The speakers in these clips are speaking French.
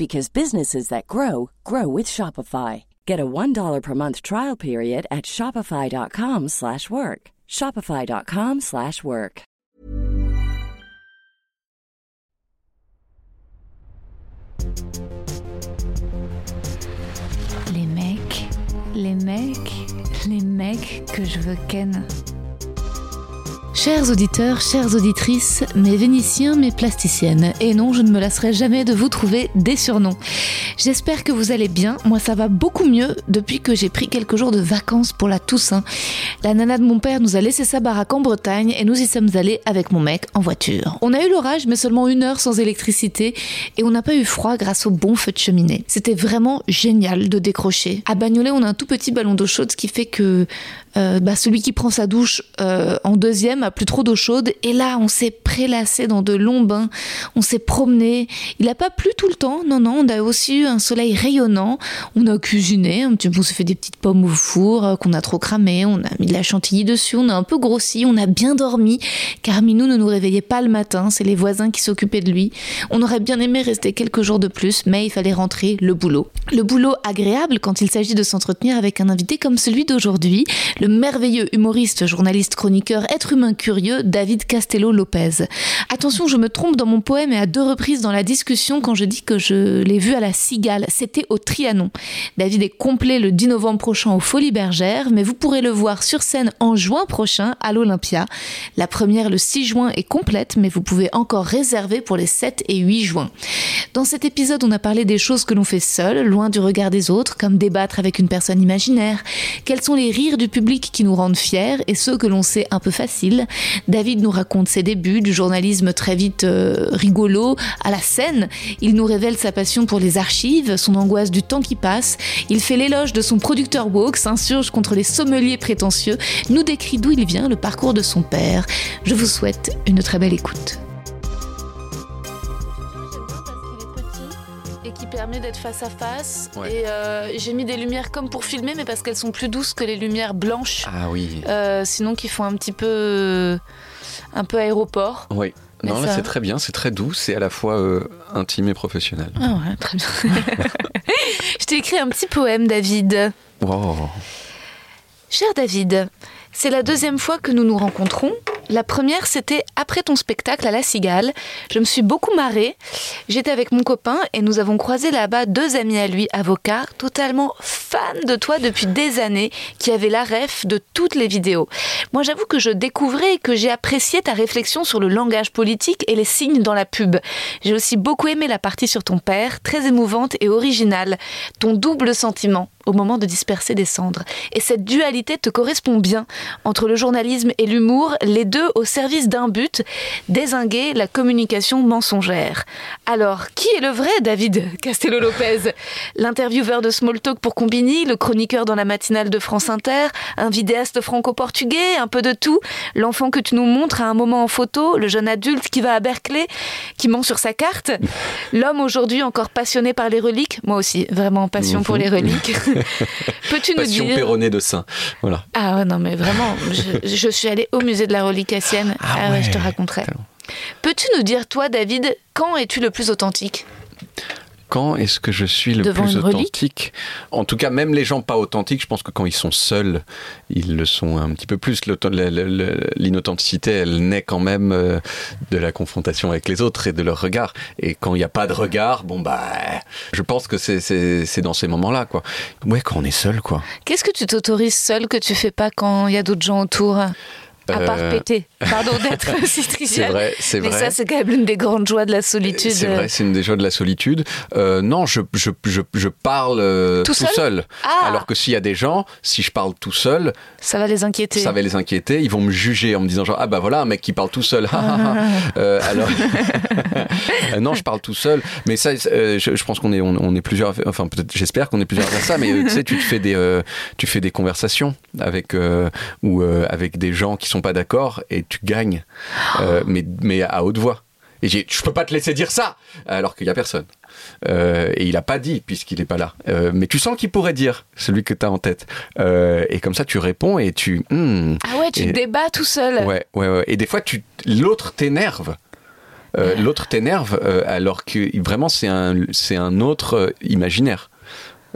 because businesses that grow grow with Shopify. Get a $1 per month trial period at Shopify.com slash work. Shopify.com slash work. Les mecs, les mecs, les mecs que je veux ken. Chers auditeurs, chères auditrices, mes vénitiens, mes plasticiennes, et non, je ne me lasserai jamais de vous trouver des surnoms. J'espère que vous allez bien, moi ça va beaucoup mieux depuis que j'ai pris quelques jours de vacances pour la Toussaint. La nana de mon père nous a laissé sa baraque en Bretagne et nous y sommes allés avec mon mec en voiture. On a eu l'orage mais seulement une heure sans électricité et on n'a pas eu froid grâce au bon feu de cheminée. C'était vraiment génial de décrocher. À Bagnolet on a un tout petit ballon d'eau chaude qui fait que euh, bah, celui qui prend sa douche euh, en deuxième a plus trop d'eau chaude. Et là, on s'est prélassé dans de longs bains, on s'est promené. Il n'a pas plu tout le temps, non, non, on a aussi eu un soleil rayonnant. On a cuisiné, on s'est fait des petites pommes au four euh, qu'on a trop cramé, on a mis de la chantilly dessus, on a un peu grossi, on a bien dormi, car Minou ne nous réveillait pas le matin, c'est les voisins qui s'occupaient de lui. On aurait bien aimé rester quelques jours de plus, mais il fallait rentrer le boulot. Le boulot agréable quand il s'agit de s'entretenir avec un invité comme celui d'aujourd'hui, le merveilleux humoriste, journaliste, chroniqueur, être humain curieux, David Castello Lopez. Attention, je me trompe dans mon poème et à deux reprises dans la discussion quand je dis que je l'ai vu à la Cigale. C'était au Trianon. David est complet le 10 novembre prochain au Folies Bergères, mais vous pourrez le voir sur scène en juin prochain à l'Olympia. La première le 6 juin est complète, mais vous pouvez encore réserver pour les 7 et 8 juin. Dans cet épisode, on a parlé des choses que l'on fait seul, loin du regard des autres, comme débattre avec une personne imaginaire. Quels sont les rires du public qui nous rendent fiers et ceux que l'on sait un peu faciles. David nous raconte ses débuts, du journalisme très vite euh, rigolo à la scène. Il nous révèle sa passion pour les archives, son angoisse du temps qui passe. Il fait l'éloge de son producteur woke, s'insurge contre les sommeliers prétentieux, nous décrit d'où il vient, le parcours de son père. Je vous souhaite une très belle écoute. Permet d'être face à face. Ouais. Et euh, j'ai mis des lumières comme pour filmer, mais parce qu'elles sont plus douces que les lumières blanches. Ah oui. Euh, sinon, qui font un petit peu, un peu aéroport. Oui. Mais Non, là c'est très bien, c'est très doux, c'est à la fois euh, intime et professionnel. Ah ouais, très bien. Je t'ai écrit un petit poème, David. Wow. Cher David, c'est la deuxième fois que nous nous rencontrons. La première, c'était après ton spectacle à La Cigale. Je me suis beaucoup marrée. J'étais avec mon copain et nous avons croisé là-bas deux amis à lui, avocats, totalement fans de toi depuis des années, qui avaient la ref de toutes les vidéos. Moi, j'avoue que je découvrais et que j'ai apprécié ta réflexion sur le langage politique et les signes dans la pub. J'ai aussi beaucoup aimé la partie sur ton père, très émouvante et originale. Ton double sentiment au moment de disperser des cendres. Et cette dualité te correspond bien entre le journalisme et l'humour, les deux au service d'un but, désinguer la communication mensongère. Alors, qui est le vrai David Castello-Lopez L'intervieweur de Smalltalk pour Combini, le chroniqueur dans la matinale de France Inter, un vidéaste franco-portugais, un peu de tout, l'enfant que tu nous montres à un moment en photo, le jeune adulte qui va à Berkeley, qui ment sur sa carte, l'homme aujourd'hui encore passionné par les reliques, moi aussi, vraiment passion pour Mhm. les reliques. Peux-tu nous dire de Saint. Voilà. ah ouais, non, mais vraiment, je, je suis allée au musée de la relique Cassienne. Ah ouais, je te raconterai. Peux-tu nous dire, toi, David, quand es-tu le plus authentique? Quand est-ce que je suis le Devant plus authentique? En tout cas, même les gens pas authentiques, je pense que quand ils sont seuls, ils le sont un petit peu plus. L'inauthenticité, elle naît quand même euh, de la confrontation avec les autres et de leur regard. Et quand il n'y a pas de regard, bon bah, je pense que c'est dans ces moments-là, quoi. Ouais, quand on est seul, quoi. Qu'est-ce que tu t'autorises seul que tu fais pas quand il y a d'autres gens autour? À part Euh, péter. Pardon d'être C'est trivial. vrai, Mais vrai. ça, c'est quand même l'une des grandes joies de la solitude. C'est vrai, c'est une des joies de la solitude. Euh, non, je, je, je, je parle euh, Tout tout, seul seul. Ah. Alors que s'il y a des gens, si je parle tout seul, Ça va les inquiéter. ça va les inquiéter. Ils vont me juger en me disant genre ah bah voilà un mec qui parle tout seul. Ah, ah, ah. Euh, alors non, je parle tout seul. Mais ça, je, je pense qu'on est on, on est plusieurs. Enfin peut-être, j'espère qu'on est plusieurs à ça. Mais tu sais, tu te fais des tu fais des conversations avec ou avec des gens qui sont pas d'accord et tu gagnes. Euh, mais mais à haute voix. Et j'ai, je peux pas te laisser dire ça alors qu'il y a personne. Euh, et il a pas dit puisqu'il est pas là. Euh, mais tu sens qu'il pourrait dire celui que tu as en tête. Euh, et comme ça, tu réponds et tu. hmm, Ah ouais, tu Et- débats tout seul. Ouais, ouais, ouais. Et des fois, tu, l'autre t'énerve. L'autre t'énerve alors que vraiment c'est un, c'est un autre imaginaire.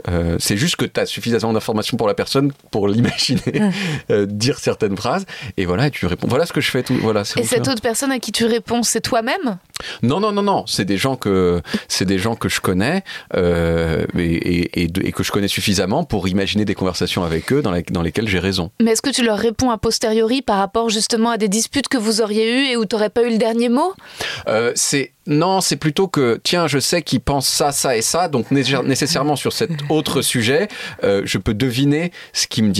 Euh, c'est juste que tu as suffisamment d'informations pour la personne pour l'imaginer, euh, dire certaines phrases, et voilà, et tu réponds. Voilà ce que je fais. Tout, voilà, Et cette autre personne à qui tu réponds, c'est toi-même? Non, non, non, non. C'est des gens que c'est des gens que je connais euh, et, et- et de- et que je connais suffisamment pour imaginer des conversations avec eux dans, la- dans lesquelles j'ai raison. Mais est-ce que tu leur réponds a posteriori par rapport justement à des disputes que vous auriez eues et où tu n'aurais pas eu le dernier mot? C'est non, c'est plutôt que tiens, je sais qu'ils pensent ça, ça et ça, donc né- nécessairement sur cet autre sujet, euh, je peux deviner ce qu'ils me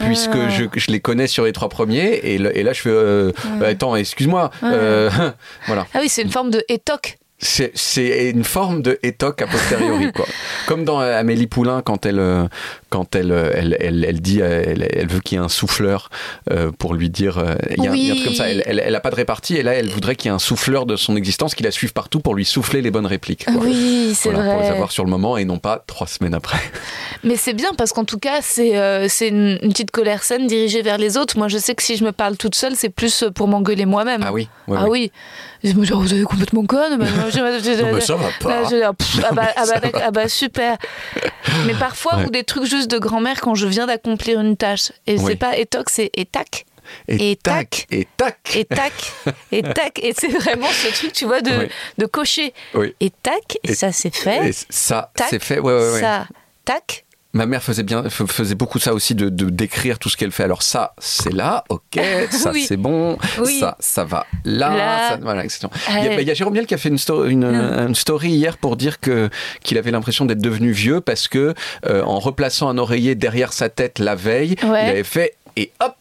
puisque Ah. je, je les connais sur les trois premiers et, le- et là je fais euh, bah, attends, excuse-moi, euh, voilà. Ah oui, c'est une forme de étoque. C'est, c'est une forme de étoque a posteriori, quoi. Comme dans euh, Amélie Poulain, quand elle, euh, quand elle, euh, elle, elle, elle dit, euh, elle, elle veut qu'il y ait un souffleur euh, pour lui dire, euh, il y, a un- il y a un truc comme ça. Elle, elle, elle a pas de répartie et là, elle voudrait qu'il y ait un souffleur de son existence qui la suive partout pour lui souffler les bonnes répliques. quoi. Oui, c'est Voilà, pour les vrai. avoir sur le moment et non pas trois semaines après. Mais c'est bien parce qu'en tout cas, c'est euh, c'est une, une petite colère saine dirigée vers les autres. Moi, je sais que si je me parle toute seule, c'est plus pour m'engueuler moi-même. Ah oui. ouais, ah oui. Je me dis, oh, vous êtes complètement conne. mais- Non, mais ça va pas. Là, je dis, ah, ah, bah, ah, bah, ah bah, super. Mais parfois, Ouais. ou des trucs juste de grand-mère quand je viens d'accomplir une tâche. Et Oui. c'est pas étoque, c'est étac. Et, Et tac, et tac. Et tac, et tac. Et c'est vraiment ce truc, tu vois, de, Oui. de cocher. Oui. Et tac, et, Et- ça c'est fait. Et ça, Tac, c'est fait. Ouais, ouais, ouais. Ça, tac. Ma mère faisait bien, faisait beaucoup ça aussi de, de décrire tout ce qu'elle fait. Alors ça, c'est là, ok, ça Oui. c'est bon, Oui. ça, ça va là, Là. ça- voilà, etc. Il y, a, bah, il y a Jérôme Niel qui a fait une, sto- une, une story hier pour dire que qu'il avait l'impression d'être devenu vieux parce que euh, en replaçant un oreiller derrière sa tête la veille, Ouais. il avait fait et hop,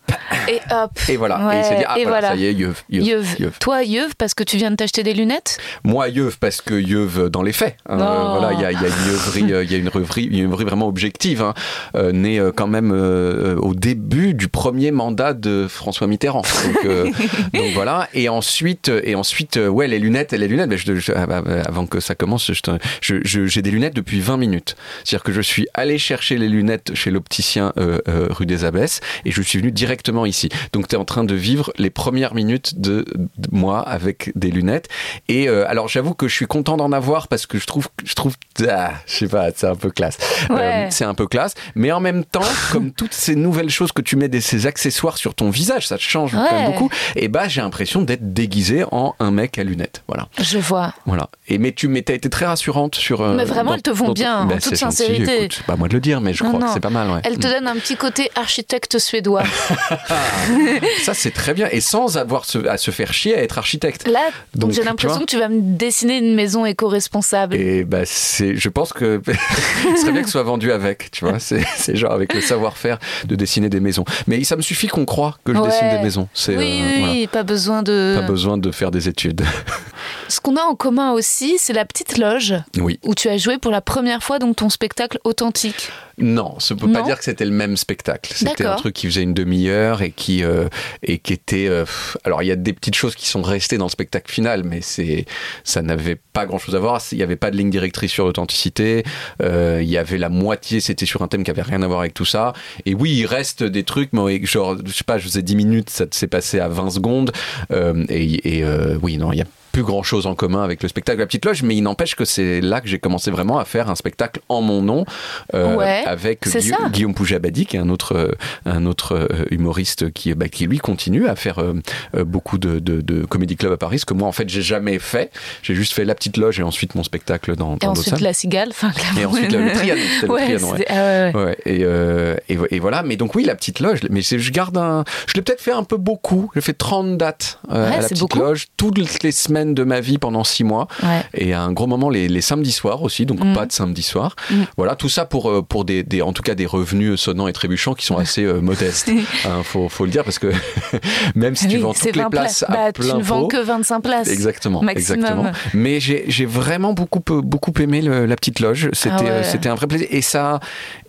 Et hop. et voilà. et il s'est dit ah voilà, voilà. ça y est, yeuve, yeuve. Toi, Yeuve, parce que tu viens de t'acheter des lunettes? Moi, yeuve parce que yeuve dans les faits. Oh. Euh, voilà, il y a, y a une œuvrie, euh, il y a une œuvrie, une œuvrie vraiment objective, hein, euh, née euh, quand même euh, au début du premier mandat de François Mitterrand. Donc, euh, donc voilà. Et ensuite, euh, et ensuite, euh, ouais, les lunettes, les lunettes. ben, je- je- avant que ça commence, je te- je- j'ai des lunettes depuis 20 minutes. C'est-à-dire que je suis allé chercher les lunettes chez l'opticien euh, euh, rue des Abbesses et je suis venu directement ici. Donc tu es en train de vivre les premières minutes de, de moi avec des lunettes. Et euh, alors j'avoue que je suis content d'en avoir parce que je trouve, je trouve, ah, je sais pas, c'est un peu classe. Euh, c'est un peu classe. Mais en même temps, comme toutes ces nouvelles choses que tu mets des ces accessoires sur ton visage, ça te change quand Ouais. même beaucoup. Et bah j'ai l'impression d'être déguisé en un mec à lunettes. Voilà. Je vois. Voilà. Et mais tu mais t'as été très rassurante sur. euh, Mais vraiment, dans- elles te vont dans- bien, en Ben, toute sincérité. c'est pas moi de le dire, mais je Non, crois non. que c'est pas mal. Ouais. Elle te Mm. donne un petit côté architecte suédois. Ça c'est très bien et sans avoir à se faire chier à être architecte. Là, Donc, j'ai l'impression que tu vas me dessiner une maison éco-responsable. Et bah c'est, je pense que ce serait bien que ce soit vendu avec, tu vois. C'est, genre avec le savoir-faire de dessiner des maisons. Mais ça me suffit qu'on croit que je Ouais. dessine des maisons. C'est, oui, euh, oui, voilà. pas besoin de. Pas besoin de faire des études. Ce qu'on a en commun aussi, c'est la petite loge Oui. où tu as joué pour la première fois donc ton spectacle authentique. Non, ça peut pas dire que c'était le même spectacle. C'était un truc qui faisait une demi-heure et qui euh, et qui était. euh, alors il y a des petites choses qui sont restées dans le spectacle final, mais c'est ça n'avait pas grand-chose à voir. Il y avait pas de ligne directrice sur l'authenticité. Euh, il y avait la moitié, c'était sur un thème qui avait rien à voir avec tout ça. Et oui, il reste des trucs, mais genre je sais pas, je faisais 10 minutes, ça s'est passé à 20 secondes. Euh, et et, euh, oui, non, il y a plus grand chose en commun avec le spectacle La Petite Loge, mais il n'empêche que c'est là que j'ai commencé vraiment à faire un spectacle en mon nom euh, Ouais, avec Gui- ça. Guillaume Poujabadi, qui est un autre, euh, un autre euh, humoriste qui, bah, qui lui continue à faire euh, beaucoup de, de, de comédie club à Paris, ce que moi en fait j'ai jamais fait. J'ai juste fait La Petite Loge et ensuite mon spectacle dans, dans ensuite la cigale. Enfin, Et ensuite le, Trianon, Ouais, ouais. ah ouais, ouais. Et, euh, et, et voilà, mais donc oui, la petite loge, mais je garde un. Je l'ai peut-être fait un peu beaucoup. J'ai fait 30 dates à la petite beaucoup. loge, toutes les semaines de ma vie pendant 6 mois. Ouais. Et à un gros moment les, les samedis soirs aussi, donc Mhm. pas de samedi soir. Mhm. Voilà, tout ça pour, euh, pour des, des, en tout cas des revenus sonnants et trébuchants qui sont assez euh, modestes. Hein, faut, faut le dire parce que même si tu vends toutes les 20 places à Bah, tu ne vends pot, que 25 places. Exactement, Maximum. exactement. Mais j'ai vraiment beaucoup beaucoup aimé le- la petite loge. C'était Ah ouais. euh, c'était un vrai plaisir et ça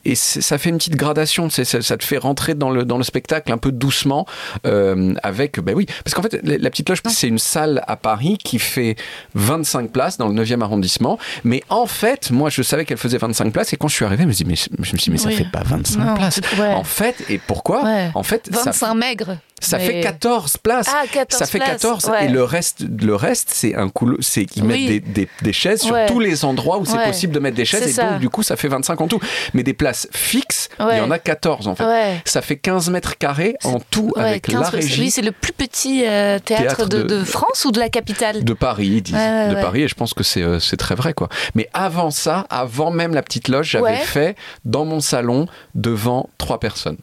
et ça fait une petite gradation. Ça, ça te fait rentrer dans le dans le spectacle un peu doucement euh, avec ben oui parce qu'en fait la, la petite loge c'est une salle à Paris qui fait 25 places dans le 9e arrondissement. Mais en fait moi je savais qu'elle faisait 25 places et quand je suis arrivé je me dis mais je me suis dit mais ça Oui. fait pas 25 Non, places. ouais. En fait et pourquoi? Ouais. En fait ça 25 maigres. Ça mais- fait 14 places. Ah, 14 ça fait places, 14 ouais. et le reste, le reste, c'est un couloir, c'est qu'ils mettent des, des, des chaises sur tous les endroits où c'est Ouais. possible de mettre des chaises et ça. donc du coup ça fait 25 en tout. Mais des places fixes, il y en a 14 en fait. Ça fait 15 mètres carrés en tout avec 15 la régie. Oui, c'est le plus petit euh, théâtre, Théâtre de, de- de France ou de la capitale? De Paris, ils disent. De. Paris, et je pense que c'est euh, c'est très vrai, quoi. Mais avant ça, avant même la petite loge, j'avais fait dans mon salon devant trois personnes.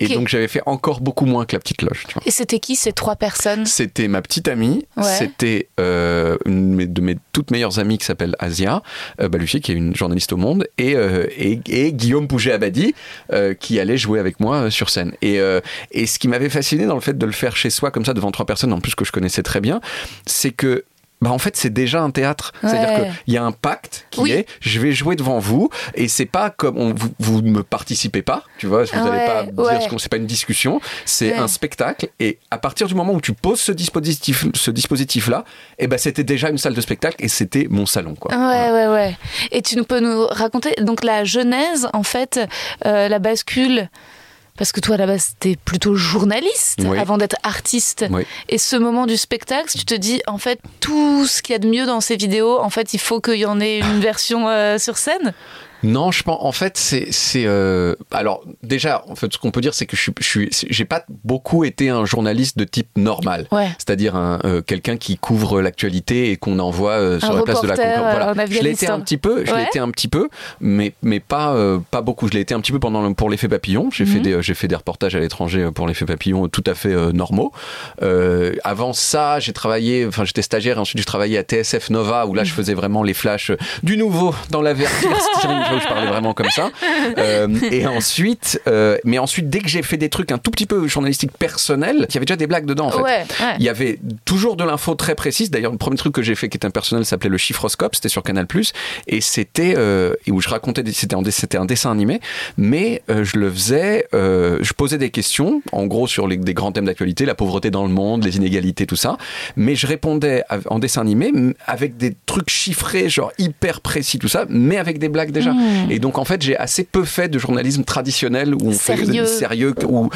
Et donc j'avais fait encore beaucoup moins que la petite loge, tu vois. Et c'était qui ces trois personnes? C'était ma petite amie, Ouais. c'était euh, une de mes toutes meilleures amies qui s'appelle Asia euh, Baluchi, qui est une journaliste au Monde, et, euh, et, et Guillaume Pouget-Abadi, euh, qui allait jouer avec moi euh, sur scène. Et, euh, et ce qui m'avait fasciné dans le fait de le faire chez soi, comme ça, devant trois personnes, en plus que je connaissais très bien, c'est que bah en fait, c'est déjà un théâtre. C'est-à-dire qu'il y a un pacte qui Oui. est je vais jouer devant vous et c'est pas comme on, vous, vous ne me participez pas, tu vois, vous n'allez Ouais, pas dire ouais. ce qu'on c'est pas une discussion, c'est un spectacle et à partir du moment où tu poses ce dispositif ce dispositif là, et ben c'était déjà une salle de spectacle et c'était mon salon quoi. Ouais, ouais, ouais. Et tu peux nous raconter donc la genèse, en fait, euh, la bascule. Parce que toi, à la base, t'es plutôt journaliste Oui. avant d'être artiste. Oui. Et ce moment du spectacle, tu te dis, en fait, tout ce qu'il y a de mieux dans ces vidéos, en fait, il faut qu'il y en ait une version euh, sur scène? Non, je pense. En fait, c'est c'est. euh, alors déjà, en fait, ce qu'on peut dire, c'est que je suis, je j'ai pas beaucoup été un journaliste de type normal. Ouais. C'est-à-dire un, euh, quelqu'un qui couvre l'actualité et qu'on envoie euh, sur Un la place de la Concorde. euh, en Je l'ai été un petit peu. Je l'ai été un petit peu, mais mais pas euh, pas beaucoup. Je l'ai été un petit peu pendant le- pour l'effet papillon. J'ai fait Mhm. des j'ai fait des reportages à l'étranger pour l'effet papillon tout à fait euh, normaux. Euh, avant ça, j'ai travaillé. Enfin, j'étais stagiaire et ensuite j'ai travaillé à TSF Nova où là je Mhm. faisais vraiment les flashs du nouveau dans la vertige où je parlais vraiment comme ça. Euh, et ensuite, euh, mais ensuite, dès que j'ai fait des trucs un tout petit peu journalistiques personnels, il y avait déjà des blagues dedans en fait. Ouais, ouais. Il y avait toujours de l'info très précise. D'ailleurs, le premier truc que j'ai fait qui était un personnel s'appelait le chiffroscope. C'était sur Canal+. Et c'était euh, où je racontais, des- c'était c'était un dessin animé, mais euh, je le faisais. euh, je posais des questions, en gros sur les, des grands thèmes d'actualité, la pauvreté dans le monde, les inégalités, tout ça. Mais je répondais en dessin animé avec des trucs chiffrés, genre hyper précis, tout ça, mais avec des blagues déjà. Mmh. Et donc en fait, j'ai assez peu fait de journalisme traditionnel où on Sérieux. fait sérieux. où,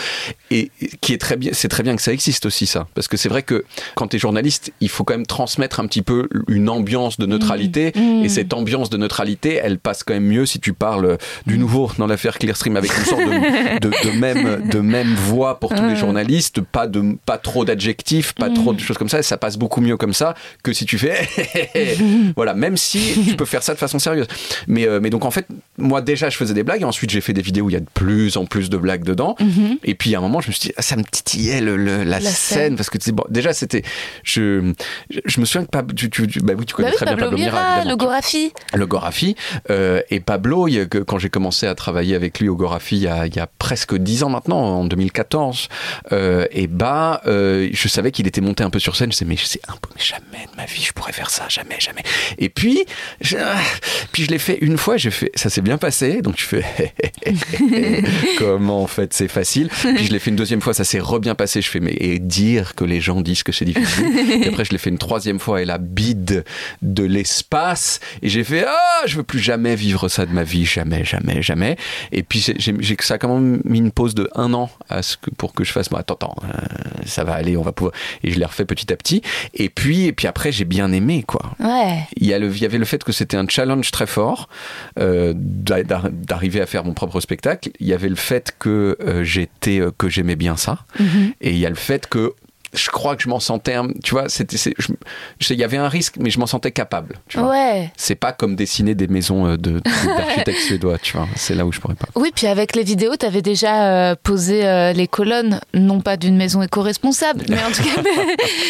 et et qui est très bien c'est très bien que ça existe aussi ça. Parce que c'est vrai que quand tu es journaliste il faut quand même transmettre un petit peu une ambiance de neutralité. Mmh. et cette ambiance de neutralité elle passe quand même mieux si tu parles du nouveau dans l'affaire Clearstream avec une sorte de, de, de même de même voix pour tous les journalistes pas de pas trop d'adjectifs pas trop de choses comme ça. Et ça passe beaucoup mieux comme ça que si tu fais voilà même si tu peux faire ça de façon sérieuse. Mais euh, mais donc en fait moi déjà je faisais des blagues et ensuite j'ai fait des vidéos où il y a de plus en plus de blagues dedans. Et puis à un moment je me suis dit ah, ça me titillait le, le- la, La scène, scène. parce que bon, déjà c'était je, je je me souviens que Pab- tu, tu, tu- bah oui tu connais Bah oui, très bien Pablo Pablo Mira, le Gorafi. le Gorafi. Euh, et Pablo il quand j'ai commencé à travailler avec lui au Gorafi il y a, il y a presque dix ans maintenant en 2014 euh, et bah euh, je savais qu'il était monté un peu sur scène. Je sais mais c'est un peu mais jamais de ma vie je pourrais faire ça jamais jamais. Et puis je, ah, puis je l'ai fait une fois j'ai fait, ça s'est bien passé. Donc tu fais, comment en fait c'est facile. Puis je l'ai fait une deuxième fois, ça s'est re bien passé. Je fais, mais et dire que les gens disent que c'est difficile. et après, je l'ai fait une troisième fois et la bide de l'espace. Et j'ai fait, ah, je veux plus jamais vivre ça de ma vie, jamais, jamais, jamais. Et puis j'ai, ça a quand même mis une pause de un an à ce que, pour que je fasse, moi, attends, attends, euh, ça va aller, on va pouvoir. Et je l'ai refait petit à petit. Et puis, et puis après, j'ai bien aimé, quoi. Ouais. Il y, a le, il y avait le fait que c'était un challenge très fort euh, d'arriver à faire mon propre spectacle. Il y avait le fait que euh, j'étais, euh, que j'aimais bien ça. Mm-hmm. Et il y a le fait que je crois que je m'en sentais, tu vois, c'était, il y avait un risque, mais je m'en sentais capable. Tu vois. Ouais. C'est pas comme dessiner des maisons euh, de, d'architectes suédois, tu vois. C'est là où je pourrais pas. Oui, puis avec les vidéos, tu avais déjà euh, posé euh, les colonnes, non pas d'une maison éco-responsable, mais en tout cas,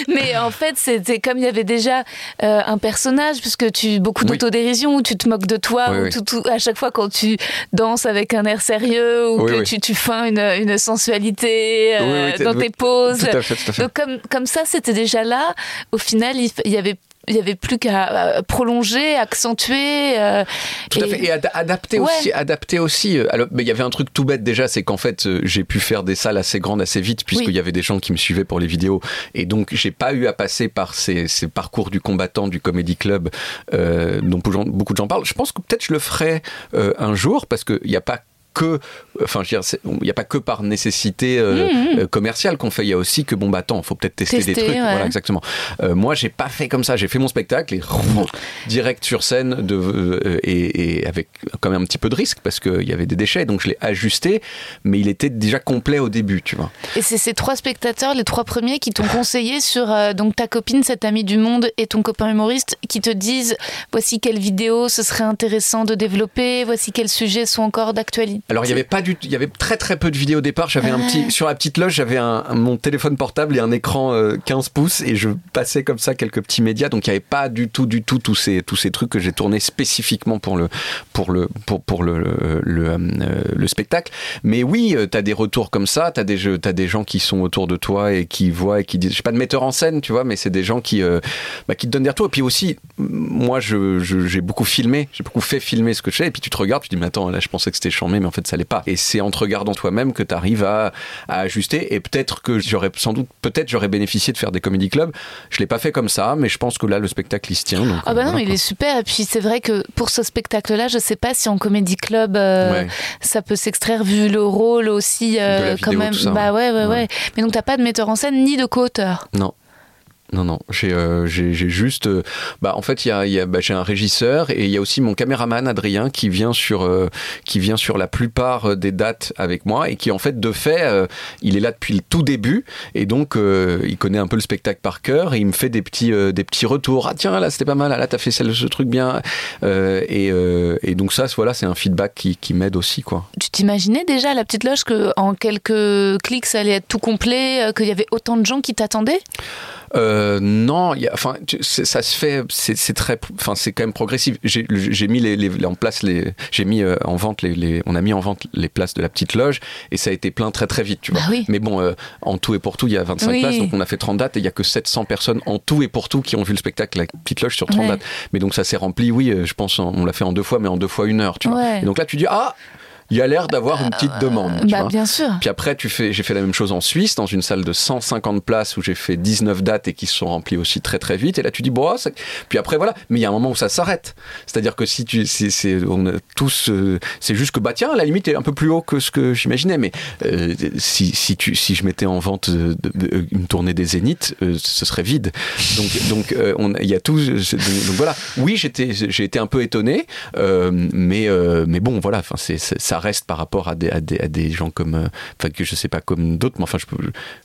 mais, en fait, c'était comme il y avait déjà un personnage, puisque tu beaucoup d'autodérision, où tu te moques de toi, tout, à chaque fois quand tu danses avec un air sérieux, ou que tu, tu feins une, une sensualité dans tes poses. Tout à fait, tout à fait comme, comme ça, c'était déjà là. Au final, il, y avait il y avait plus qu'à euh, prolonger, accentuer. Euh, tout et... à fait. Et adapter aussi. Adapter aussi. Euh, alors, mais il y avait un truc tout bête déjà, c'est qu'en fait, j'ai pu faire des salles assez grandes assez vite, puisqu'il y avait des gens qui me suivaient pour les vidéos. Et donc, j'ai pas eu à passer par ces, ces, parcours du combattant du Comedy Club dont beaucoup de gens parlent. Je pense que peut-être je le ferai un jour, parce qu'il n'y a pas que, enfin, je veux dire, il n'y a pas que par nécessité euh, mmh, mmh. Euh, commerciale qu'on fait. Il y a aussi que bon, bah attends, faut peut-être tester, des trucs. Voilà, exactement. Euh, moi, j'ai pas fait comme ça. J'ai fait mon spectacle et direct sur scène de, et, avec quand même un petit peu de risque parce qu'il y avait des déchets, donc je l'ai ajusté, mais il était déjà complet au début, tu vois. Et c'est ces trois spectateurs, les trois premiers, qui t'ont conseillé sur donc ta copine, cette amie du monde et ton copain humoriste, qui te disent voici quelle vidéo ce serait intéressant de développer, voici quels sujets sont encore d'actualité. Alors il y avait pas du, il y avait très très peu de vidéos au départ. J'avais un petit sur la petite loge, j'avais un, mon téléphone portable et un écran 15 euh, pouces et je passais comme ça quelques petits médias. Donc il y avait pas du tout du tout tous ces tous ces trucs que j'ai tournés spécifiquement pour le pour le pour pour le le, euh, le, spectacle. Mais oui, euh, tu as des retours comme ça, tu as des as des gens qui sont autour de toi et qui voient et qui disent, je suis pas de metteur en scène, tu vois, mais c'est des gens qui bah, qui te donnent des retours. Et puis aussi, moi je j'ai beaucoup filmé, j'ai beaucoup fait filmer ce que je fais et puis tu te regardes, tu dis mais attends là je pensais que c'était charmé mais en fait ça l'est pas. Et c'est en te regardant toi-même que tu arrives à, ajuster. Et peut-être que j'aurais sans doute, peut-être j'aurais bénéficié de faire des comédie clubs. Je l'ai pas fait comme ça, mais je pense que là le spectacle il se tient. ah bah non, il est super. Et puis c'est vrai que pour ce spectacle-là, je sais pas si en comédie club euh, ça peut s'extraire vu le rôle aussi euh, quand même. bah ouais, ouais, ouais, Mais donc t'as pas de metteur en scène ni de co-auteur. Non. Non, non, j'ai euh, juste. Euh, bah, en fait, y a, y a bah, j'ai un régisseur et il y a aussi mon caméraman Adrien qui vient sur euh, qui vient sur la plupart des dates avec moi et qui en fait de fait, il est là depuis le tout début et donc il connaît un peu le spectacle par cœur et il me fait des petits des petits retours. Ah tiens là c'était pas mal, ah, là t'as fait ce truc bien et, et donc ça voilà c'est un feedback qui, qui m'aide aussi quoi. Tu t'imaginais déjà la petite loge que en quelques clics ça allait être tout complet, qu'il y avait autant de gens qui t'attendaient? Euh, non, y a, enfin, ça se fait, c'est très, enfin, c'est quand même progressif. J'ai mis les, les, en place les, j'ai mis euh, en vente les, les, on a mis en vente les places de la petite loge et ça a été plein très très vite, tu vois. Bah oui. Mais bon, euh, en tout et pour tout, il y a 25 places, donc on a fait 30 dates et il y a que 700 personnes en tout et pour tout qui ont vu le spectacle la petite loge sur 30 dates. Mais donc ça s'est rempli, oui, je pense, on l'a fait en deux fois, mais en deux fois une heure, tu vois. Et donc là, tu dis ah il y a l'air d'avoir une petite demande. bah, bien sûr. Puis après, tu fais, j'ai fait la même chose en Suisse, dans une salle de 150 places où j'ai fait 19 dates et qui se sont remplies aussi très très vite. Et là, tu dis, bon, puis après, voilà. Mais il y a un moment où ça s'arrête. C'est-à-dire que si tu, c'est, on a tous, euh, c'est juste que, bah, tiens, la limite est un peu plus haut que ce que j'imaginais. Mais euh, si, si, tu, si je mettais en vente euh, une tournée des Zéniths, ce serait vide. Donc, donc il y a tout. Donc, voilà. Oui, j'étais, j'ai été un peu étonné. mais, mais bon, voilà. Enfin, c'est, ça reste par rapport à des, à des, à des gens comme, euh, enfin que je sais pas comme d'autres, mais enfin je peux,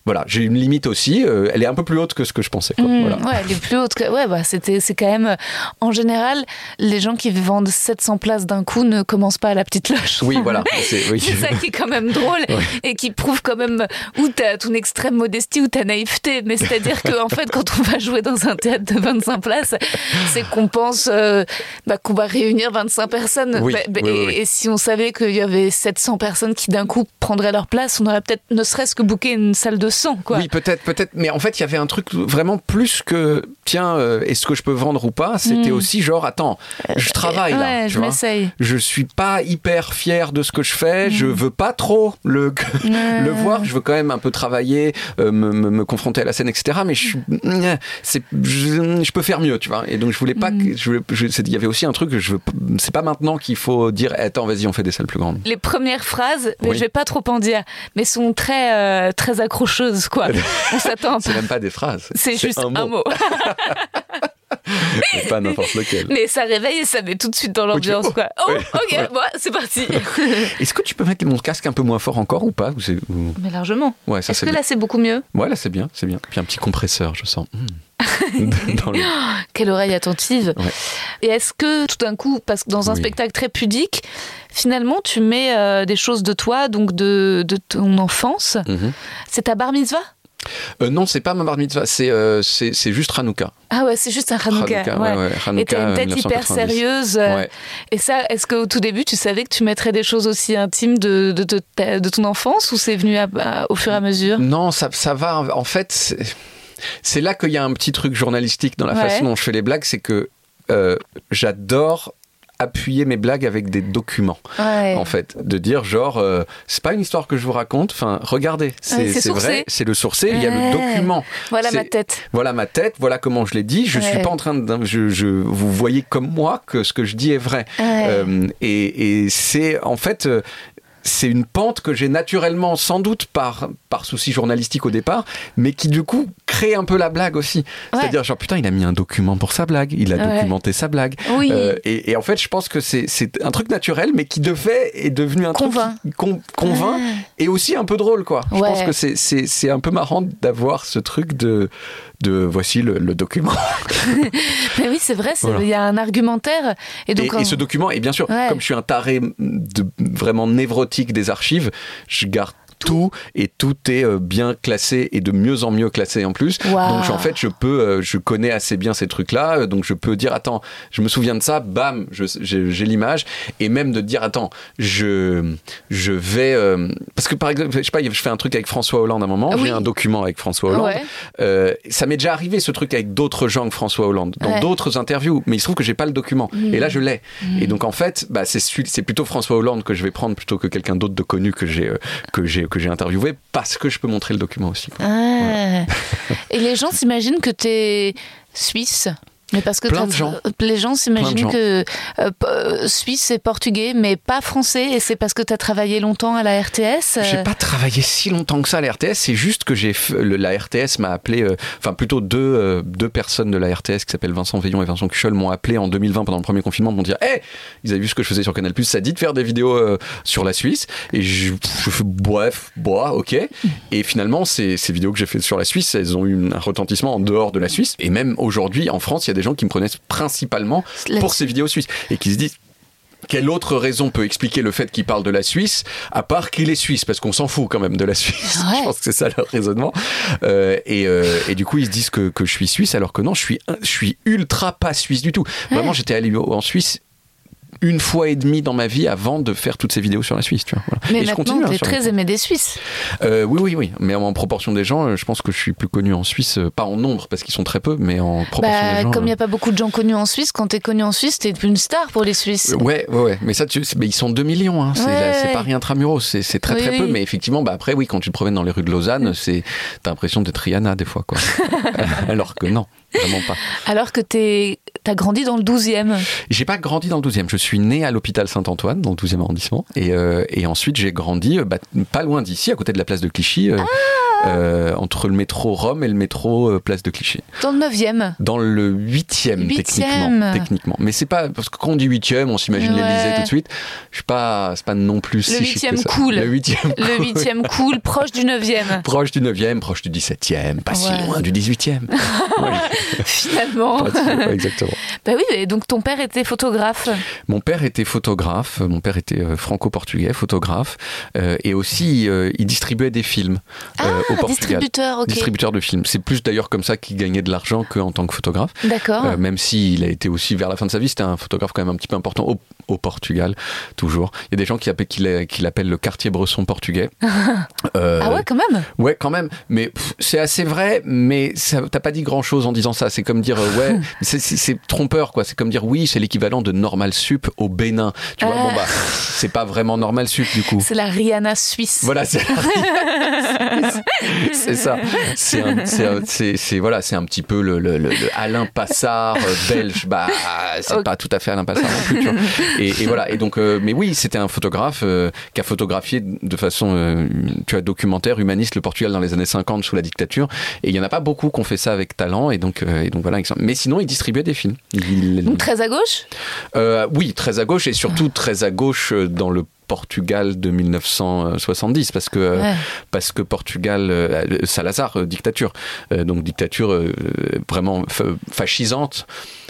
voilà, j'ai une limite aussi. Euh, elle est un peu plus haute que ce que je pensais. Quoi, mmh, Ouais, elle est plus haute. Que, ouais, bah c'était, c'est quand même, en général, les gens qui vendent 700 places d'un coup ne commencent pas à la petite loge. Oui, voilà. C'est oui. ça qui est quand même drôle et qui prouve quand même où t'as ton extrême modestie ou ta naïveté. Mais c'est-à-dire qu'en en fait, quand on va jouer dans un théâtre de 25 places, c'est qu'on pense euh, bah, qu'on va réunir 25 personnes. Oui, bah, et, et, si on savait qu'il y avait 700 personnes qui d'un coup prendraient leur place, on aurait peut-être ne serait-ce que booké une salle de 100, quoi. Oui, peut-être, peut-être. Mais en fait, il y avait un truc vraiment plus que tiens, euh, est-ce que je peux vendre ou pas? C'était Mm. aussi genre attends, je travaille là. ouais, tu je m'essaye. Je suis pas hyper fier de ce que je fais. Je veux pas trop le le voir. Je veux quand même un peu travailler, euh, me, me, me confronter à la scène, etc. Mais je, c'est, je, je peux faire mieux, tu vois. Et donc je voulais pas. Mm. que- je je- Il y avait aussi un truc. Je veux, c'est pas maintenant qu'il faut dire attends, vas-y, on fait des salles plus grandes. Les premières phrases, mais Oui. je vais pas trop en dire, mais sont très, euh, très accrocheuses, quoi. On s'attend un. C'est même pas des phrases. C'est juste un mot. mais pas n'importe lequel. Mais ça réveille et ça met tout de suite dans l'ambiance, quoi. Oh, Ouais, ok, bon, c'est parti. Est-ce que tu peux mettre mon casque un peu moins fort encore ou pas ou c'est- ou- Mais largement. Ouais, Est-ce que bien. là, c'est beaucoup mieux Ouais, là c'est bien, c'est bien. Puis un petit compresseur, je sens. Hmm. Le- Quelle oreille attentive. Ouais. Et est-ce que tout d'un coup, parce que dans un Oui. spectacle très pudique, finalement, tu mets euh, des choses de toi, donc de, de ton enfance Mhm. C'est ta bar mitzvah? Euh, non, c'est pas ma bar mitzvah, c'est euh, c'est juste Hanouka. Ah ouais, c'est juste un Hanouka. Hanouka, ouais. ouais, ouais, Hanouka, Et t'as une tête hyper 1990. sérieuse. euh. Et ça, est-ce qu'au tout début, tu savais que tu mettrais des choses aussi intimes de, de, de ta- de ton enfance ou c'est venu à- à- au fur et à mesure? Non, ça, ça va. En fait, c'est- là qu'il y a un petit truc journalistique dans la façon dont je fais les blagues, c'est que euh, j'adore appuyer mes blagues avec des documents Ouais. en fait de dire genre euh, c'est pas une histoire que je vous raconte enfin regardez c'est Ouais, vrai c'est le sourcé il y a le document Voilà ma tête. voilà ma tête, voilà comment je l'ai dit. Je suis pas en train de, je, je- vous voyez comme moi que ce que je dis est vrai. Euh, et et c'est en fait. euh, c'est une pente que j'ai naturellement, sans doute par, par souci journalistique au départ, mais qui du coup crée un peu la blague aussi. Ouais. C'est-à-dire, genre, putain, il a mis un document pour sa blague, il a Ouais. documenté sa blague. Oui. Euh, et, et en fait, je pense que c'est un truc naturel, mais qui de fait est devenu un Convainc. truc con- convainc Ah. et aussi un peu drôle, quoi. Je Ouais. pense que c'est- un peu marrant d'avoir ce truc de, de voici le, le document. Mais oui, c'est vrai, il Voilà. y a un argumentaire. Et donc, et, et ce document, et bien sûr, comme je suis un taré de, vraiment névrotique des archives, je garde tout et tout est euh, bien classé et de mieux en mieux classé en plus. Waouh. Donc en fait, je peux, euh, je connais assez bien ces trucs-là, euh, donc je peux dire attends, je me souviens de ça, bam, j'ai l'image et même de dire attends, je je vais euh, parce que par exemple, je sais pas, je fais un truc avec François Hollande à un moment, Ah oui. j'ai un document avec François Hollande. Ouais. Euh, ça m'est déjà arrivé ce truc avec d'autres gens que François Hollande, dans Ouais. d'autres interviews, mais il se trouve que j'ai pas le document. Et là, je l'ai. Et donc en fait, bah, c'est plutôt François Hollande que je vais prendre plutôt que quelqu'un d'autre de connu que j'ai que j'ai que j'ai interviewé parce que je peux montrer le document aussi. Ah. Et les gens s'imaginent que tu es suisse? Mais parce que Plein t'as- de gens. les gens s'imaginent que euh, euh, suisse et portugais, mais pas français. Et c'est parce que tu as travaillé longtemps à la RTS. euh, J'ai pas travaillé si longtemps que ça à la RTS. C'est juste que j'ai la RTS m'a appelé, euh, enfin plutôt deux euh, deux personnes de la RTS qui s'appellent Vincent Veillon et Vincent Cuchol m'ont appelé en 2020 pendant le premier confinement pour me dire, hey, ils avaient vu ce que je faisais sur Canal+, ça dit de faire des vidéos euh, sur la Suisse? Et je, je fais bref, bois, ok. Et finalement, ces, ces vidéos que j'ai faites sur la Suisse, elles ont eu un retentissement en dehors de la Suisse. Et même aujourd'hui, en France, il y a des gens qui me connaissent principalement pour ces vidéos suisses et qui se disent quelle autre raison peut expliquer le fait qu'il parle de la Suisse, à part qu'il est suisse, parce qu'on s'en fout quand même de la Suisse. Ouais. Je pense que c'est ça leur raisonnement. Euh, et, euh, et du coup, ils se disent que, que je suis suisse, alors que non, je suis, je suis ultra pas suisse du tout. Vraiment, j'étais allé en Suisse une fois et demie dans ma vie avant de faire toutes ces vidéos sur la Suisse. Tu vois, voilà. Mais et je maintenant, continue. hein, tu es très les- aimé des Suisses. Euh, oui, oui, oui. Mais en proportion des gens, euh, je pense que je suis plus connu en Suisse, euh, pas en nombre, parce qu'ils sont très peu, mais en proportion Bah, des gens. comme il n'y euh, a pas beaucoup de gens connus en Suisse, quand tu es connu en Suisse, tu es une star pour les Suisses. Euh, Ouais, ouais, ouais. Mais ça, tu, mais ils sont 2 millions. Hein. C'est, Ouais, rien intramuros. C'est, très, Oui, très peu. Mais effectivement, bah, après, oui, quand tu te promènes dans les rues de Lausanne, c'est, t'as l'impression d'être Rihanna des fois, quoi. Alors que non, vraiment pas. Alors que tu as grandi dans le 12e. J'ai pas grandi dans le 12e. Je suis né à l'hôpital Saint-Antoine, dans le 12e arrondissement. Et, euh, et ensuite, j'ai grandi euh, bah, pas loin d'ici, à côté de la place de Clichy, euh, euh, entre le métro Rome et le métro euh, place de Clichy. Dans le 9e. Dans le 8e, Huitième. techniquement. techniquement. Mais c'est pas. Parce que quand on dit 8e, on s'imagine Ouais. l'Elysée tout de suite. Je suis pas. C'est pas non plus Le si chic que huitième ça. cool. Le 8e Le 8e cool, proche du 9e. Proche du 9e, proche du 17e, pas si Ouais. loin du 18e. Ouais, Finalement. exactement. Bah oui, donc ton père était photographe. Mon père était photographe, mon père était euh, franco-portugais, photographe, euh, et aussi euh, il distribuait des films euh, au Portugal. distributeur, de films. C'est plus d'ailleurs comme ça qu'il gagnait de l'argent qu'en tant que photographe. D'accord. Euh, même s'il a été aussi vers la fin de sa vie, c'était un photographe quand même un petit peu important au, au Portugal, toujours. Il y a des gens qui, appellent- qui l'a- qui l'appellent le quartier bresson portugais. Euh, ah ouais, quand même. Ouais, quand même. Mais c'est assez vrai, mais t'as pas dit grand chose en disant ça. C'est comme dire, euh, ouais, c'est- trompeur, quoi. C'est comme dire, oui, c'est l'équivalent de Normal Sup au Bénin. Tu vois, Ah. bon, bah, c'est pas vraiment Normal Sup, du coup. C'est la Rihanna suisse. Voilà, c'est ça. C'est un- c'est un- c'est- voilà, c'est un petit peu le, le- le- le Alain Passard euh, belge. Bah, c'est pas tout à fait Alain Passard non plus. tu vois. Et, et voilà. Et donc, euh, mais oui, c'était un photographe euh, qui a photographié de façon, euh, tu vois, documentaire, humaniste, le Portugal dans les années 50 sous la dictature. Et il y en a pas beaucoup qui ont fait ça avec talent. Et donc, et donc voilà. Mais sinon, il distribuait des films. Il- Donc très à gauche? Oui, très à gauche et surtout très à gauche dans le Portugal de 1970 parce que euh, Ouais. parce que Portugal euh, Salazar euh, dictature donc dictature vraiment fa- fascisante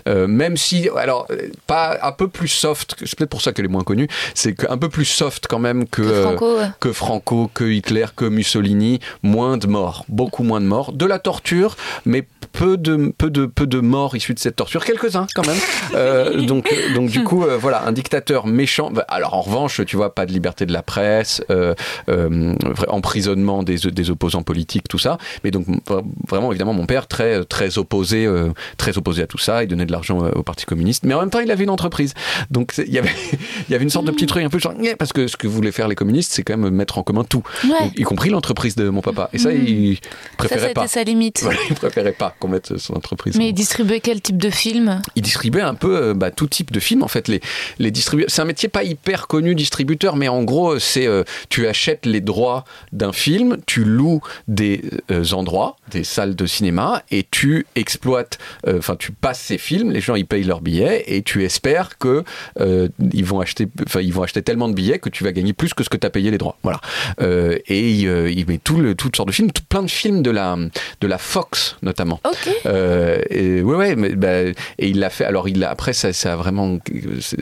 Euh, même si, alors, euh, pas un peu plus soft, c'est peut-être pour ça qu'elle est moins connue, c'est un peu plus soft quand même que, Que euh, Franco, ouais. que Franco, que Hitler, que Mussolini, moins de morts, beaucoup moins de morts, de la torture, mais peu de, peu de, peu de morts issus de cette torture, quelques-uns quand même. Euh, donc, donc du coup, euh, voilà, un dictateur méchant. Bah, Alors en revanche, tu vois, pas de liberté de la presse, euh, emprisonnement des, des opposants politiques, tout ça. Mais donc vra- vraiment, évidemment, mon père très, très opposé, très opposé à tout ça. Il donnait de l'argent euh, au Parti communiste, mais en même temps, il avait une entreprise. Donc il y avait, il y avait une sorte de petit truc un peu genre, Nyeh parce que ce que voulaient faire les communistes, c'est quand même mettre en commun tout, Ouais. Y compris l'entreprise de mon papa. Et ça, il Ça, ça préférait a pas. sa limite. Voilà, il préférait pas qu'on mette son entreprise. Mais il distribuait quel type de film? Il distribuait un peu euh, bah, tout type de films en fait les les distribu- c'est un métier pas hyper connu distributeur mais en gros c'est euh, tu achètes les droits d'un film tu loues des euh, endroits des salles de cinéma et tu exploites euh, enfin tu passes ces films les gens ils payent leurs billets et tu espères que euh, ils vont acheter enfin ils vont acheter tellement de billets que tu vas gagner plus que ce que tu as payé les droits voilà Euh, et il, euh, il met tout le toutes sortes de films tout, plein de films de la de la Fox notamment Ok. euh, et, ouais, ouais, mais, bah, et il l'a fait. Alors, il a, après, ça, ça a vraiment.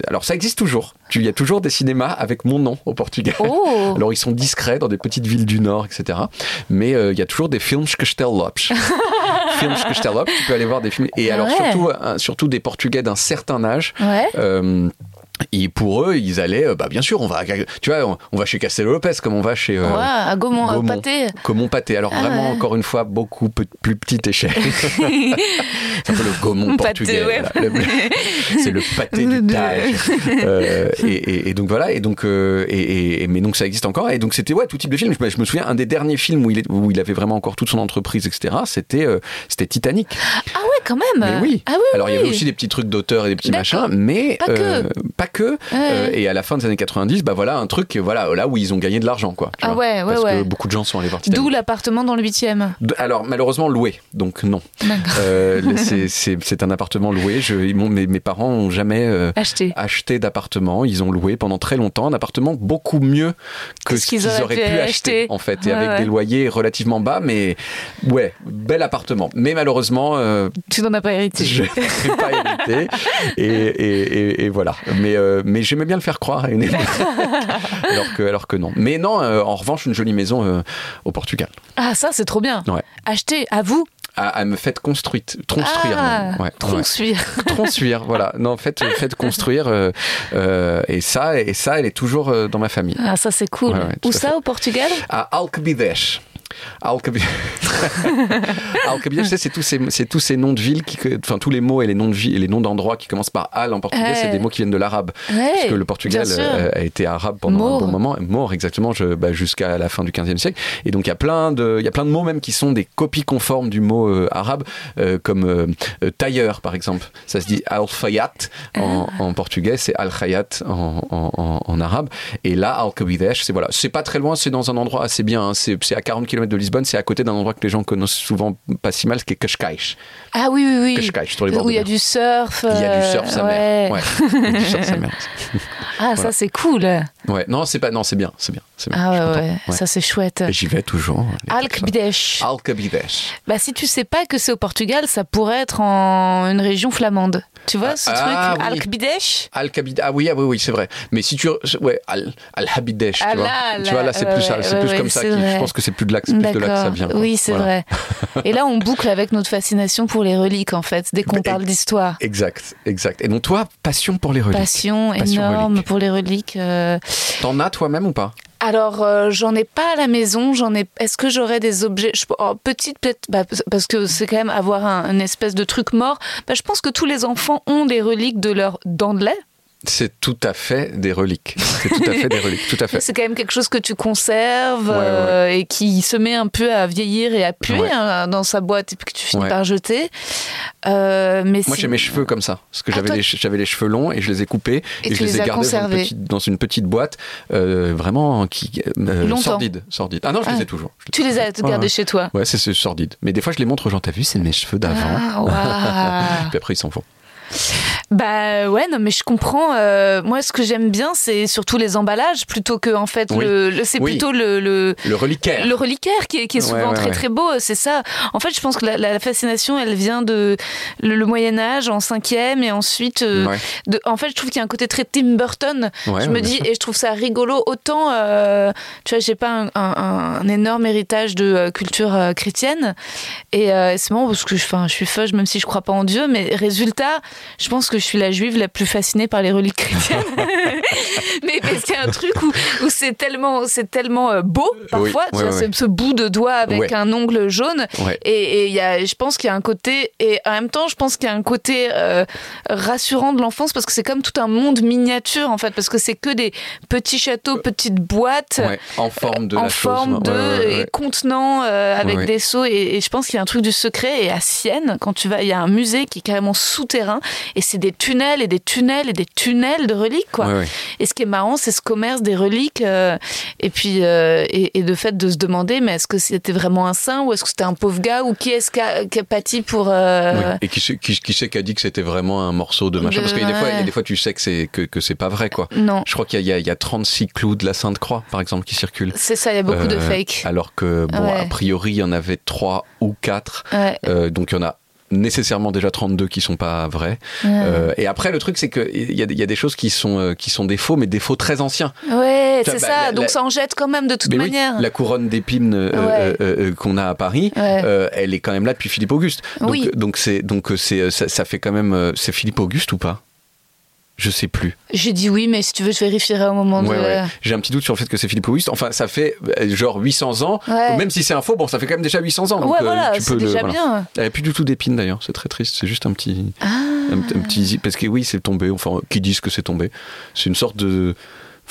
Alors, ça existe toujours. Il y a toujours des cinémas avec mon nom au Portugal. Oh Alors, ils sont discrets dans des petites villes du Nord, etc. Mais il y a toujours des films que je films que je Tu peux aller voir des films. Et Ah alors, surtout, euh, surtout des Portugais d'un certain âge. Ouais. Euh, et pour eux, ils allaient, euh, bah bien sûr, on va, tu vois, on, on va chez Castelo Lopez comme on va chez euh, ouais, à Gaumont, à Gaumont. Pâté. Gaumont Pâté. Alors Ah vraiment, ouais. encore une fois, beaucoup plus petite échelle. c'est un peu le Gaumont Pâté, portugais. ouais. C'est le pâté du Tage. Euh, et, et- et donc voilà. Et donc, euh, et, mais donc ça existe encore. Et donc c'était ouais tout type de film. Je, me- je me souviens un des derniers films où il, est- où il avait vraiment encore toute son entreprise, etc. C'était euh, c'était Titanic. Ah ouais, quand même. Mais oui. Ah oui, Alors il y avait aussi des petits trucs d'auteur et des petits machins, mais Pas que. pas que. Euh, et à la fin des années 90, bah voilà un truc, voilà là où ils ont gagné de l'argent quoi. tu Ah vois. ouais, ouais, Parce que beaucoup de gens sont allés voir Titanic. D'où l'appartement dans le 8e. De- Alors malheureusement loué, donc non. Euh, c'est- un appartement loué. Je, ils m'ont- mes, mes parents ont jamais euh, Acheté. acheté d'appartement. Ils ont loué pendant très longtemps un appartement beaucoup mieux que ce qu'ils auraient, pu acheter, en fait, et avec des loyers relativement bas, mais ouais, bel appartement. Mais malheureusement, euh, Tu n'en as pas hérité. je n'ai pas hérité. Et, et- et- et voilà. Mais, euh, mais j'aimais bien le faire croire à une époque. alors, que, alors que non. Mais non, euh, en revanche, une jolie maison euh, au Portugal. Ah, ça, c'est trop bien. Ouais. Acheter, à vous. À, à me construite, construire. Ah. Ouais, voilà. Non, faites, faites construire. euh, euh, et ça, et ça, elle est toujours dans ma famille. Ah, ça, c'est cool. Ouais, Où ça, fait. au Portugal? À Alcabides. Tu sais, c'est tous ces, c'est tous ces noms de villes, qui, enfin tous les mots et les noms de villes et les noms d'endroits qui commencent par al en portugais, c'est des mots qui viennent de l'arabe. Ouais, Parce que le Portugal euh, a été arabe pendant un bon moment, mort exactement, je- bah, jusqu'à la fin du 15e siècle. Et donc il y a plein de, il y a plein de mots même qui sont des copies conformes du mot euh, arabe, euh, comme euh, tailleur par exemple. Ça se dit al-fayat en, Ah. en portugais, c'est al-khayat en, en, en- en arabe. Et là, Alcabides, c'est voilà, c'est pas très loin, c'est dans un endroit assez bien. hein. C'est c'est à 40 km de Lisbonne, c'est à côté d'un endroit que les gens connaissent souvent pas si mal, ce qui est Cascais. Ah oui, oui, oui. Cascais, sur les bords Où il y a du surf. Il y a du surf, euh, sa mère. Ouais, il y a du surf, sa mère. Ah, ça, c'est cool. Ouais, non, c'est pas, non, c'est bien, c'est bien, bien. Ah ouais, ça, c'est chouette. Et J'y vais toujours. Alcabides. Alcabides. Bah, si tu sais pas que c'est au Portugal, ça pourrait être en une région flamande. Tu vois ce Ah, truc oui. Al-Kbidesh Al-Kabid. Ah oui, ah oui, oui, c'est vrai. Mais si tu. Ouais, Al- Al-Habidesh, Ah tu vois. là, tu vois, là, c'est ouais, plus, ça, ouais, plus comme ça. Je pense que c'est plus de que- c'est plus de là que ça vient. quoi. Oui, c'est Voilà. vrai. Et là, on boucle avec notre fascination pour les reliques, en fait, dès qu'on parle d'histoire. Exact, exact. Et donc, toi, passion pour les reliques. Passion, Passion énorme relique. pour les reliques. euh. T'en as toi-même ou pas? Alors, euh, j'en ai pas à la maison. J'en ai. Est-ce que j'aurais des objets? Je... oh, Petite, peut-être, bah, parce que c'est quand même avoir un, une espèce de truc mort. Bah, je pense que tous les enfants ont des reliques de leurs dents de lait. C'est tout à fait des reliques. C'est tout à fait des reliques, tout à fait. C'est quand même quelque chose que tu conserves Ouais, ouais. euh, et qui se met un peu à vieillir et à puer Ouais. hein, dans sa boîte et puis que tu finis par jeter. Euh, mais Moi, j'ai mes cheveux comme ça. Parce que Ah, j'avais toi- les, che- j'avais les cheveux longs et je les ai coupés Et je les les ai gardés dans une, petite, dans une petite boîte, euh, vraiment qui sordide, sordide. Ah non, je Ah. les ai toujours. Je Tu les as gardés chez toi. Ouais, c'est sordide. Mais des fois, je les montre aux gens. T'as vu, c'est mes cheveux d'avant. Ah. Puis après, ils s'en vont. Bah ouais, non, mais je comprends. euh, moi, ce que j'aime bien, c'est surtout les emballages plutôt que en fait Oui. le, le- c'est Oui. plutôt le, le Le reliquaire. le reliquaire qui est, qui est souvent Ouais, ouais, très ouais. très beau, c'est ça. En fait, je pense que la, la fascination, elle vient de le, le Moyen Âge en cinquième et ensuite, euh, de, en fait, je trouve qu'il y a un côté très Tim Burton. Je me dis sûr. et je trouve ça rigolo. Autant, euh, tu vois, j'ai pas un, un- un énorme héritage de culture chrétienne et c'est marrant parce que enfin, je suis feuge même si je crois pas en Dieu, mais résultat, je pense que je suis la juive la plus fascinée par les reliques chrétiennes. mais y a un truc où, où c'est tellement, c'est tellement euh, beau parfois, tu ouais, vois, ouais. ce, ce bout de doigt avec Ouais. un ongle jaune. Et, et y a, je pense qu'il y a un côté, et en même temps, je pense qu'il y a un côté euh, rassurant de l'enfance parce que c'est comme tout un monde miniature en fait, parce que c'est que des petits châteaux, petites boîtes. En forme de en la forme chose. de et contenant euh, avec des seaux et, et je pense qu'il y a un truc du secret et à Sienne quand tu vas il y a un musée qui est carrément souterrain et c'est des tunnels et des tunnels et des tunnels de reliques quoi Ouais, ouais. et ce qui est marrant, c'est ce commerce des reliques, euh, et puis euh, et, et de fait de se demander, mais est-ce que c'était vraiment un saint ou est-ce que c'était un pauvre gars ou qui est-ce qui a, qui a pâti pour euh, Oui. Et qui, sait- qui, qui sait qu'a dit que c'était vraiment un morceau de machin? De- Parce qu'il y a des fois, il y a ouais. des fois, tu sais que c'est que, que c'est pas vrai, quoi. Non, Je crois qu'il y, a- il y a- il y a 36 clous de la Sainte Croix, par exemple, qui circulent. c'est ça, il y a beaucoup de fake. Alors que, bon, Ouais. a priori, il y en avait 3 ou 4. Ouais, Euh, donc, il y en a nécessairement déjà 32 qui sont pas vrais. ouais. Euh, et après, le truc, c'est qu'il y a, y a des choses qui sont, euh, qui sont des faux, mais des faux très anciens. Ouais, c'est bah, ça. la- Donc la- ça en jette quand même de toute Mais oui, manière. la couronne d'épines euh, Ouais. euh, euh, qu'on a à Paris, Ouais. euh, elle est quand même là depuis Philippe Auguste. Donc, Oui. donc c'est donc euh, c'est ça, ça fait quand même euh, c'est Philippe Auguste ou pas? Je sais plus. J'ai dit oui, mais si tu veux, je vérifierai au moment Ouais, de. ouais. J'ai un petit doute sur le fait que c'est Philippe Auguste. Enfin, ça fait euh, genre 800 ans. Ouais. Même si c'est un faux, bon, ça fait quand même déjà 800 ans. donc, Ouais, euh, voilà, tu c'est peux le- déjà voilà. bien. Elle n'a plus du tout d'épines d'ailleurs. C'est très triste. C'est juste un petit, Ah. un, un petit parce que oui, c'est tombé. Enfin, qui disent que c'est tombé. C'est une sorte de.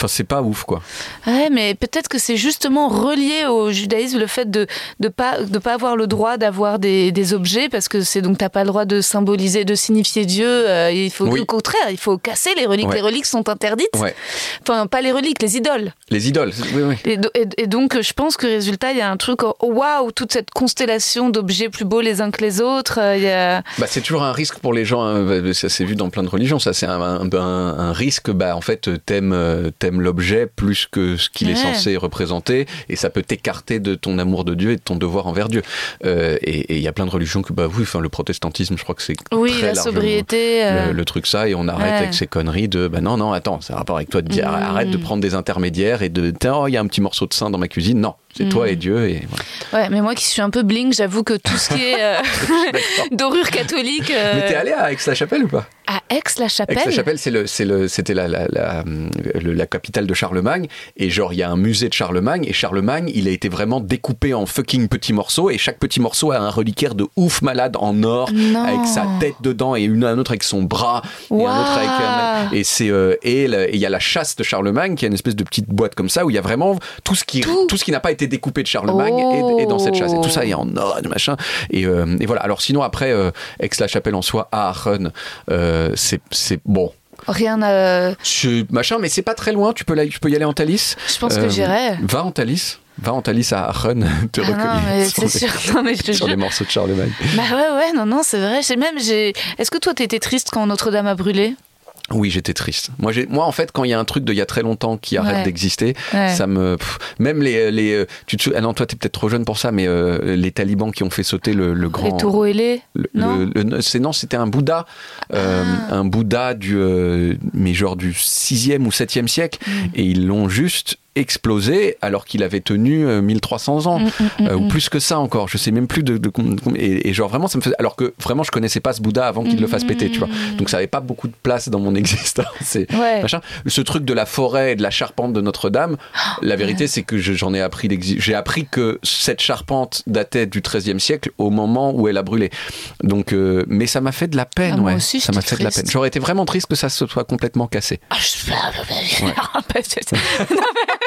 Enfin, c'est pas ouf quoi. Ouais, mais peut-être que c'est justement relié au judaïsme le fait de de pas de pas avoir le droit d'avoir des, des objets parce que c'est donc t'as pas le droit de symboliser, de signifier Dieu. euh, il faut Oui. au contraire, il faut casser les reliques. Ouais. Les reliques sont interdites. Ouais. Enfin, pas les reliques, les idoles. Les idoles. Oui, oui. Et, do- et- et donc, je pense que résultat, il y a un truc, oh, waouh, toute cette constellation d'objets plus beaux les uns que les autres. euh, Il y a... Bah, c'est toujours un risque pour les gens. hein. Ça s'est vu dans plein de religions. Ça, c'est un, un- risque. Bah, en fait, t'aimes euh, t'aimes l'objet plus que ce qu'il est censé représenter, et ça peut t'écarter de ton amour de Dieu et de ton devoir envers Dieu. Euh, et il y a plein de religions que, bah oui, enfin, le protestantisme, je crois que c'est Oui, très la sobriété. euh, Le, le truc ça et on arrête Ouais. avec ces conneries de bah non non attends c'est un rapport avec toi de dire Mm. arrête de prendre des intermédiaires et de tiens, oh il y a un petit morceau de sein dans ma cuisine non c'est Mm. toi et Dieu et voilà. Ouais, mais moi qui suis un peu bling, j'avoue que tout ce qui est euh, dorure catholique. euh, mais t'es allé à Aix-la-Chapelle ou pas? À Aix-la-Chapelle Aix-la-Chapelle, c'est le, c'est le, c'était la, la, la, le- la capitale de Charlemagne. Et genre, il y a un musée de Charlemagne. Et Charlemagne, il a été vraiment découpé en fucking petits morceaux. Et chaque petit morceau a un reliquaire de ouf malade en or, Non. avec sa tête dedans, et une, un autre avec son bras, et un autre avec. un- Waouh. et c'est euh, et il y a la chasse de Charlemagne, qui est une espèce de petite boîte comme ça, où il y a vraiment tout ce qui, Tout. tout ce qui n'a pas été découpé de Charlemagne est dans cette chasse. Et tout ça est en or, et machin. Et, euh, et voilà. Alors sinon, après, euh, Aix-la-Chapelle en soi, à Aachen, euh, c'est bon. Rien à. Machin, mais c'est pas très loin. Tu peux, la- tu peux y aller en Thalys. Je pense que j'irai. Va en Thalys. Va en Thalys à Aachen. Te Ah recueillir sur c'est les- sûr. Non, mais je te Sur les morceaux de Charlemagne. Bah ouais, ouais, non, non, c'est vrai. Même, j'ai. Est-ce que toi, t'étais triste quand Notre-Dame a brûlé? Oui, j'étais triste. Moi, moi, en fait, quand il y a un truc de il y a très longtemps qui arrête Ouais. d'exister, Ouais. ça me. pff, même les. les euh, tu te ah non, toi, t'es peut-être trop jeune pour ça, mais euh, les talibans qui ont fait sauter le, le grand. Les taureaux ailés le- non le- non, c'était un Bouddha, euh, Ah. un Bouddha du, euh, mais genre du 6e ou 7e siècle, Mm. et ils l'ont juste explosé alors qu'il avait tenu euh, 1300 ans. Mm, mm, mm, Euh, ou mm. plus que ça encore, je sais même plus de, et, et genre vraiment ça me faisait alors que vraiment je connaissais pas ce Bouddha avant qu'il le fasse péter, tu vois. Donc ça avait pas beaucoup de place dans mon existence. Ouais. machin. Ce truc de la forêt et de la charpente de Notre-Dame, la vérité c'est que je- j'en ai appris j'ai appris que cette charpente datait du XIIIe siècle au moment où elle a brûlé. Donc euh, mais ça m'a fait de la peine, Ah, ouais. aussi, ça m'a fait de la peine. J'aurais été vraiment triste que ça se soit complètement cassé. Ah, je- Non, mais-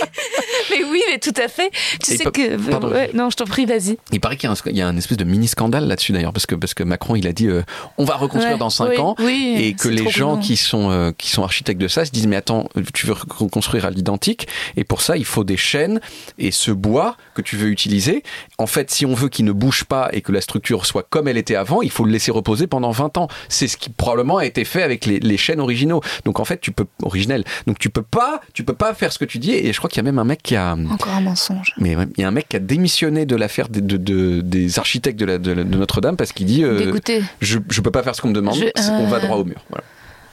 mais oui, mais tout à fait. Tu Et sais que. pardon. ouais, non, je t'en prie, vas-y. Il paraît qu'il y a un, il y a un espèce de mini scandale là-dessus d'ailleurs parce que parce que Macron il a dit euh, on va reconstruire Ouais, dans 5 oui, ans oui, et que les gens qui sont euh, qui sont architectes de ça se disent mais attends tu veux reconstruire à l'identique et pour ça il faut des chaînes et ce bois que tu veux utiliser en fait si on veut qu'il ne bouge pas et que la structure soit comme elle était avant il faut le laisser reposer pendant 20 ans c'est ce qui probablement a été fait avec les, les chaînes originaux donc en fait tu peux originel donc tu peux pas tu peux pas faire ce que tu dis et je crois qu'il y a même un mec qui a Encore un mensonge. mais ouais, il y a un mec qui a démissionné de l'affaire des, de- de- des architectes de, Notre-Dame parce qu'il dit euh, je, je peux pas faire ce qu'on me demande, Je- on va Ah. droit au mur. Voilà.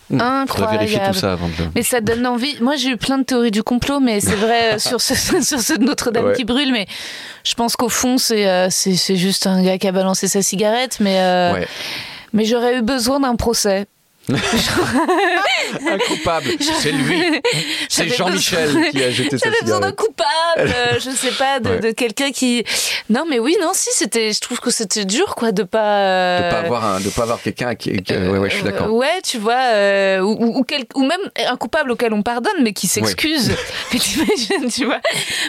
Mmh. Faudrait vérifier tout Incroyable. ça avant de. Mais ça donne envie. Moi, j'ai eu plein de théories du complot, mais c'est vrai euh, sur ce, sur ce Notre-Dame Ouais. qui brûle. Mais je pense qu'au fond, c'est euh, c'est c'est juste un gars qui a balancé sa cigarette. Mais, euh, Ouais. mais j'aurais eu besoin d'un procès. Incoupable, c'est lui. C'est Jean-Michel qui a jeté sa J'avais besoin d'un coupable, euh, je sais pas, de, Ouais. de quelqu'un qui. Non, mais oui, non, si, c'était. Je trouve que c'était dur, quoi, de pas. euh, De pas avoir un, de pas avoir quelqu'un qui. ouais, ouais, je suis Euh, d'accord. ouais, tu vois, euh, ou, ou, ou quel- ou même un coupable auquel on pardonne, mais qui s'excuse. Mais t'imagines, tu vois.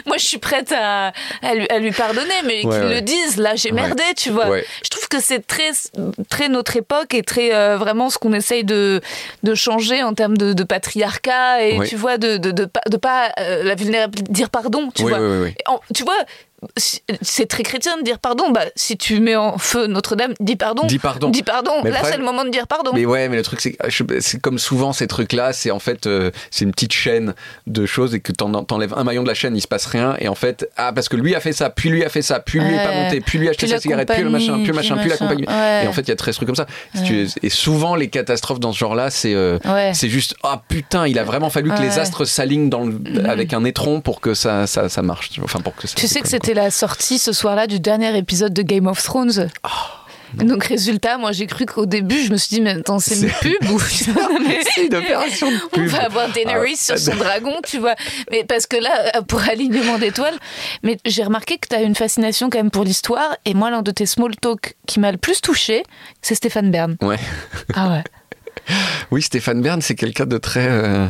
Moi, je suis prête à, à, lui, à lui pardonner, mais Ouais, qu'il ouais. le dise. Là, j'ai merdé, tu vois. Je trouve que c'est très, très notre époque et très euh, vraiment ce qu'on essaye de, de changer en termes de, de patriarcat et Ouais. tu vois, de, de, de, pas, de pas euh, la vulnérabilité, dire pardon, tu Oui, vois. oui, oui, oui. En- tu vois, c'est très chrétien de dire pardon. Bah, si tu mets en feu Notre-Dame, dis pardon. Dis pardon. Dis pardon. Mais Là, c'est le moment de dire pardon. Mais ouais, mais le truc, c'est comme souvent ces trucs-là, c'est en fait, euh, c'est une petite chaîne de choses et que t'en- t'enlèves un maillon de la chaîne, il se passe rien. Et en fait, ah, parce que lui a fait ça, puis lui a fait ça, puis lui est pas Ouais. monté, puis lui a acheté Puis sa cigarette, puis le machin, puis le machin, puis puis la compagnie. Ouais. Et en fait, il y a 13 trucs comme ça. Et souvent, les catastrophes dans ce genre-là, c'est euh, Ouais. c'est juste, ah putain, il a vraiment fallu que les Ouais. astres s'alignent dans le- avec un étron pour que ça, ça, ça marche. Enfin, pour que ça Tu sais que c'était la sortie ce soir-là du dernier épisode de Game of Thrones. Donc résultat, moi j'ai cru qu'au début je me suis dit mais attends c'est une pub ou C'est une opération de on va avoir Daenerys Ah, sur son dragon, tu vois. Mais parce que là, pour alignement d'étoiles, mais j'ai remarqué que tu as une fascination quand même pour l'histoire. Et moi, l'un de tes small talk qui m'a le plus touché, c'est Stéphane Bern. Ouais. Ah ouais. Oui, Stéphane Bern, c'est quelqu'un de très, euh,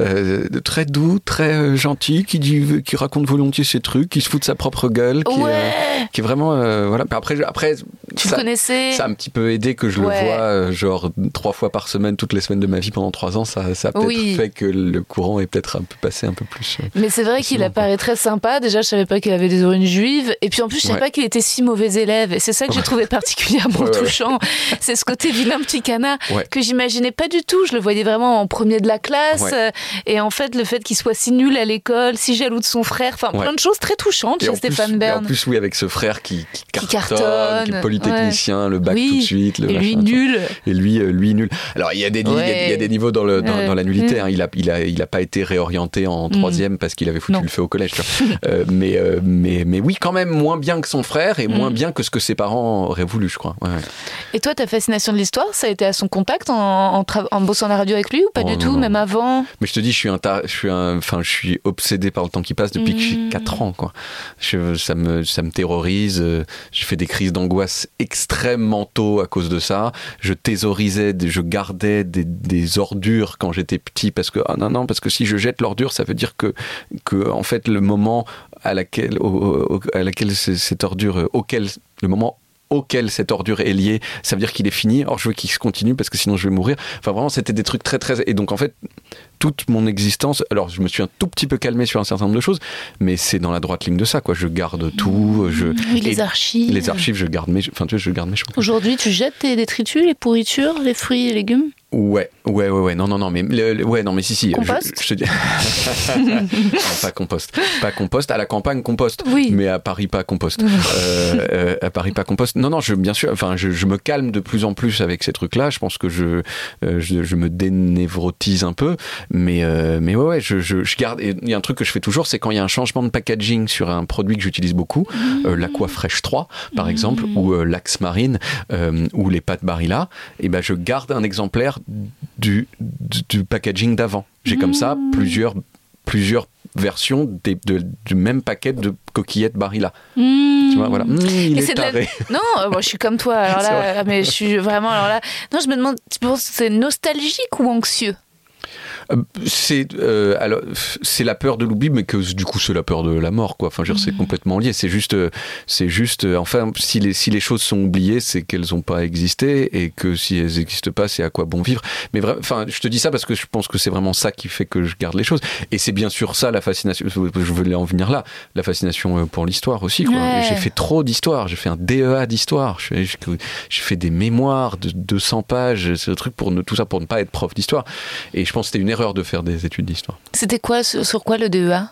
euh, de très doux, très euh, gentil, qui dit, qui raconte volontiers ses trucs, qui se fout de sa propre gueule, qui, Ouais. euh, qui est vraiment, voilà. Après, après, Tu ça, le connaissais ça a un petit peu aidé que je Ouais. le vois, genre trois fois par semaine, toutes les semaines de ma vie pendant trois ans. Ça, ça a peut-être Oui. fait que le courant est peut-être un peu passé un peu plus. Mais c'est vrai qu'il apparaît très sympa. Déjà, je savais pas qu'il avait des origines juives. Et puis en plus, je savais Ouais. pas qu'il était si mauvais élève. Et c'est ça que j'ai trouvé particulièrement touchant. C'est ce côté vilain petit canard que j'imaginais pas du tout. Je le voyais vraiment en premier de la classe. Ouais. Euh, Et en fait, le fait qu'il soit si nul à l'école, si jaloux de son frère, enfin Ouais. plein de choses très touchantes Et chez Stéphane et en Bern. plus, oui, avec ce frère qui, qui cartonne, cartonne, qui est polytechnicien, le bac Oui. tout de suite, le Et lui machin, nul. Et lui, euh, lui nul. Alors il y a des, ni- il y a- Ouais. il y a des niveaux dans, le, dans, Ouais. dans la nullité. Mm. hein. Il a, il a, il a pas été réorienté en troisième parce qu'il avait foutu Non. le feu au collège. Euh, mais, euh, mais, mais oui, quand même moins bien que son frère et moins Mm. bien que ce que ses parents auraient voulu, je crois. Et toi, ta fascination de l'histoire, ça a été à son contact en, en, tra- en bossant à la radio avec lui ou pas Oh, du non, tout, non. même avant Mais je te dis, je suis un, tar- je suis un, enfin, je suis obsédé par le temps qui passe depuis que j'ai Mm. 4 ans, quoi. Je, ça me, ça me terrorise. euh, Je fais des crises d'angoisse extrêmement tôt à cause de ça. Je thésaurisais, je gardais des, des ordures quand j'étais petit parce que, ah non, non, parce que si je jette l'ordure, ça veut dire que, que, en fait, le moment à laquelle, au- au- à laquelle cette ordure, euh, auquel, le moment auquel cette ordure est liée, ça veut dire qu'il est fini. Or, je veux qu'il se continue parce que sinon je vais mourir. Enfin, vraiment, c'était des trucs très, très. Et donc, en fait, toute mon existence. Alors, je me suis un tout petit peu calmé sur un certain nombre de choses, mais c'est dans la droite ligne de ça, quoi. Je garde tout. Je, Oui, les archives. les archives, je garde mes. Enfin, tu vois, je garde mes choses. Aujourd'hui, tu jettes tes détritus, les pourritures, les fruits et légumes? Ouais, ouais, ouais, ouais, non, non, non, mais ouais, non, mais si, si. Compost je, te dis. non, pas compost, pas compost. À la campagne, compost. Oui. Mais à Paris, pas compost. euh, euh, à Paris, pas compost. Non, non, je, bien sûr. Enfin, je, je, me calme de plus en plus avec ces trucs-là. Je pense que je, euh, je, je, me dénévrotise un peu, mais, euh, mais ouais, ouais, je, je, je garde. Il y a un truc que je fais toujours, c'est quand il y a un changement de packaging sur un produit que j'utilise beaucoup, mmh. l'Aqua Fresh 3, par mmh. exemple, ou l'Axe Marine, ou les pâtes Barilla, et ben, je garde un exemplaire du, du, du packaging d'avant. J'ai mmh. comme ça plusieurs, plusieurs versions des, de, du même paquet de coquillettes Barilla. Mmh. Tu vois, voilà. Mmh, il Et est c'est de la- taré. Non, euh, moi je suis comme toi. Alors là, mais je suis vraiment. Alors là, non, je me demande. Tu penses que c'est nostalgique ou anxieux? Euh, C'est euh, alors c'est la peur de l'oubli, mais que du coup c'est la peur de la mort, quoi. Enfin, je veux dire, c'est complètement lié. C'est juste, euh, c'est juste. euh, enfin, si les si les choses sont oubliées, c'est qu'elles n'ont pas existé, et que si elles n'existent pas, c'est à quoi bon vivre. Mais enfin, je te dis ça parce que je pense que c'est vraiment ça qui fait que je garde les choses. Et c'est bien sûr ça la fascination. Je voulais en venir là, la fascination euh, pour l'histoire aussi. Quoi. Ouais. J'ai fait trop d'histoire. J'ai fait un DEA d'histoire. J'ai fait des mémoires de 200 pages. C'est le truc pour ne, tout ça pour ne pas être prof d'histoire. Et je pense que c'était une erreur de faire des études d'histoire. C'était quoi sur, quoi le DEA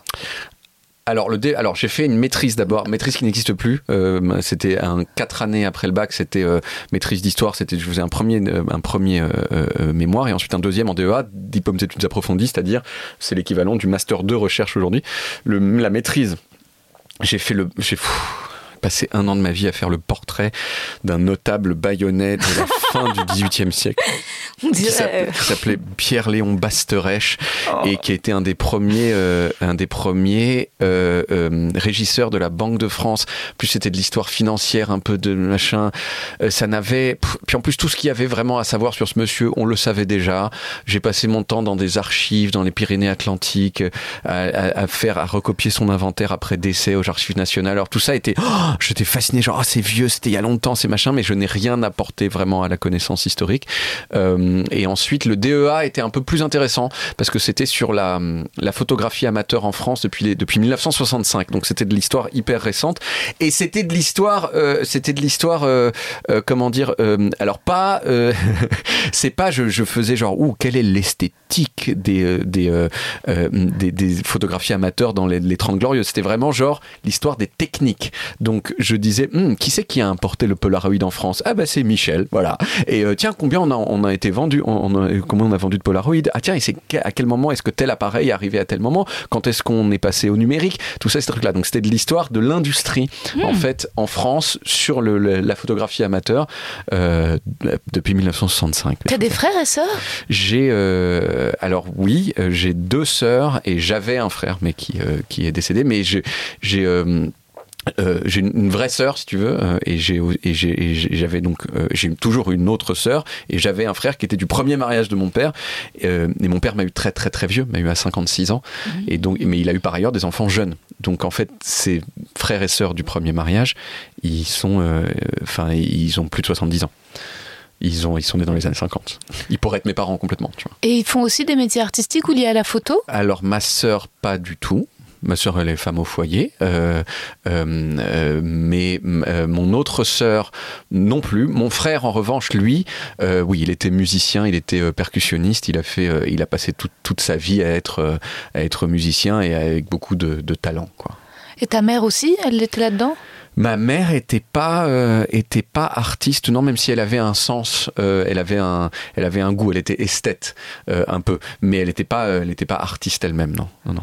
Alors, le dé- alors j'ai fait une maîtrise d'abord, maîtrise qui n'existe plus. Euh, c'était un quatre années après le bac, c'était euh, maîtrise d'histoire. C'était, je faisais un premier, euh, un premier euh, mémoire et ensuite un deuxième en DEA, diplôme d'études approfondies, c'est-à-dire c'est l'équivalent du master 2 recherche aujourd'hui. La maîtrise, j'ai fait le, j'ai passé un an de ma vie à faire le portrait d'un notable baïonnet de la fin du XVIIIe siècle On qui s'appelait- Pierre-Léon Basterèche et qui était un des premiers, euh, un des premiers euh, euh, régisseurs de la Banque de France. Plus c'était de l'histoire financière, un peu de machin. Euh, ça n'avait. Puis en plus tout ce qu'il y avait vraiment à savoir sur ce monsieur, on le savait déjà. J'ai passé mon temps dans des archives, dans les Pyrénées-Atlantiques, à, à- à faire, à recopier son inventaire après décès aux archives nationales. Alors tout ça était. oh, J'étais fasciné, genre ah, c'est vieux, c'était il y a longtemps, c'est machin, mais je n'ai rien apporté vraiment à la connaissance historique. Euh, et ensuite, le DEA était un peu plus intéressant parce que c'était sur la, photographie amateur en France depuis, depuis 1965. Donc c'était de l'histoire hyper récente et c'était de l'histoire, euh, c'était de l'histoire, euh, comment dire, alors pas, c'est pas, je, faisais genre, ouh, quelle est l'esthétique des, des, photographies amateurs dans les, les 30 glorieuses. C'était vraiment genre l'histoire des techniques. Donc je disais, Hum, qui c'est qui a importé le Polaroid en France? Ah bah c'est Michel, voilà. Et euh, tiens, combien on a, on a été vendu on, on a- Combien on a vendu de Polaroid? Ah tiens, et c'est à quel moment est-ce que tel appareil est arrivé à tel moment? Quand est-ce qu'on est passé au numérique? Tout ça, ces trucs-là. Donc c'était de l'histoire de l'industrie en fait en France sur le, le- la photographie amateur euh, depuis 1965. T'as des frères et sœurs? J'ai euh, alors oui, euh, j'ai deux sœurs et j'avais un frère mais qui euh, qui est décédé. Mais j'ai euh, j'ai une vraie sœur si tu veux euh, et j'avais donc euh, j'ai toujours une autre sœur et j'avais un frère qui était du premier mariage de mon père euh, et mon père m'a eu très très très vieux m'a eu à 56 ans et donc mais il a eu par ailleurs des enfants jeunes. Donc en fait ses frères et sœurs du premier mariage ils sont euh, enfin ils ont plus de 70 ans. Ils ont ils sont nés dans les années 50 ils pourraient être mes parents complètement tu vois. Et ils font aussi des métiers artistiques ou liés à la photo? Alors ma sœur pas du tout. Ma sœur elle est femme au foyer, euh, euh, mais euh, mon autre sœur non plus. Mon frère en revanche lui, oui il était musicien, il était percussionniste, il a fait, il a passé toute- toute sa vie à être à être musicien et avec beaucoup de, de talent quoi. Et ta mère aussi, elle était là-dedans? Ma mère était pas euh, était pas artiste non même si elle avait un sens euh, elle avait un elle avait un goût elle était esthète euh, un peu mais elle était pas elle était pas artiste elle-même non non non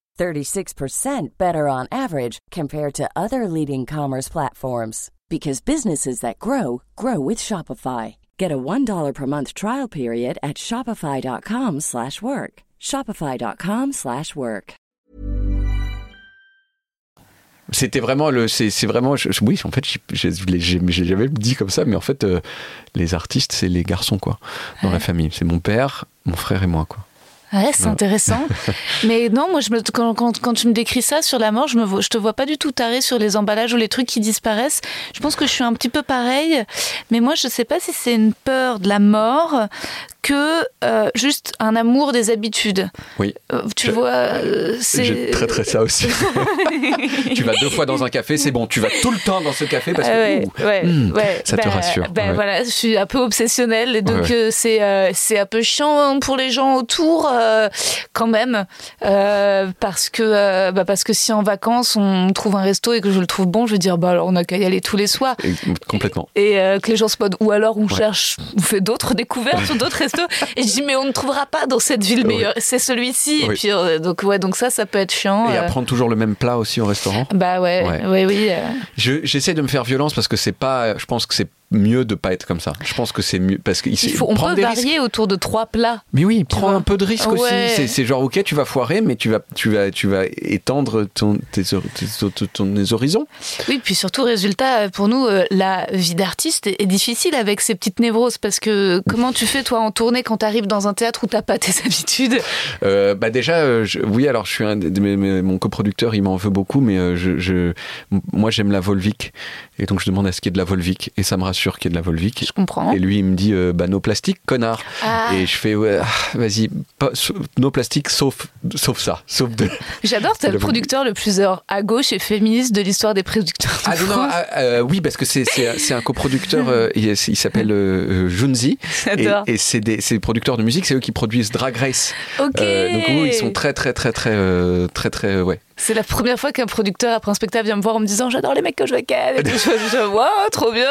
36% better on average compared to other leading commerce platforms because businesses that grow grow with Shopify. Get a $1 per month trial period at shopify.com/work. slash work. shopify.com/work. slash work. c'était vraiment le, c'est vraiment, je- oui, en fait, j'ai jamais dit comme ça, mais en fait, euh, les artistes, c'est les garçons quoi, dans la famille. C'est mon père, mon frère et moi quoi. Ouais, c'est intéressant. Mais non, moi, je me, quand, quand, quand tu me décris ça sur la mort, je, me je te vois pas du tout taré sur les emballages ou les trucs qui disparaissent. Je pense que je suis un petit peu pareil. Mais moi, je sais pas si c'est une peur de la mort que euh, juste un amour des habitudes. Oui. Euh, tu Je- vois, euh, c'est. J'ai très très ça aussi. tu vas deux fois dans un café, c'est bon. Tu vas tout le temps dans ce café parce que ouais, ouh, ouais, hmm, ouais. ça te Bah, rassure. bah ouais. voilà, je suis un peu obsessionnelle et donc c'est c'est un peu chiant pour les gens autour euh, quand même euh, parce que euh, bah, parce que si en vacances on trouve un resto et que je le trouve bon, je vais dire bah alors on a qu'à y aller tous les soirs. Et- complètement. Et que les gens se modent, ou alors on Ouais. cherche, on fait d'autres découvertes sur d'autres restos. Et je dis, mais on ne trouvera pas dans cette ville Ouais. meilleure, c'est celui-ci. Et Oui. puis, donc, ouais, donc ça, ça peut être chiant. Et euh. à prendre toujours le même plat aussi au restaurant. Bah ouais, Ouais. oui. Je- J'essaie de me faire violence parce que c'est pas. Je pense que c'est mieux de pas être comme ça. Je pense que c'est mieux parce qu'il faut, on peut des risques. varier autour de trois plats. Mais oui, prends vois. un peu de risque Ouais. aussi. C'est- genre ok, tu vas foirer, mais tu vas, tu vas, tu vas étendre ton, tes, hor- tes- tes- ton- tes horizons. Oui, puis surtout, résultat, pour nous, euh, la vie d'artiste est, difficile avec ces petites névroses parce que comment tu fais, toi, en tournée quand tu arrives dans un théâtre où t'as pas tes habitudes? Euh, bah déjà, euh, je- oui, alors je suis un, de mes- mes- mon coproducteur, il m'en veut beaucoup, mais euh, je, je- moi j'aime la Volvic et donc je demande à ce qu'il y ait de la Volvic et ça me rassure qu'il y ait de la Volvic. Je comprends. Et lui, il me dit, euh, bah, no plastique, connard. Ah. Et je fais, ouais, ah, vas-y, pas- so- no plastique, sauf, sauf ça. Sauf de. J'adore, t'es Le producteur le plus à gauche et féministe de l'histoire des producteurs de Ah non, non, France. ah, euh, oui, parce que c'est, c'est, c'est un coproducteur, euh, il, il s'appelle Junzi. Et, J'adore. et c'est des, c'est des producteurs de musique, c'est eux qui produisent Drag Race. Ok. Euh, donc, eux, ils sont très, très, très, très, très, très, ouais. C'est la première fois qu'un producteur après un spectacle vient me voir en me disant j'adore les mecs que je ken. Et tout. je dis waouh, trop bien.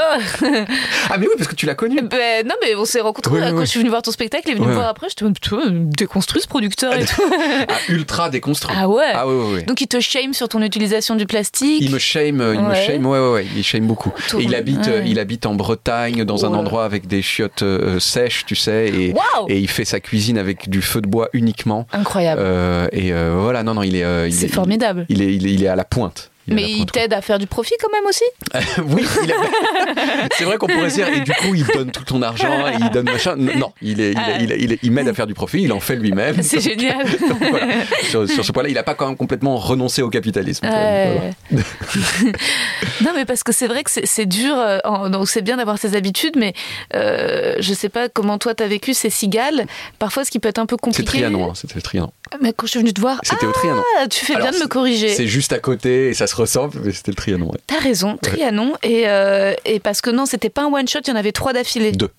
Ah, mais oui, parce que tu l'as connu. ben non, mais on s'est rencontrés Oui, là, oui, quand oui. je suis venu voir ton spectacle. Il est venu me voir après. Je te dis déconstruit ce producteur et tout. Ah, ultra déconstruit. ah ouais. Ah, ouais. Donc il te shame sur ton utilisation du plastique. Il me shame, il me Ouais. shame, ouais, ouais, ouais, il shame beaucoup. Et il habite, ouais. il habite en Bretagne, dans un endroit avec des chiottes euh, sèches, tu sais, et, et il fait sa cuisine avec du feu de bois uniquement. Incroyable. Euh, et euh, voilà, non, non, il est, il est, formidable. Il est, il est, il est à la pointe. Il mais il t'aide à faire du profit quand même aussi? oui, a- c'est vrai qu'on pourrait dire, et du coup, il donne tout ton argent, et il donne machin. Non, il est, est- il, est- il il m'aide à faire du profit, il en fait lui-même. C'est génial. Donc, voilà. sur, sur ce point-là, il n'a pas quand même complètement renoncé au capitalisme. Voilà. non, mais parce que c'est vrai que c'est- c'est dur. euh, donc c'est bien d'avoir ses habitudes, mais euh, je sais pas comment toi t'as vécu ces cigales. Parfois, ce qui peut être un peu C'est compliqué. Trianon, hein, c'était le Trianon. Mais quand je suis venue te voir, C'était au Trianon. ah, tu fais Alors, bien de me corriger. C'est juste à côté et ça se ressemble, mais c'était le Trianon. ouais. T'as raison, Trianon. Et, euh, et parce que non, c'était pas un one shot, il y en avait trois d'affilée. Deux.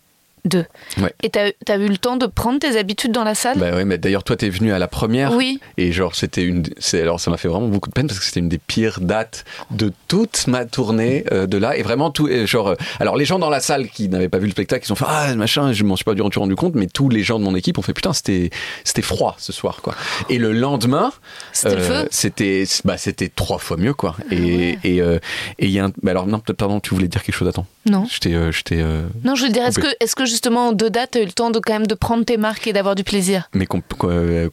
Deux. Ouais. Et t'as as eu le temps de prendre tes habitudes dans la salle? Bah ouais, mais d'ailleurs, toi, t'es venu à la première. Oui. Et genre, c'était une. Alors, ça m'a fait vraiment beaucoup de peine parce que c'était une des pires dates de toute ma tournée euh, de là. Et vraiment, tout. et genre. euh, alors, les gens dans la salle qui n'avaient pas vu le spectacle, ils ont fait Ah, machin, je m'en suis pas du tout rendu compte, mais tous les gens de mon équipe ont fait Putain, c'était c'était froid ce soir, quoi. Et le lendemain. C'était euh, feu? C'était bah, c'était trois fois mieux, quoi. Et ouais. et euh, et il y a un. bah alors, non, peut-être, pardon, tu voulais dire quelque chose, attends. Non. Euh, Non, je veux dire, est-ce que justement en deux dates, t'as eu le temps de quand même de prendre tes marques et d'avoir du plaisir. Mais euh,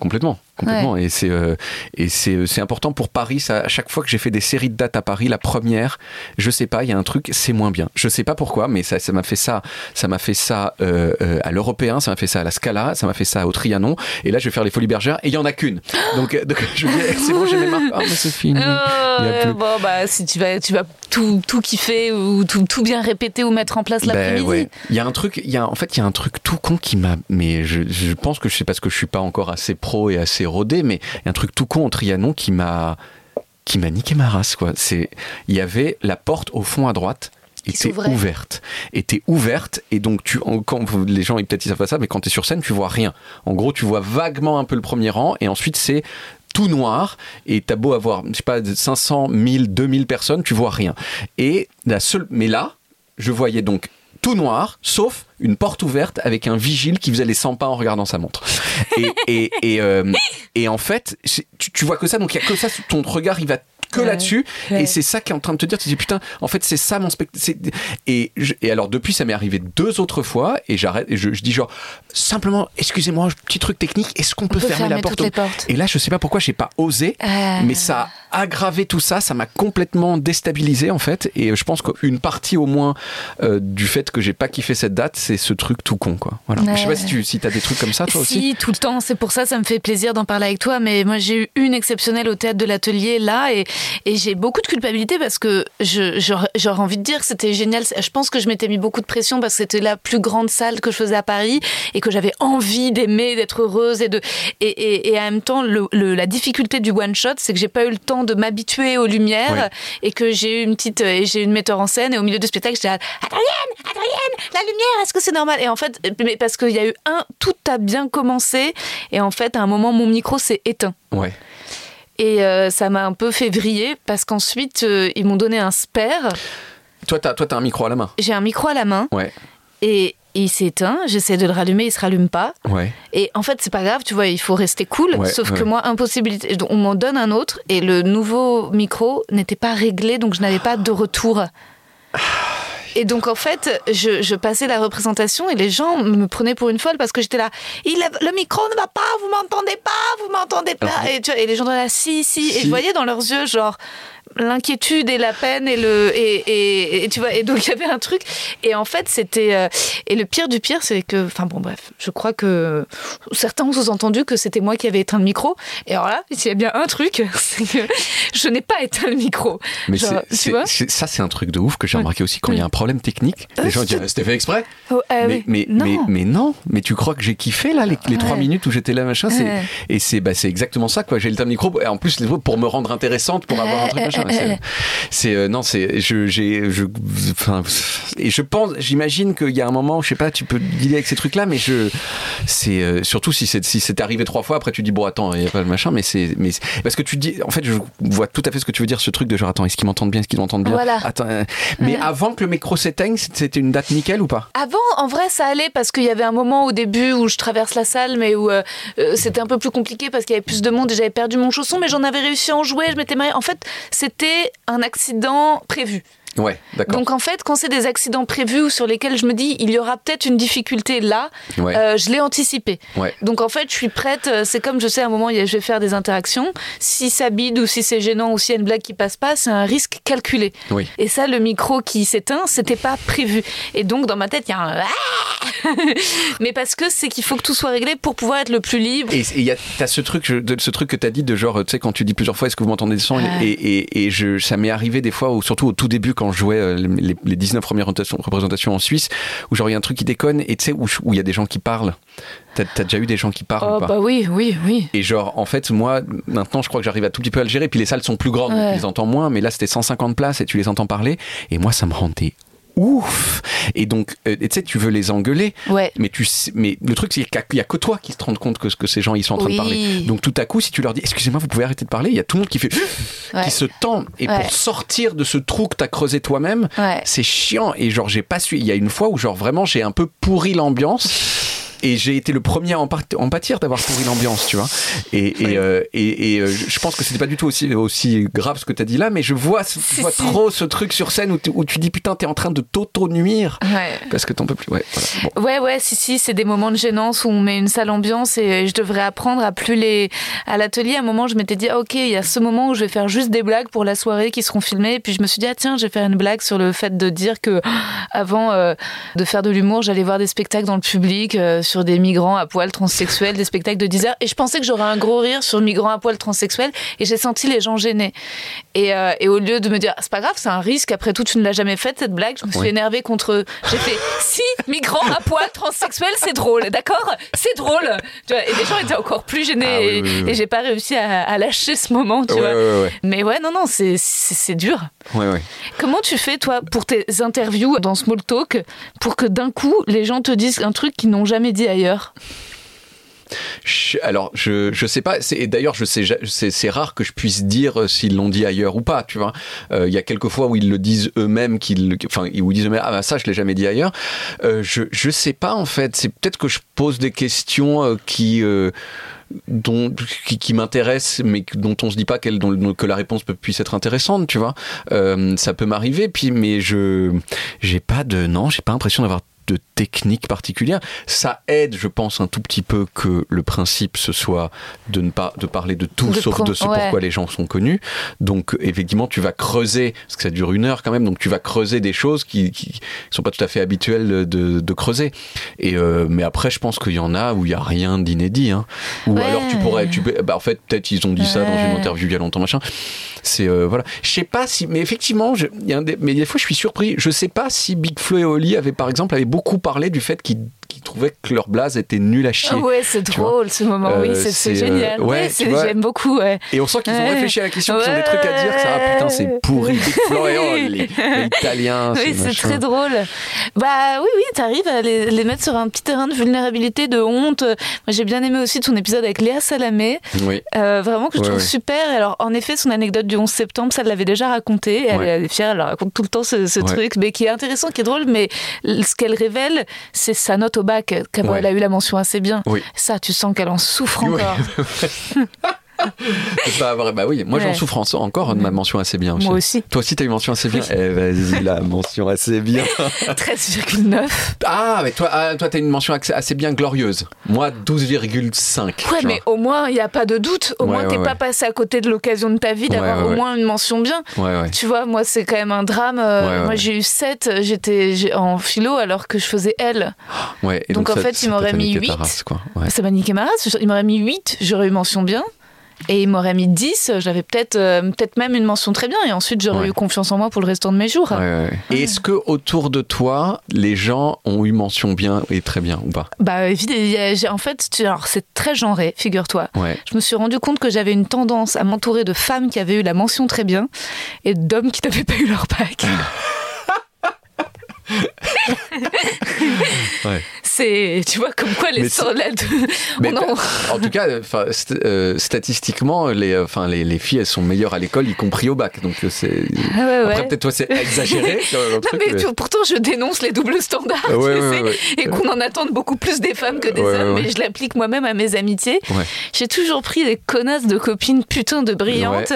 complètement. Et c'est euh, et c'est euh, c'est important pour Paris. Ça, à chaque fois que j'ai fait des séries de dates à Paris, la première, je sais pas, il y a un truc, c'est moins bien. Je sais pas pourquoi, mais ça ça m'a fait ça, ça m'a fait ça euh, euh, à l'européen, ça m'a fait ça à la Scala, ça m'a fait ça au Trianon. Et là, je vais faire les Folies Bergères et il y en a qu'une. Donc, donc je me dis, c'est bon, j'ai mes marques. Ah, mais c'est fini. Oh, bon, bah, si tu vas, tu vas tout, tout kiffer ou tout, tout bien répéter ou mettre en place Ben l'après-midi. ouais. Il y a un truc, il y a, en fait, il y a un truc tout con qui m'a, mais je, je pense que je sais parce que je suis pas encore assez pro et assez rodé, mais il y a un truc tout con au Trianon qui m'a, qui m'a niqué ma race, quoi. C'est, il y avait la porte au fond à droite était ouverte, était ouverte et donc tu, en- quand les gens ils peut-être ils savent pas ça, mais quand tu es sur scène tu vois rien. En gros tu vois vaguement un peu le premier rang et ensuite c'est tout noir et t'as beau avoir je sais pas 500 1000 2000 personnes tu vois rien et la seule mais là je voyais donc tout noir, sauf une porte ouverte avec un vigile qui faisait les 100 pas en regardant sa montre. Et, euh, en fait, tu vois que ça, donc il y a que ça, ton regard il va que Ouais. là-dessus. Ouais. Et c'est ça qui est en train de te dire, tu te dis putain, en fait c'est ça mon spectacle. Et, je- et alors depuis ça m'est arrivé deux autres fois et j'arrête et je, je dis genre simplement excusez-moi petit truc technique, est-ce qu'on peut, peut fermer, la porte toutes les portes. Et là je sais pas pourquoi j'ai pas osé, Ah. mais ça a aggravé tout ça, ça m'a complètement déstabilisé en fait. Et je pense qu'une partie au moins euh, du fait que j'ai pas kiffé cette date, c'est ce truc tout con quoi. Voilà. Ouais. Je sais pas si tu si as des trucs comme ça toi aussi. Si, tout le temps. C'est pour ça, ça me fait plaisir d'en parler avec toi. Mais moi, j'ai eu une exceptionnelle au théâtre de l'atelier là, et, et j'ai beaucoup de culpabilité parce que je, j'aurais j'aurais envie de dire que c'était génial. Je pense que je m'étais mis beaucoup de pression parce que c'était la plus grande salle que je faisais à Paris et que j'avais envie d'aimer, d'être heureuse et de et, et, et en même temps, le, le- la difficulté du one shot, c'est que j'ai pas eu le temps de m'habituer aux lumières et que j'ai eu une petite et j'ai eu une metteur en scène et au milieu du spectacle, j'étais là, Adrienne, Adrienne, la lumière, est-ce que c'est normal? Et en fait, mais parce qu'il y a eu un, tout a bien commencé et en fait, à un moment, mon micro s'est éteint. Ouais. Et euh, ça m'a un peu fait vriller parce qu'ensuite, euh, ils m'ont donné un spare. Toi t'as toi t'as un micro à la main. J'ai un micro à la main Ouais. et il s'est éteint. J'essaie de le rallumer, il se rallume pas. Ouais. Et en fait, c'est pas grave, tu vois, il faut rester cool. Ouais, sauf ouais. que moi, impossibilité. On m'en donne un autre et le nouveau micro n'était pas réglé, donc je n'avais pas de retour. Et donc en fait, je, je passais la représentation et les gens me prenaient pour une folle parce que j'étais là. Il a- le micro ne va pas, vous m'entendez pas, vous m'entendez pas. Alors, Et, tu vois, et les gens étaient là, si, si. Et Si. je voyais dans leurs yeux genre l'inquiétude et la peine et le et, et, et tu vois et donc il y avait un truc et en fait c'était euh, et le pire du pire c'est que enfin bon bref je crois que certains ont sous-entendu que c'était moi qui avais éteint le micro et alors là s'il y a bien un truc c'est que je n'ai pas éteint le micro Mais Genre, c'est- tu vois ça, c'est un truc de ouf que j'ai remarqué aussi quand il y a un problème technique. Les gens disent, Ah, c'était fait exprès. Oh, ah mais, oui. mais, non mais, mais non, mais tu crois que j'ai kiffé là, les, les trois minutes où j'étais là, machin. c'est- Ouais. Et c'est bah, c'est exactement ça, quoi. J'ai le micro, et en plus, pour me rendre intéressante, pour avoir un truc, machin. C'est- C'est, euh, non, c'est, je, j'ai, je, enfin, et je pense, j'imagine qu'il y a un moment, je sais pas, tu peux dealer avec ces trucs-là, mais je, c'est, euh, surtout si c'est, si c'est arrivé trois fois, après tu dis, bon, attends, il y a pas le machin, mais c'est, mais, c'est- parce que tu dis, en fait, je vois tout à fait ce que tu veux dire, ce truc de genre, attends, est-ce qu'ils m'entendent bien, est-ce qu'ils m'entendent bien? Voilà. Attends, euh, mais avant que le micro s'éteigne, c'était une date nickel ou pas? Avant, en vrai, ça allait parce qu'il y avait un moment au début où je traverse la salle, mais où euh, c'était un peu plus compliqué parce qu'il y avait plus de monde et j'avais perdu mon chausson, mais j'en avais réussi à en jouer, je m'étais mariée. En fait, c'était un accident prévu. Ouais, d'accord. Donc en fait, quand c'est des accidents prévus ou sur lesquels je me dis il y aura peut-être une difficulté là, Ouais. euh, je l'ai anticipé. Ouais. Donc en fait, je suis prête. euh, C'est comme je sais à un moment, je vais faire des interactions. Si ça bide ou si c'est gênant ou s'il y a une blague qui passe pas, c'est un risque calculé. Oui. Et ça, le micro qui s'éteint, c'était pas prévu. Et donc dans ma tête, il y a un mais parce que c'est qu'il faut que tout soit réglé pour pouvoir être le plus libre. Et il y a t'as ce truc, ce truc que t'as dit de genre, tu sais, quand tu dis plusieurs fois, est-ce que vous m'entendez le son? Ouais. Et, et, et je, ça m'est arrivé des fois, ou surtout au tout début quand je jouais euh, les, les 19 premières représentations, en Suisse, où genre il y a un truc qui déconne et tu sais où il y a des gens qui parlent. T'as as déjà eu des gens qui parlent Oh ou pas bah oui, oui, oui. Et genre, en fait, moi, maintenant, je crois que j'arrive à tout petit peu à le gérer. Puis les salles sont plus grandes, donc Ouais. tu les entends moins. Mais là, c'était 150 places et tu les entends parler. Et moi, ça me rendait ouf. Et donc, euh, tu sais, tu veux les engueuler. Ouais. Mais, tu sais- mais le truc, c'est qu'il n'y a, que toi qui te rends compte que, que ces gens, ils sont en train Oui. de parler. Donc tout à coup, si tu leur dis, excusez-moi, vous pouvez arrêter de parler, il y a tout le monde qui fait, Ouais. qui se tend. Et Ouais. pour sortir de ce trou que t'as creusé toi-même, c'est chiant. Et genre, j'ai pas su. Il y a une fois où, genre, vraiment, j'ai un peu pourri l'ambiance. Et j'ai été le premier à en, en pâtir d'avoir pourri l'ambiance, tu vois. Et, et, euh, et, et, euh, je pense que c'était pas du tout aussi, aussi grave ce que t'as dit là, mais je vois, je vois trop ce truc sur scène où tu, où tu dis putain, t'es en train de t'auto-nuire Ouais. parce que t'en peux plus. Ouais, voilà. Bon. Ouais, ouais, si, si, c'est des moments de gênance où on met une sale ambiance et je devrais apprendre à plus les. À l'atelier, à un moment, je m'étais dit, ah, ok, il y a ce moment où je vais faire juste des blagues pour la soirée qui seront filmées. Et puis je me suis dit, ah, tiens, je vais faire une blague sur le fait de dire que avant euh, de faire de l'humour, j'allais voir des spectacles dans le public sur des migrants à poil transsexuels, des spectacles de 10 heures. Et je pensais que j'aurais un gros rire sur migrants à poil transsexuels et j'ai senti les gens gênés. Et, euh, et au lieu de me dire, c'est pas grave, c'est un risque, après tout, tu ne l'as jamais fait cette blague, je me suis énervée contre eux. J'ai fait, si, migrants à poil transsexuels, c'est drôle, d'accord? C'est drôle. Tu vois, et les gens étaient encore plus gênés Ah oui, et, oui, oui. et j'ai pas réussi à, à lâcher ce moment, tu Ouais, vois. ouais, ouais. Mais ouais, non, non, c'est- dur. Comment tu fais, toi, pour tes interviews dans Small Talk, pour que d'un coup, les gens te disent un truc qu'ils n'ont jamais dit ailleurs alors, je je sais pas. Et d'ailleurs, je sais, c'est rare que je puisse dire euh, s'ils l'ont dit ailleurs ou pas. Tu vois, Euh, il y a quelques fois où ils le disent eux-mêmes, qu'ils, enfin, où ils disent eux-mêmes, ah bah ça, je l'ai jamais dit ailleurs. Euh, je je sais pas en fait. C'est peut-être que je pose des questions qui dont qui, qui m'intéressent mais dont on se dit pas qu'elle que la réponse puisse être intéressante tu vois ça peut m'arriver puis mais je j'ai pas de non j'ai pas l'impression d'avoir de technique particulière. Ça aide je pense un tout petit peu que le principe ce soit de ne pas de parler de tout De sauf de ce ouais. pourquoi les gens sont connus. Donc effectivement tu vas creuser parce que ça dure une heure quand même donc tu vas creuser des choses qui qui sont pas tout à fait habituelles de, de creuser. Et euh, mais après je pense qu'il y en a où il y a rien d'inédit hein. ou Ouais. alors tu pourrais tu bah en fait peut-être ils ont dit ça dans une interview il y a longtemps machin. C'est euh, voilà. Je sais pas si mais effectivement je, il y a un des, mais des fois je suis surpris. Je sais pas si Big Flo et Oli avaient par exemple avaient beaucoup parlé du fait qu'ils qu'ils trouvaient que leur blaze était nul à chier ouais, c'est drôle ce moment, Euh, oui, c'est c'est euh, génial. ouais, vois. j'aime beaucoup, ouais. et on sent qu'ils ont réfléchi à la question qu'ils ont des trucs à dire ça ah putain c'est pourri et Oli les Italiens Oui, c'est très drôle. Bah oui, oui, t'arrives à les, les mettre sur un petit terrain de vulnérabilité, de honte. Moi, j'ai bien aimé aussi ton épisode avec Léa Salamé, oui euh, vraiment que je trouve super. Alors, en effet, son anecdote du 11 septembre, ça, l'avait déjà raconté. Elle, est fière, elle raconte tout le temps ce, ce truc, mais qui est intéressant, qui est drôle. Mais ce qu'elle révèle, c'est sa note au bac, Ouais. elle a eu la mention assez bien. Oui. Ça, tu sens qu'elle en souffre Oui. encore. Vrai. Bah oui, moi j'en souffre en- encore de ma mention assez bien aussi. Moi aussi. Toi aussi, t'as eu mention assez bien. Eh vas-y, la mention assez bien. 13,9. Ah, mais toi, ah, toi, t'as une mention assez, bien glorieuse. Moi, 12,5. Ouais, mais vois. au moins, il n'y a pas de doute. Au Ouais, moins, ouais, t'es pas passé à côté de l'occasion de ta vie d'avoir au moins une mention bien. Tu vois, moi, c'est quand même un drame. Euh, moi, j'ai eu 7, j'étais en philo alors que je faisais L. Donc, en ça- fait, il m'aurait mis niqué ta 8. race, quoi. Ouais. Ça m'a niqué ma race. Il m'aurait mis 8, j'aurais eu mention bien. Et il m'aurait mis 10, j'avais peut-être euh, peut-être même une mention très bien. Et ensuite, j'aurais Ouais. eu confiance en moi pour le restant de mes jours. Ouais, ouais, ouais. Et Est-ce que autour de toi, les gens ont eu mention bien et très bien ou pas? Bah, évidemment, en fait, c'est très genré, figure-toi. Ouais. Je me suis rendu compte que j'avais une tendance à m'entourer de femmes qui avaient eu la mention très bien et d'hommes qui n'avaient pas eu leur bac. Ouais. C'est, tu vois, comme quoi les là de- Mais on en- tout cas, st- euh, statistiquement, les, euh, enfin, les, les filles, elles sont meilleures à l'école, y compris au bac. Donc euh, c'est. Ah ouais, ouais. Après, peut-être toi, c'est exagéré. Non, truc, mais pourtant, je dénonce les doubles standards, Ouais, tu sais, et qu'on en attende beaucoup plus des femmes que des hommes, mais je l'applique moi-même à mes amitiés. J'ai toujours pris des connasses de copines putain de brillantes,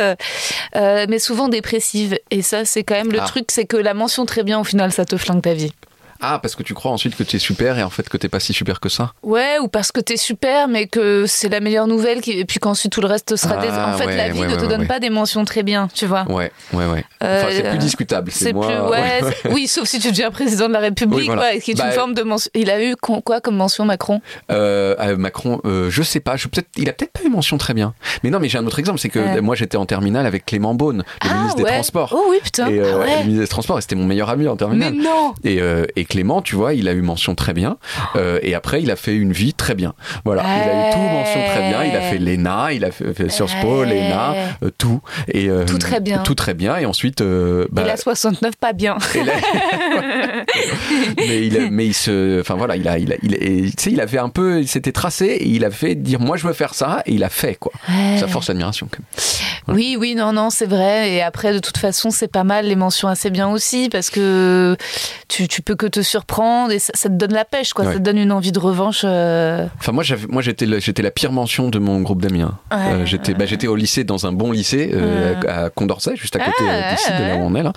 euh, mais souvent dépressives. Et ça, c'est quand même le Ah. truc, c'est que la mention très bien, au final, ça te flingue ta vie. Ah, parce que tu crois ensuite que tu es super et en fait que t'es pas si super que ça. Ouais, ou parce que t'es super, mais que c'est la meilleure nouvelle, qui... et puis qu'ensuite tout le reste sera des... Ah, En fait, ouais, la vie ouais, ne te donne pas des mentions très bien, tu vois. Ouais, ouais, ouais. Enfin, Euh, c'est plus discutable. C'est moi. plus, oui, sauf si tu deviens président de la République, Oui, voilà. qui est Bah, une forme de mention. Il a eu quoi comme mention Macron? Euh, euh, Macron, euh, je sais pas. Je peut-être, il a peut-être pas eu mention très bien. Mais non, mais j'ai un autre exemple, c'est que Ouais. moi j'étais en terminale avec Clément Beaune, le ministre des. Transports. Oh oui, putain. Et euh, Ah ouais. le ministre des Transports, et c'était mon meilleur ami en Mais terminale. non Et, euh, et Clément, tu vois, il a eu mention très bien. Euh, et après, il a fait une vie très bien. Voilà, il a eu tout mention très bien. Il a fait l'ENA, il a fait, fait Sciences Po, l'ENA, euh, tout. Et, euh, Tout très bien. Tout très bien. Et ensuite, bah, Il a 69, pas bien. là- mais il, a- mais il se, enfin voilà, il a, il a, il, et, tu sais, il avait un peu, il s'était tracé, et il a fait dire, moi je veux faire ça, et il a fait quoi. Ça force l'admiration. quand même. Oui, oui, non, non, c'est vrai. Et après, de toute façon, c'est pas mal les mentions assez bien aussi parce que tu, tu peux que te surprendre et ça, ça te donne la pêche, quoi. Ouais. Ça te donne une envie de revanche. euh, Enfin moi, j'avais, moi j'étais, j'étais la pire mention de mon groupe d'amis. hein. Ouais, Euh, j'étais, bah, j'étais au lycée dans un bon lycée euh, Ouais. à, Condorcet, juste à côté Ah, d'ici, de là où on est là.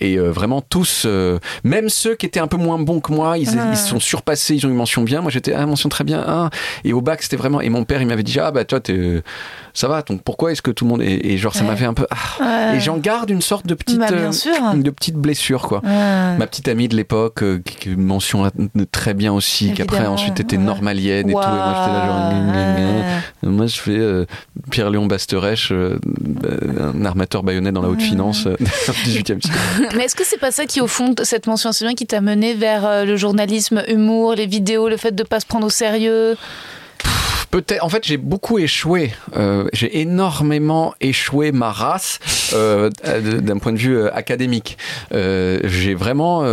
Et vraiment tous, même ceux qui étaient un peu moins bons que moi, ils, ils se sont surpassés, ils ont eu mention bien. Moi j'étais ah mention très bien. ah. Et au bac c'était vraiment. Et mon père il m'avait dit ah bah toi t'es, ça va. Donc pourquoi est-ce que tout le monde et, et genre ça Ouais. m'avait un peu. ah. Ouais. Et j'en garde une sorte de petite, Bah, euh, sûr. de petite blessure quoi. ouais. Ma petite amie de l'époque, euh, qui, qui mention très bien aussi, qui après ensuite était ouais. normalienne et tout. Et moi j'étais là genre. gna, gna, gna. Ouais. Moi, je fais euh, Pierre-Léon Basterèche, un armateur baïonnet dans la haute finance euh, au 18e siècle. Mais est-ce que c'est pas ça qui, au fond, cette mention assez bien qui t'a mené vers euh, le journalisme, humour, les vidéos, le fait de pas se prendre au sérieux? En fait, j'ai beaucoup échoué. Euh, j'ai énormément échoué ma race euh, euh, d'un point de vue académique. J'ai vraiment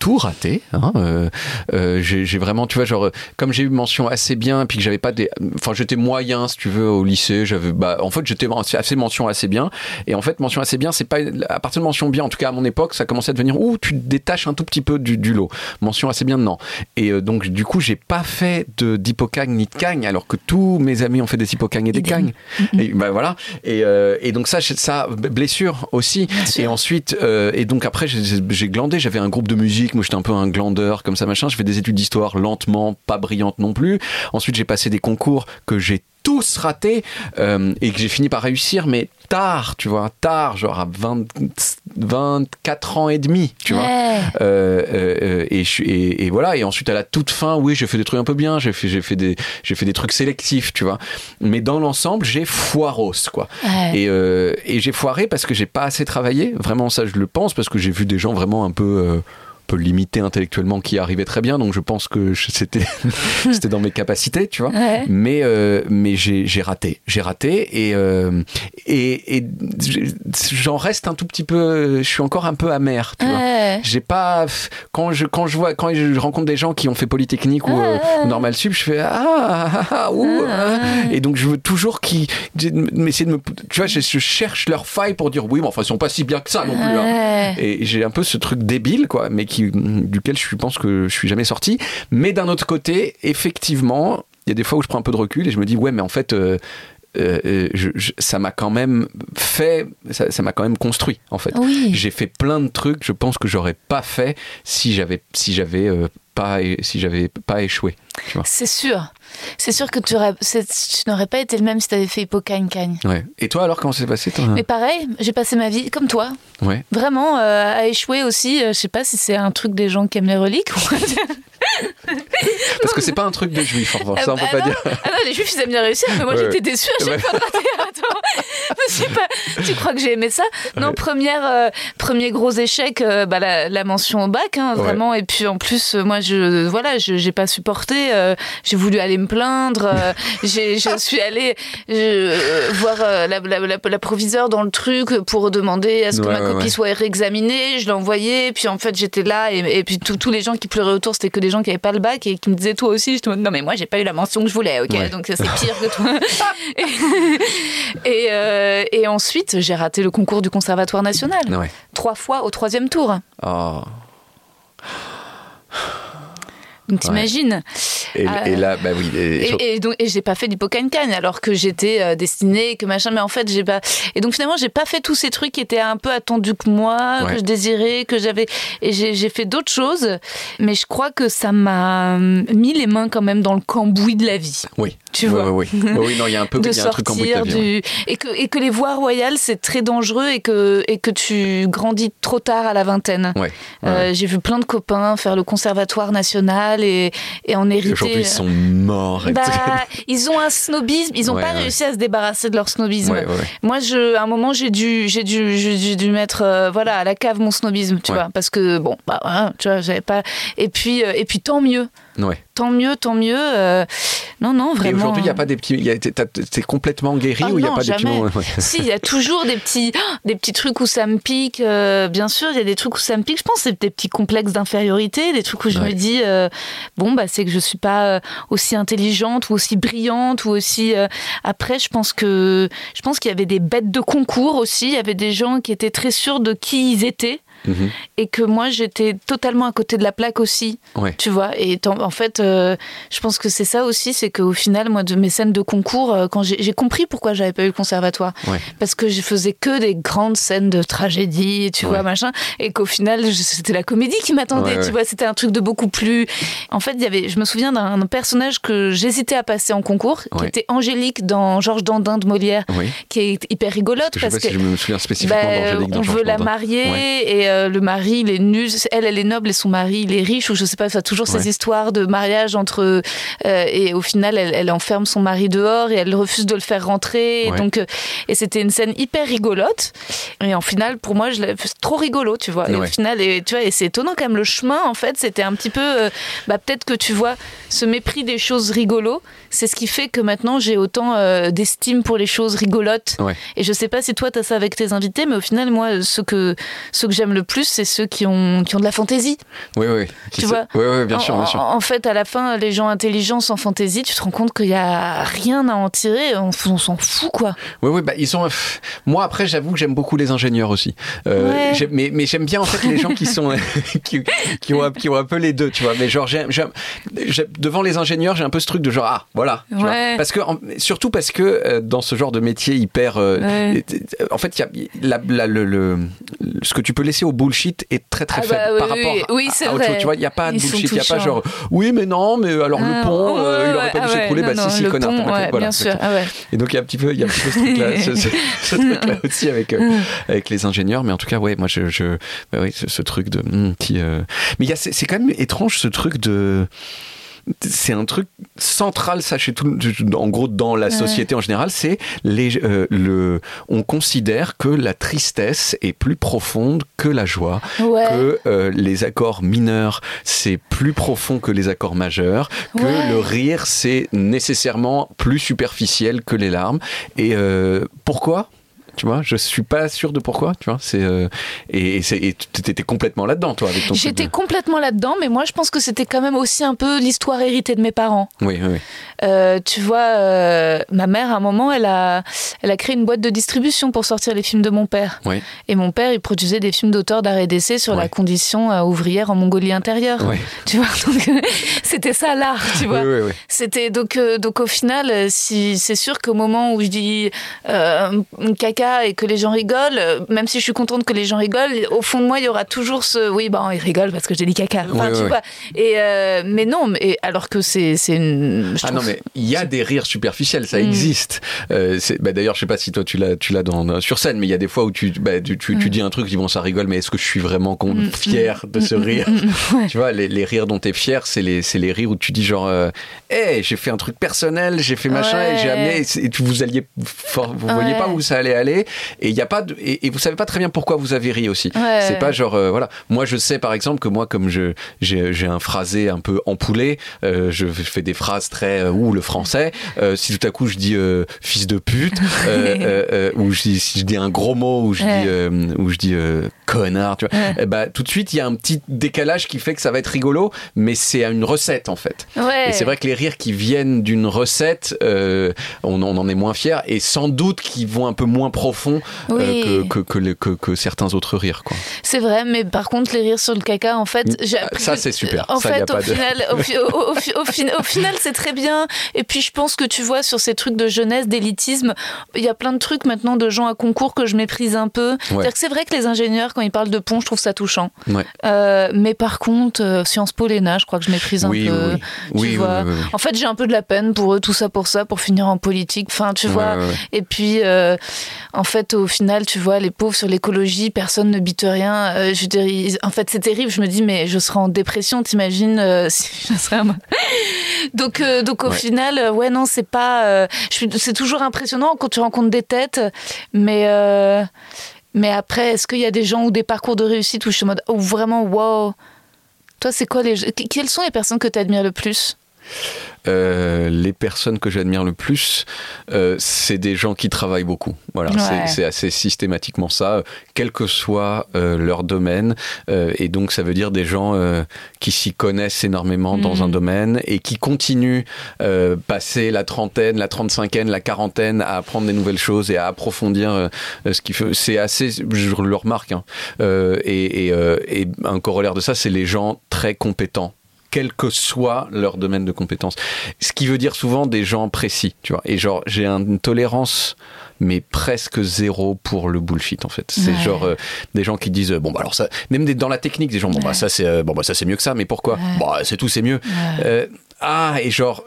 tout raté. Hein, j'ai vraiment, tu vois, genre, comme j'ai eu mention assez bien, puis que j'avais pas des, enfin, j'étais moyen, si tu veux, au lycée. J'avais, bah, en fait, j'étais assez mention assez bien. Et en fait, mention assez bien, c'est pas à partir de mention bien. En tout cas, à mon époque, ça commençait à devenir où tu te détaches un tout petit peu du, lot. Mention assez bien, non. Et donc, du coup, j'ai pas fait de d'hypocagne ni de cagne, alors que tous mes amis ont fait des hypocagnes et des cagnes. Et bah voilà. Et, euh, et donc ça, ça blessure aussi. Et ensuite, euh, et donc après, j'ai j'ai glandé. J'avais un groupe de musique. Moi, j'étais un peu un glandeur comme ça, machin. Je fais des études d'histoire lentement, pas brillantes non plus. Ensuite, j'ai passé des concours que j'ai tous ratés euh, et que j'ai fini par réussir, mais tard, tu vois, tard, genre à 20, 24 ans et demi, tu vois. Ouais. Euh, euh, et, je et, et voilà. Et ensuite, à la toute fin, oui, j'ai fait des trucs un peu bien. J'ai fait, j'ai fait des, j'ai fait des trucs sélectifs, tu vois. Mais dans l'ensemble, j'ai foiros, quoi. Ouais. Et, euh, et j'ai foiré parce que j'ai pas assez travaillé. Vraiment, ça, je le pense parce que j'ai vu des gens vraiment un peu. Peu limités intellectuellement qui arrivaient très bien donc je pense que c'était c'était dans mes capacités tu vois Ouais. mais euh, mais j'ai raté j'ai raté et euh, et, et j'en reste un tout petit peu je suis encore un peu amer tu vois j'ai pas quand je quand je vois quand je rencontre des gens qui ont fait polytechnique ou euh, normal sup je fais ah, ah, ah, ouh, Ah. ah. et donc je veux toujours qu'ils essayer de me tu vois je, je cherche leur faille pour dire oui mais enfin ils sont pas si bien que ça non plus hein. Et j'ai un peu ce truc débile, quoi, mais qui, duquel je pense que je suis jamais sorti. Mais d'un autre côté, effectivement, il y a des fois où je prends un peu de recul et je me dis, ouais, mais en fait, euh, euh, euh, je- je- ça m'a quand même fait, ça m'a quand même construit, en fait. Oui. J'ai fait plein de trucs, je pense que j'aurais pas fait si j'avais, si j'avais euh, pas, si j'avais pas échoué. C'est sûr. C'est sûr que tu, aurais- tu n'aurais pas été le même si tu avais fait Hippocagne-Cagne. Ouais. Et toi, alors, comment s'est passé, toi Mais pareil, j'ai passé ma vie comme toi, Ouais. vraiment euh, à échouer aussi. euh, je sais pas si c'est un truc des gens qui aiment les reliques. Parce que c'est pas un truc de juif, en revanche, ça, on peut Ah pas non, dire. ah non, les juifs ils aiment bien réussir, mais moi Ouais. j'étais déçue à chaque fois. Attends, pas, tu crois que j'ai aimé ça? Non, Ouais. première, euh, premier gros échec, euh, bah, la, la mention au bac, hein, Ouais. vraiment. Et puis en plus, euh, moi je voilà, j'ai pas supporté, j'ai voulu aller me plaindre, je suis allée voir la, la, proviseure dans le truc pour demander à ce que ma copie soit réexaminée. Je l'ai envoyée, puis en fait j'étais là et, et puis tous tous les gens qui pleuraient autour, c'était que des gens qui avaient pas le bac et qui me disaient toi aussi. Je te non mais moi j'ai pas eu la mention que je voulais, ok, Ouais. donc c'est pire que toi. et, euh, et ensuite j'ai raté le concours du Conservatoire national Ouais. trois fois au troisième tour. Oh. Donc t'imagines. Et, Ah. et là, bah oui. et- Et, et donc et j'ai pas fait d'hypocagne-cagne alors que j'étais euh, destinée que machin mais en fait j'ai pas et donc finalement j'ai pas fait tous ces trucs qui étaient un peu attendus que moi Ouais. que je désirais que j'avais et j'ai fait d'autres choses mais je crois que ça m'a hum, mis les mains quand même dans le cambouis de la vie Oui. tu vois oui. Oui, non, il y a un peu de y a un truc bout de sortir vie, ouais. du et que et que les voies royales c'est très dangereux et que et que tu grandis trop tard à la vingtaine. Euh, j'ai vu plein de copains faire le conservatoire national et, et en hériter. Aujourd'hui, ils sont morts. et Bah, ils ont un snobisme, ils n'ont Ouais, pas ouais. réussi à se débarrasser de leur snobisme. Ouais. Moi, je, à un moment, j'ai dû, j'ai dû, j'ai dû, mettre, euh, voilà, à la cave mon snobisme, tu vois, parce que bon, bah, voilà, tu vois, j'avais pas. Et puis, euh, et puis, tant mieux, Ouais. tant mieux, tant mieux. euh, Non, non, Et vraiment. aujourd'hui, il n'y a pas des petits. t'es- complètement guéri Ah ou il n'y a pas des petits jamais. ouais. Si, il y a toujours des petits, des petits trucs où ça me pique. euh, bien sûr, il y a des trucs où ça me pique. Je pense que c'est des petits complexes d'infériorité, des trucs où je Ouais. me dis, euh, bon, bah, c'est que je suis pas aussi intelligente ou aussi brillante ou aussi. Après, je pense que, je pense qu'il y avait des bêtes de concours aussi. Il y avait des gens qui étaient très sûrs de qui ils étaient Et que moi, j'étais totalement à côté de la plaque aussi. Ouais. Tu vois, et en, en fait, euh, je pense que c'est ça aussi, c'est qu'au final, moi, de mes scènes de concours, euh, quand j'ai compris pourquoi j'avais pas eu le conservatoire, Ouais. parce que je faisais que des grandes scènes de tragédie, tu Ouais. vois, machin, et qu'au final, c'était la comédie qui m'attendait, tu vois, c'était un truc de beaucoup plus. En fait, il y avait, je me souviens d'un personnage que j'hésitais à passer en concours, qui était Angélique dans Georges Dandin de Molière, qui est hyper rigolote Je sais parce pas que si je me souviens spécifiquement bah, d'Angélique dans on Georges veut la marier Ouais. et, et euh, le mari il est nu, elle elle est noble et son mari il est riche ou je sais pas, enfin toujours ces histoires de mariage entre euh, et au final elle, elle, enferme son mari dehors et elle refuse de le faire rentrer et donc et c'était une scène hyper rigolote. Et en final pour moi je trop rigolo tu vois. Et au final et tu vois et c'est étonnant quand même le chemin en fait c'était un petit peu bah peut-être que tu vois ce mépris des choses rigolo c'est ce qui fait que maintenant j'ai autant d'estime pour les choses rigolotes. Et je sais pas si toi tu as ça avec tes invités mais au final moi ce que ce que j'aime le plus, c'est ceux qui ont, qui ont de la fantaisie. Oui, oui. Tu vois Oui, oui, bien sûr, bien sûr. En, fait, à la fin, les gens intelligents sans fantaisie, tu te rends compte qu'il n'y a rien à en tirer. On, s'en fout, quoi. Oui, oui. Bah, ils sont. Moi, après, j'avoue que j'aime beaucoup les ingénieurs aussi. Euh, mais, mais j'aime bien, en fait, les gens qui sont. qui, qui, ont, qui ont un peu les deux, tu vois. Mais genre, j'aime, devant les ingénieurs, j'ai un peu ce truc de genre, ah, voilà. Parce que, surtout parce que euh, dans ce genre de métier hyper. Euh, en fait, il y a la, le, ce que tu peux laisser au bullshit est très très ah faible bah par rapport oui, à, autre chose. Tu vois, il n'y a pas de bullshit, il n'y a pas genre oui mais non, mais alors le pont, euh, il n'aurait pas dû s'écrouler, bah si si connard. voilà, bien sûr. Ah Et donc il y a un petit peu, il y a un petit peu ce truc-là, ce, truc-là aussi avec euh, avec les ingénieurs, mais en tout cas ouais, moi je, je bah oui, ce, truc de hmm, petit, euh, mais il y a c'est quand même étrange ce truc de c'est un truc central, ça, chez tout, en gros, dans la société en général, c'est les, euh, le, on considère que la tristesse est plus profonde que la joie, que euh, les accords mineurs, c'est plus profond que les accords majeurs, que le rire, c'est nécessairement plus superficiel que les larmes. Et euh, pourquoi? Tu vois je suis pas sûr de pourquoi tu vois c'est euh, et tu étais complètement là-dedans toi avec ton j'étais complètement là-dedans mais moi je pense que c'était quand même aussi un peu l'histoire héritée de mes parents. Oui oui euh, tu vois euh, ma mère à un moment elle a elle a créé une boîte de distribution pour sortir les films de mon père. Oui. et mon père il produisait des films d'auteurs d'art et d'essai sur la condition ouvrière en Mongolie intérieure. Oui. tu vois c'était ça l'art tu vois. oui, c'était donc donc au final si c'est sûr qu'au moment où je dis caca et que les gens rigolent, euh, même si je suis contente que les gens rigolent, au fond de moi, il y aura toujours ce oui, bon, ils rigolent parce que j'ai dit caca. Et euh, mais non, mais alors que c'est une. Ah non, mais il y a des rires superficiels, ça mm. existe. Euh, bah, D'ailleurs, je sais pas si toi tu l'as tu l'as dans sur scène, mais il y a des fois où tu bah, tu, tu, mm. dis un truc, ils vont ça rigole, mais est-ce que je suis vraiment mm. fier de ce rire Tu vois, les, les rires dont tu es fier, c'est les les rires où tu dis genre, hé, j'ai fait un truc personnel, j'ai fait machin et j'ai amené et, vous alliez vous voyez pas où ça allait aller et il y a pas de, et, vous savez pas très bien pourquoi vous avez ri aussi. c'est pas genre euh, voilà. Moi je sais par exemple que moi comme je j'ai un phrasé un peu empoulé, euh, je fais des phrases très euh, ou le français. si tout à coup je dis fils de pute ou si je dis un gros mot ou je dis ou je dis connard, tu vois, eh bah tout de suite il y a un petit décalage qui fait que ça va être rigolo, mais c'est une recette en fait. Et c'est vrai que les rires qui viennent d'une recette, on, on, en est moins fier et sans doute qu'ils vont un peu moins profond euh, que, que, que, certains autres rires. Quoi. C'est vrai, mais par contre, les rires sur le caca, en fait. Ça, c'est super. En fait, au, final, au, final, c'est très bien. Et puis, je pense que tu vois, sur ces trucs de jeunesse, d'élitisme, il y a plein de trucs maintenant de gens à concours que je méprise un peu. C'est vrai que les ingénieurs, quand ils parlent de pont, je trouve ça touchant. Euh, mais par contre, euh, Sciences Po, l'ENA, je crois que je méprise un peu. Oui, tu vois. En fait, j'ai un peu de la peine pour eux, tout ça pour ça, pour finir en politique. Enfin, tu vois. Et puis, en fait, au final, tu vois, les pauvres sur l'écologie, personne ne bite rien. Euh, je en fait, c'est terrible. Je me dis, mais je serais en dépression, t'imagines euh, si je serais. donc, euh, donc au final, ouais, non, c'est pas. c'est toujours impressionnant quand tu rencontres des têtes, mais. Mais après, est-ce qu'il y a des gens ou des parcours de réussite où je suis en mode, oh, vraiment, wow. Toi, c'est quoi les. Quelles sont les personnes que tu admires le plus? Euh, les personnes que j'admire le plus, euh, c'est des gens qui travaillent beaucoup. Voilà, c'est assez systématiquement ça, quel que soit euh, leur domaine. et donc, ça veut dire des gens qui s'y connaissent énormément dans un mm. domaine et qui continuent, passer la trentaine, la trente-cinquaine, la quarantaine, à apprendre des nouvelles choses et à approfondir ce qui fait. C'est assez, je le remarque. Hein. et, et un corollaire de ça, c'est les gens très compétents quel que soit leur domaine de compétence. Ce qui veut dire souvent des gens précis, tu vois. Et genre, j'ai une tolérance mais presque zéro pour le bullshit en fait. C'est genre euh, des gens qui disent bon bah alors ça même dans la technique des gens bon bah ça c'est euh, bon bah ça c'est mieux que ça mais pourquoi? Bah c'est tout c'est mieux. Ah et genre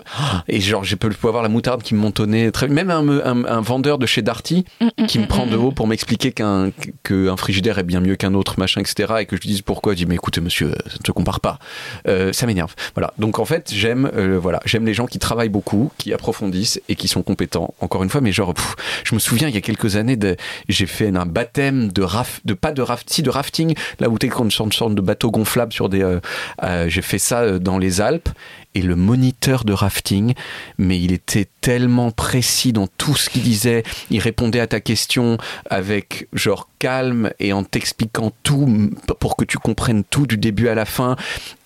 et genre j'ai pu avoir la moutarde qui me montonnait très même un, un, un vendeur de chez Darty Mm, qui me prend de haut pour m'expliquer qu'un qu'un frigidaire est bien mieux qu'un autre machin etc et que je lui dise pourquoi. Je dis mais écoutez monsieur ça ne se compare pas. Euh, ça m'énerve. Voilà. Donc en fait j'aime euh, voilà j'aime les gens qui travaillent beaucoup qui approfondissent et qui sont compétents encore une fois. Mais genre pff, je me souviens il y a quelques années de, j'ai fait un baptême de raf de pas de raft si de rafting là où t'es comme une sorte une sorte de bateau gonflable sur des euh, euh, j'ai fait ça euh, dans les Alpes et le moniteur de rafting, mais il était tellement précis dans tout ce qu'il disait. Il répondait à ta question avec genre calme et en t'expliquant tout pour que tu comprennes tout du début à la fin.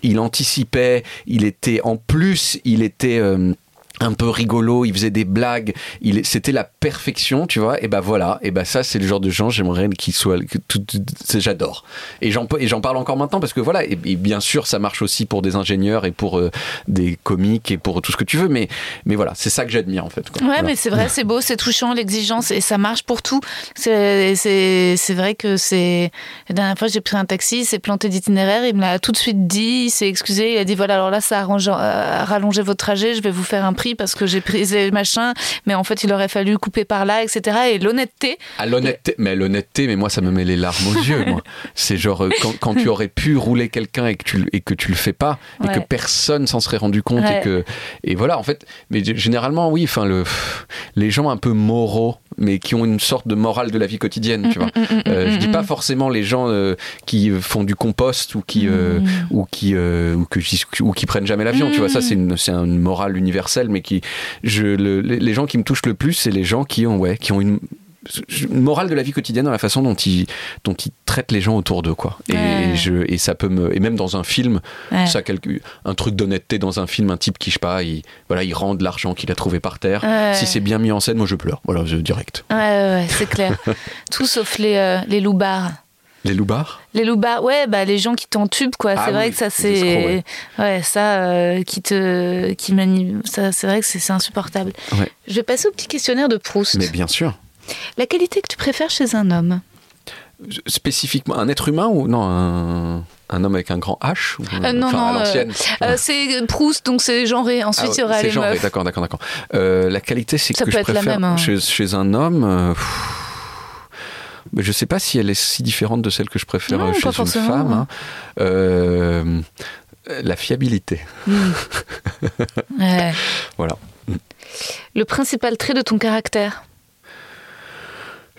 Il anticipait, il était en plus, il était euh, un peu rigolo, il faisait des blagues, il c'était la perfection, tu vois. Et ben voilà, et ben ça c'est le genre de gens j'aimerais qu'ils soient que tout- tout- c'est- j'adore. Et j'en et j'en parle encore maintenant parce que voilà, et, et bien sûr ça marche aussi pour des ingénieurs et pour euh, des comiques et pour tout ce que tu veux, mais mais voilà, c'est ça que j'admire en fait. quoi. Ouais, Voilà. mais c'est vrai, c'est beau, c'est touchant, l'exigence, et ça marche pour tout. C'est c'est- c'est vrai que c'est. La dernière fois, j'ai pris un taxi, il s'est planté d'itinéraire, il me l'a tout de suite dit, il s'est excusé, il a dit voilà, alors là, ça a arrangé- a rallongé votre trajet, je vais vous faire un prix parce que j'ai pris les machins, mais en fait, il aurait fallu couper par là, etc. Et l'honnêteté, À l'honnêteté, mais l'honnêteté, mais moi ça me met les larmes aux yeux. Moi, c'est genre euh, quand, quand tu aurais pu rouler quelqu'un et que tu le- et que tu le fais pas et que personne s'en serait rendu compte Ouais. et que et voilà en fait. Mais généralement oui, enfin le les gens un peu moraux mais qui ont une sorte de morale de la vie quotidienne, tu vois. Euh, je dis pas forcément les gens euh, qui font du compost ou qui euh, ou qui euh, ou que ou qui prennent jamais l'avion, tu vois. Ça c'est une c'est une morale universelle, mais qui je le- les gens qui me touchent le plus, c'est les gens qui ont ouais qui ont une morale de la vie quotidienne dans la façon dont ils dont ils traitent les gens autour d'eux quoi et, Ouais. je et ça peut me et même dans un film Ouais. ça quelque un truc d'honnêteté dans un film un type qui je sais pas il voilà il rend de l'argent qu'il a trouvé par terre Ouais. si c'est bien mis en scène moi je pleure voilà je direct ouais, ouais, ouais, c'est clair. tout sauf les, euh, les loupards. les loupards? Les loupards, ouais, bah les gens qui t'entubent, quoi. Ah c'est vrai oui, que ça, c'est. escrocs, ouais. ça, euh, qui te. qui manie. Ça, c'est vrai que c'est c'est insupportable. Ouais. Je vais passer au petit questionnaire de Proust. mais bien sûr La qualité que tu préfères chez un homme spécifiquement un être humain ou non un, un homme avec un grand H ou, Euh, non, enfin, non, euh, Euh, C'est Proust, donc c'est genré. Ensuite, Ah, il y aura c'est les genré, meufs. D'accord, d'accord, d'accord. La qualité, c'est que peut je être la préfère même, hein. chez, chez un homme. pff, mais je sais pas si elle est si différente de celle que je préfère Non, chez une femme. hein. hein. Euh, la fiabilité. Ouais. Voilà. Le principal trait de ton caractère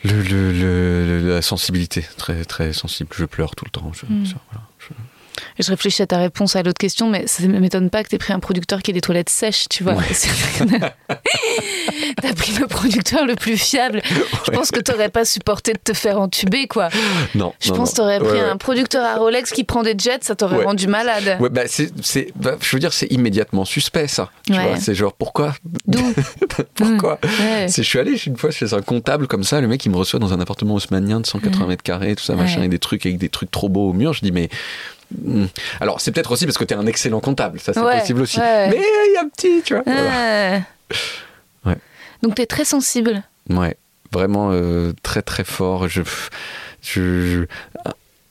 Le, le- le- le- la sensibilité, très, très sensible. Je pleure tout le temps. Je- Hmm. ça, voilà. Je- Et Je réfléchis à ta réponse à l'autre question, mais ça ne m'étonne pas que tu aies pris un producteur qui ait des toilettes sèches, tu vois. Ouais. T'as pris le producteur le plus fiable. Je pense que t'aurais pas supporté de te faire entuber, quoi. Non. Je non, pense que t'aurais pris Ouais, un producteur à Rolex qui prend des jets, ça t'aurait rendu malade. Ouais, bah, c'est, bah, je veux dire, c'est immédiatement suspect, ça. Tu vois, c'est genre, pourquoi? D'où? Pourquoi? C'est, je suis allé une fois chez un comptable comme ça, le mec il me reçoit dans un appartement haussmanien de 180 mètres carrés, tout ça, machin, et des trucs avec des trucs trop beaux au mur. Je dis mais hmm. alors c'est peut-être aussi parce que t'es un excellent comptable, ça c'est Ouais, possible aussi. ouais. Mais il y a un petit, tu vois. voilà. Ah. Donc t'es très sensible. Ouais, vraiment euh, très très fort. Je, je, je,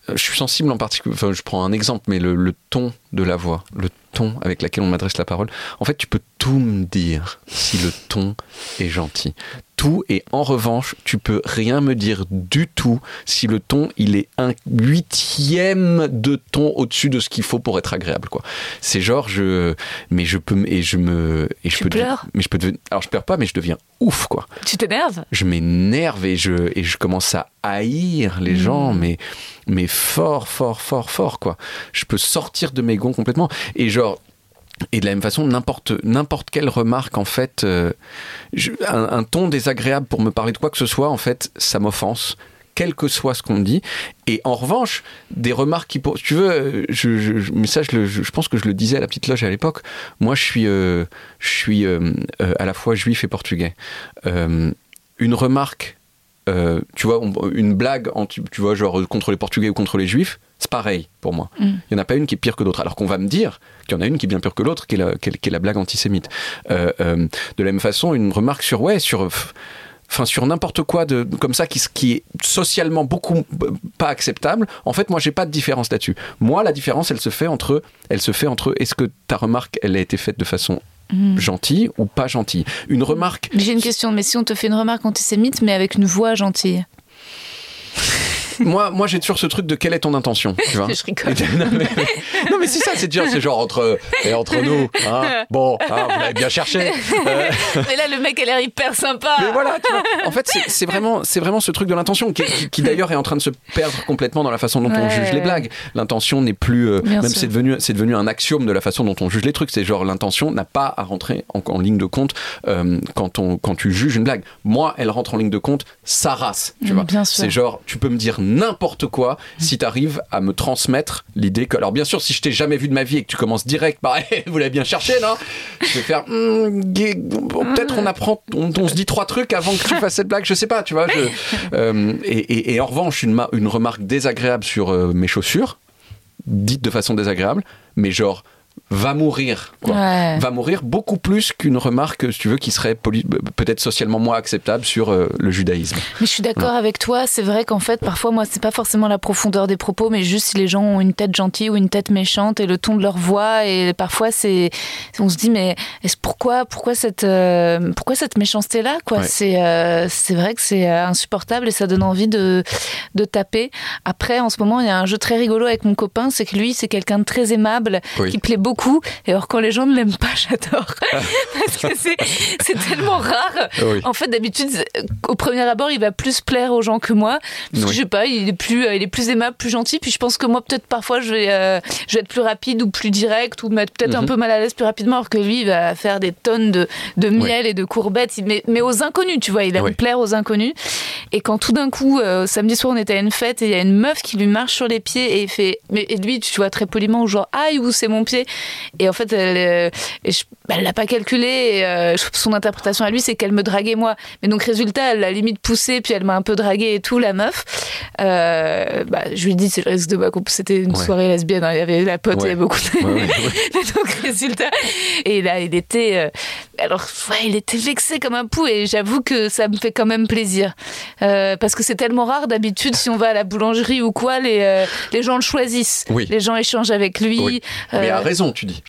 je suis sensible en particulier. Enfin, je prends un exemple, mais le, le ton de la voix, le ton avec lequel on m'adresse la parole. En fait, tu peux tout me dire si le ton est gentil. Tout et en revanche, tu peux rien me dire du tout si le ton il est un huitième de ton au-dessus de ce qu'il faut pour être agréable quoi. C'est genre je mais je peux et je me et je Tu peux mais je peux devenir- alors je pleure pas mais je deviens ouf quoi Tu t'énerves? Je m'énerve et je, et je commence à haïr les gens, mais, mais fort, fort, fort, fort, quoi. Je peux sortir de mes complètement. Et genre, et de la même façon, n'importe, n'importe quelle remarque, en fait, euh, un, ton désagréable pour me parler de quoi que ce soit, en fait, ça m'offense quel que soit ce qu'on dit. Et en revanche, des remarques qui... pour- tu veux, euh, je, ça, je, pense que je le disais à la petite loge à l'époque. Moi, je suis, euh, je suis à la fois juif et portugais. Une remarque, euh, tu vois, on- une blague, en, tu, tu vois, genre contre les portugais ou contre les juifs, c'est pareil pour moi. Mm. Il n'y en a pas une qui est pire que d'autres. Alors qu'on va me dire qu'il y en a une qui est bien pire que l'autre, qui, est la- qui qui est la blague antisémite. Euh, euh, de la même façon, une remarque sur, ouais, sur... enfin sur n'importe quoi de comme ça qui, qui est socialement beaucoup pas acceptable en fait moi j'ai pas de différence là-dessus moi la différence elle se fait entre elle se fait entre est-ce que ta remarque elle a été faite de façon Hmm. gentille ou pas gentille une remarque J'ai une question, mais si on te fait une remarque antisémite, mais avec une voix gentille moi moi j'ai toujours ce truc de quelle est ton intention tu vois Je rigole. non mais, non, mais c'est ça c'est dire c'est genre entre et entre nous hein, bon hein, vous l'avez bien cherché Euh, Mais là, le mec a l'air hyper sympa. Mais voilà, tu vois. En fait, c'est- vraiment, vraiment ce truc de l'intention qui, qui- qui d'ailleurs est en train de se perdre complètement dans la façon dont on juge les blagues. L'intention n'est plus, euh, même c'est devenu, c'est devenu un axiome de la façon dont on juge les trucs. C'est genre l'intention n'a pas à rentrer en, en ligne de compte euh, quand on, quand tu juges une blague. Moi, elle rentre en ligne de compte sa race. Tu Mm, vois. bien sûr. C'est genre, tu peux me dire n'importe quoi si tu arrives à me transmettre l'idée que, alors bien sûr, si je t'ai jamais vu de ma vie et que tu commences direct par, vous l'avez bien cherché, non? Je vais faire, Hmm, peut-être on apprend, on, se dit trois trucs avant que tu fasses cette blague, je sais pas, tu vois. euh, et, en revanche, une remarque désagréable sur euh, mes chaussures, dite de façon désagréable, mais genre va mourir, quoi. Ouais. Va mourir beaucoup plus qu'une remarque, si tu veux, qui serait poli- peut-être socialement moins acceptable sur euh, le judaïsme. Mais je suis d'accord avec toi. C'est vrai qu'en fait, parfois, moi, c'est pas forcément la profondeur des propos, mais juste si les gens ont une tête gentille ou une tête méchante et le ton de leur voix. Et parfois, c'est, on se dit, mais est-ce pourquoi, pourquoi cette, euh, pourquoi cette méchanceté-là, quoi? Ouais. C'est, euh, c'est vrai que c'est euh, insupportable et ça donne envie de, de taper. Après, en ce moment, il y a un jeu très rigolo avec mon copain, c'est que lui, c'est quelqu'un de très aimable, Oui. qui plaît beaucoup. Et alors, quand les gens ne l'aiment pas, j'adore, parce que c'est, c'est tellement rare. Oui. En fait, d'habitude, au premier abord, il va plus plaire aux gens que moi. Parce que je sais pas, il est plus, euh, il est plus aimable, plus gentil. Puis je pense que moi, peut-être parfois, je vais, euh, je vais être plus rapide ou plus direct ou mettre peut-être un Mhm. peu mal à l'aise plus rapidement, alors que lui, il va faire des tonnes de, de miel et de courbettes. Mais, mais aux inconnus, tu vois, il aime plaire aux inconnus. Et quand tout d'un coup, euh, samedi soir, on était à une fête et il y a une meuf qui lui marche sur les pieds et il fait, mais et lui, tu vois, très poliment, genre, aïe, où c'est mon pied? Et en fait, elle, euh, et je- bah, elle l'a pas calculé. Et, euh, son interprétation à lui, c'est qu'elle me draguait moi. Mais donc, résultat, elle l'a limite poussé, puis elle m'a un peu dragué et tout, la meuf. Euh, bah, je lui ai dit, c'est le risque de ma coupe. C'était une Ouais. soirée lesbienne, hein, il y avait la pote, il y avait beaucoup de. Ouais, donc, résultat. Et là, il était. euh, alors, ouais, il était vexé comme un pou, et j'avoue que ça me fait quand même plaisir. Parce que c'est tellement rare, d'habitude, si on va à la boulangerie ou quoi, les, les gens le choisissent. Oui. Les gens échangent avec lui. Oui. Mais à raison, tu dis.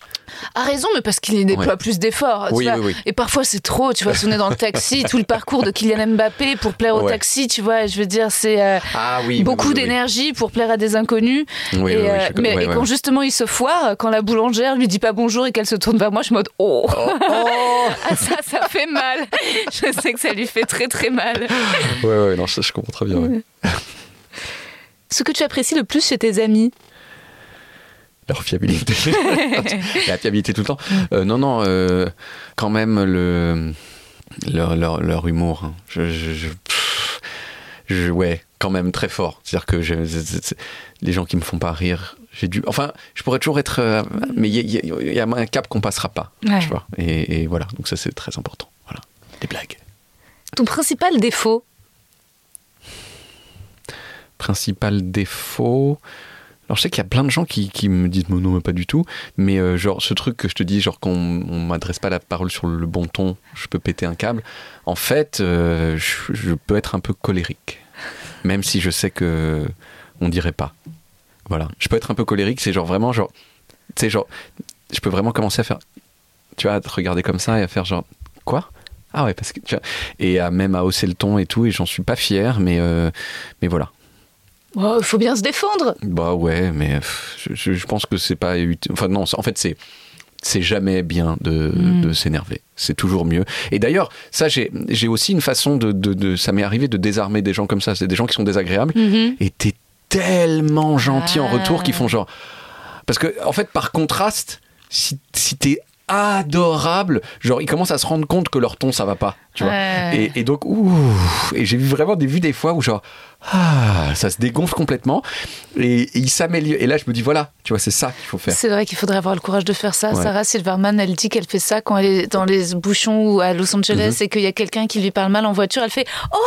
a raison, mais parce qu'il déploie Ouais. Plus d'efforts. tu Oui, vois. oui, oui. Et parfois, c'est trop. Tu vois, si on est dans le taxi, tout le parcours de Kylian Mbappé pour plaire au Ouais. taxi, tu vois, je veux dire, c'est euh, Ah beaucoup d'énergie pour plaire à des inconnus. Et, euh, je- mais et quand justement il se foire, quand la boulangère lui dit pas bonjour et qu'elle se tourne vers moi, je en mode oh, Ah, ça, ça fait mal. Je sais que ça lui fait très très mal. Ouais, ouais, non, ça, je comprends très bien. ouais. Ce que tu apprécies le plus chez tes amis? Leur fiabilité. La fiabilité tout le temps. Euh, non, non, euh, quand même le, leur, leur, leur humour. hein. Je, je, je- pff, je- ouais, quand même très fort. C'est-à-dire que je- les gens qui me font pas rire, j'ai dû. Enfin, je pourrais toujours être. euh, mais il y, a- y y un cap qu'on passera pas. Ouais. Tu vois. Et, et voilà, donc ça c'est très important. Voilà, des blagues. Ton principal défaut? Principal défaut. Alors je sais qu'il y a plein de gens qui, qui me disent non mais pas du tout, mais euh, genre ce truc que je te dis genre quand on, on m'adresse pas la parole sur le bon ton, je peux péter un câble. En fait, euh, je, je peux être un peu colérique, même si je sais que on dirait pas. Voilà, je peux être un peu colérique, c'est genre vraiment genre, tu sais genre, je peux vraiment commencer à faire, tu vois, à te regarder comme ça et à faire genre quoi? Ah ouais parce que tu vois, et à même à hausser le ton et tout et j'en suis pas fier mais euh, mais voilà Oh, Il faut bien se défendre. bah ouais, mais pff, je, pense que c'est pas utile. Enfin non, en fait c'est c'est jamais bien de, Mm. de s'énerver. C'est toujours mieux. Et d'ailleurs, ça j'ai aussi une façon de, de, de- ça m'est arrivé de désarmer des gens comme ça. C'est des gens qui sont désagréables Mhm. et t'es tellement gentil en Ah. retour qu'ils font genre parce que en fait par contraste, si si t'es adorable, genre ils commencent à se rendre compte que leur ton ça va pas, tu vois. Et, et donc, ouh, et j'ai vu vraiment des vues des fois où genre, ah, ça se dégonfle complètement et, et il s'améliore. Et là, je me dis, voilà, tu vois, c'est ça qu'il faut faire. C'est vrai qu'il faudrait avoir le courage de faire ça. Ouais. Sarah Silverman, elle dit qu'elle fait ça quand elle est dans les bouchons ou à Los Angeles Mhm. et qu'il y a quelqu'un qui lui parle mal en voiture. Elle fait Oh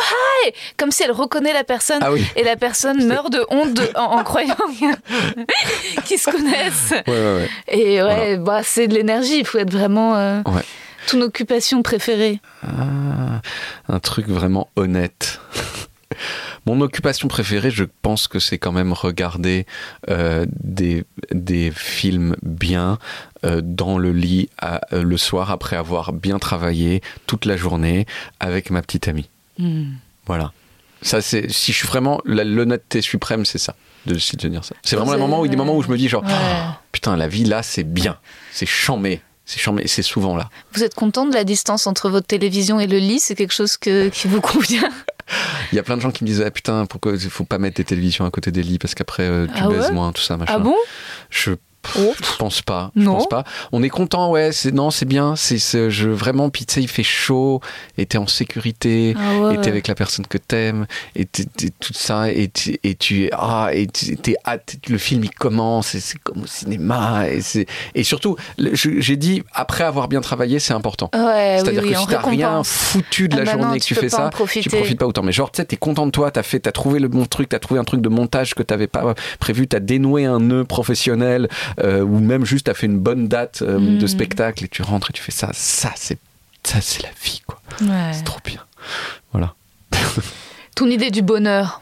hi Comme si elle reconnaît la personne. Ah oui. Et la personne meurt de honte de- en, en croyant qu'ils se connaissent. Ouais, ouais, ouais. Et ouais, bah, c'est de l'énergie. Il faut être vraiment. euh. Ton occupation préférée Ah, un truc vraiment honnête. Mon occupation préférée, je pense que c'est quand même regarder euh, des, des films bien euh, dans le lit à- euh, le soir après avoir bien travaillé toute la journée avec ma petite amie. Hmm. Voilà. Ça, c'est si je suis vraiment l'honnêteté suprême, c'est ça, de, c'est de dire ça. C'est vraiment les moments où des moments où je me dis genre Ouais. Oh, putain la vie là c'est bien, c'est chambé, c'est chambé, c'est souvent là. Vous êtes content de la distance entre votre télévision et le lit? C'est quelque chose que, qui vous convient? Il y a plein de gens qui me disent ah putain pourquoi il faut pas mettre tes télévisions à côté des lits parce qu'après euh, tu Ah baises ouais? moins tout ça machin. Ah bon? Je Oh. je pense pas. Je Non. pense pas. On est content, ouais. C'est non, c'est bien. C'est je vraiment. Puis tu sais, il fait chaud et t'es en sécurité Ah ouais. et t'es avec la personne que t'aimes et t'es- tout ça et tu et tu ah et t'es hâte. Le film il commence et c'est comme au cinéma et c'est et surtout j'ai dit après avoir bien travaillé c'est important. Ouais, oui, C'est-à-dire oui, que on si t'as rien foutu de la Ah bah non, journée et que tu tu fais ça, tu profites pas autant. Mais genre, tu sais, t'es content de toi, t'as fait, t'as trouvé le bon truc, t'as trouvé un truc de montage que t'avais pas prévu, t'as dénoué un nœud professionnel, euh, ou même juste t'as fait une bonne date euh, Mm. de spectacle et tu rentres et tu fais ça. Ça, c'est, ça, c'est la vie, quoi. Ouais. C'est trop bien. Voilà. Ton idée du bonheur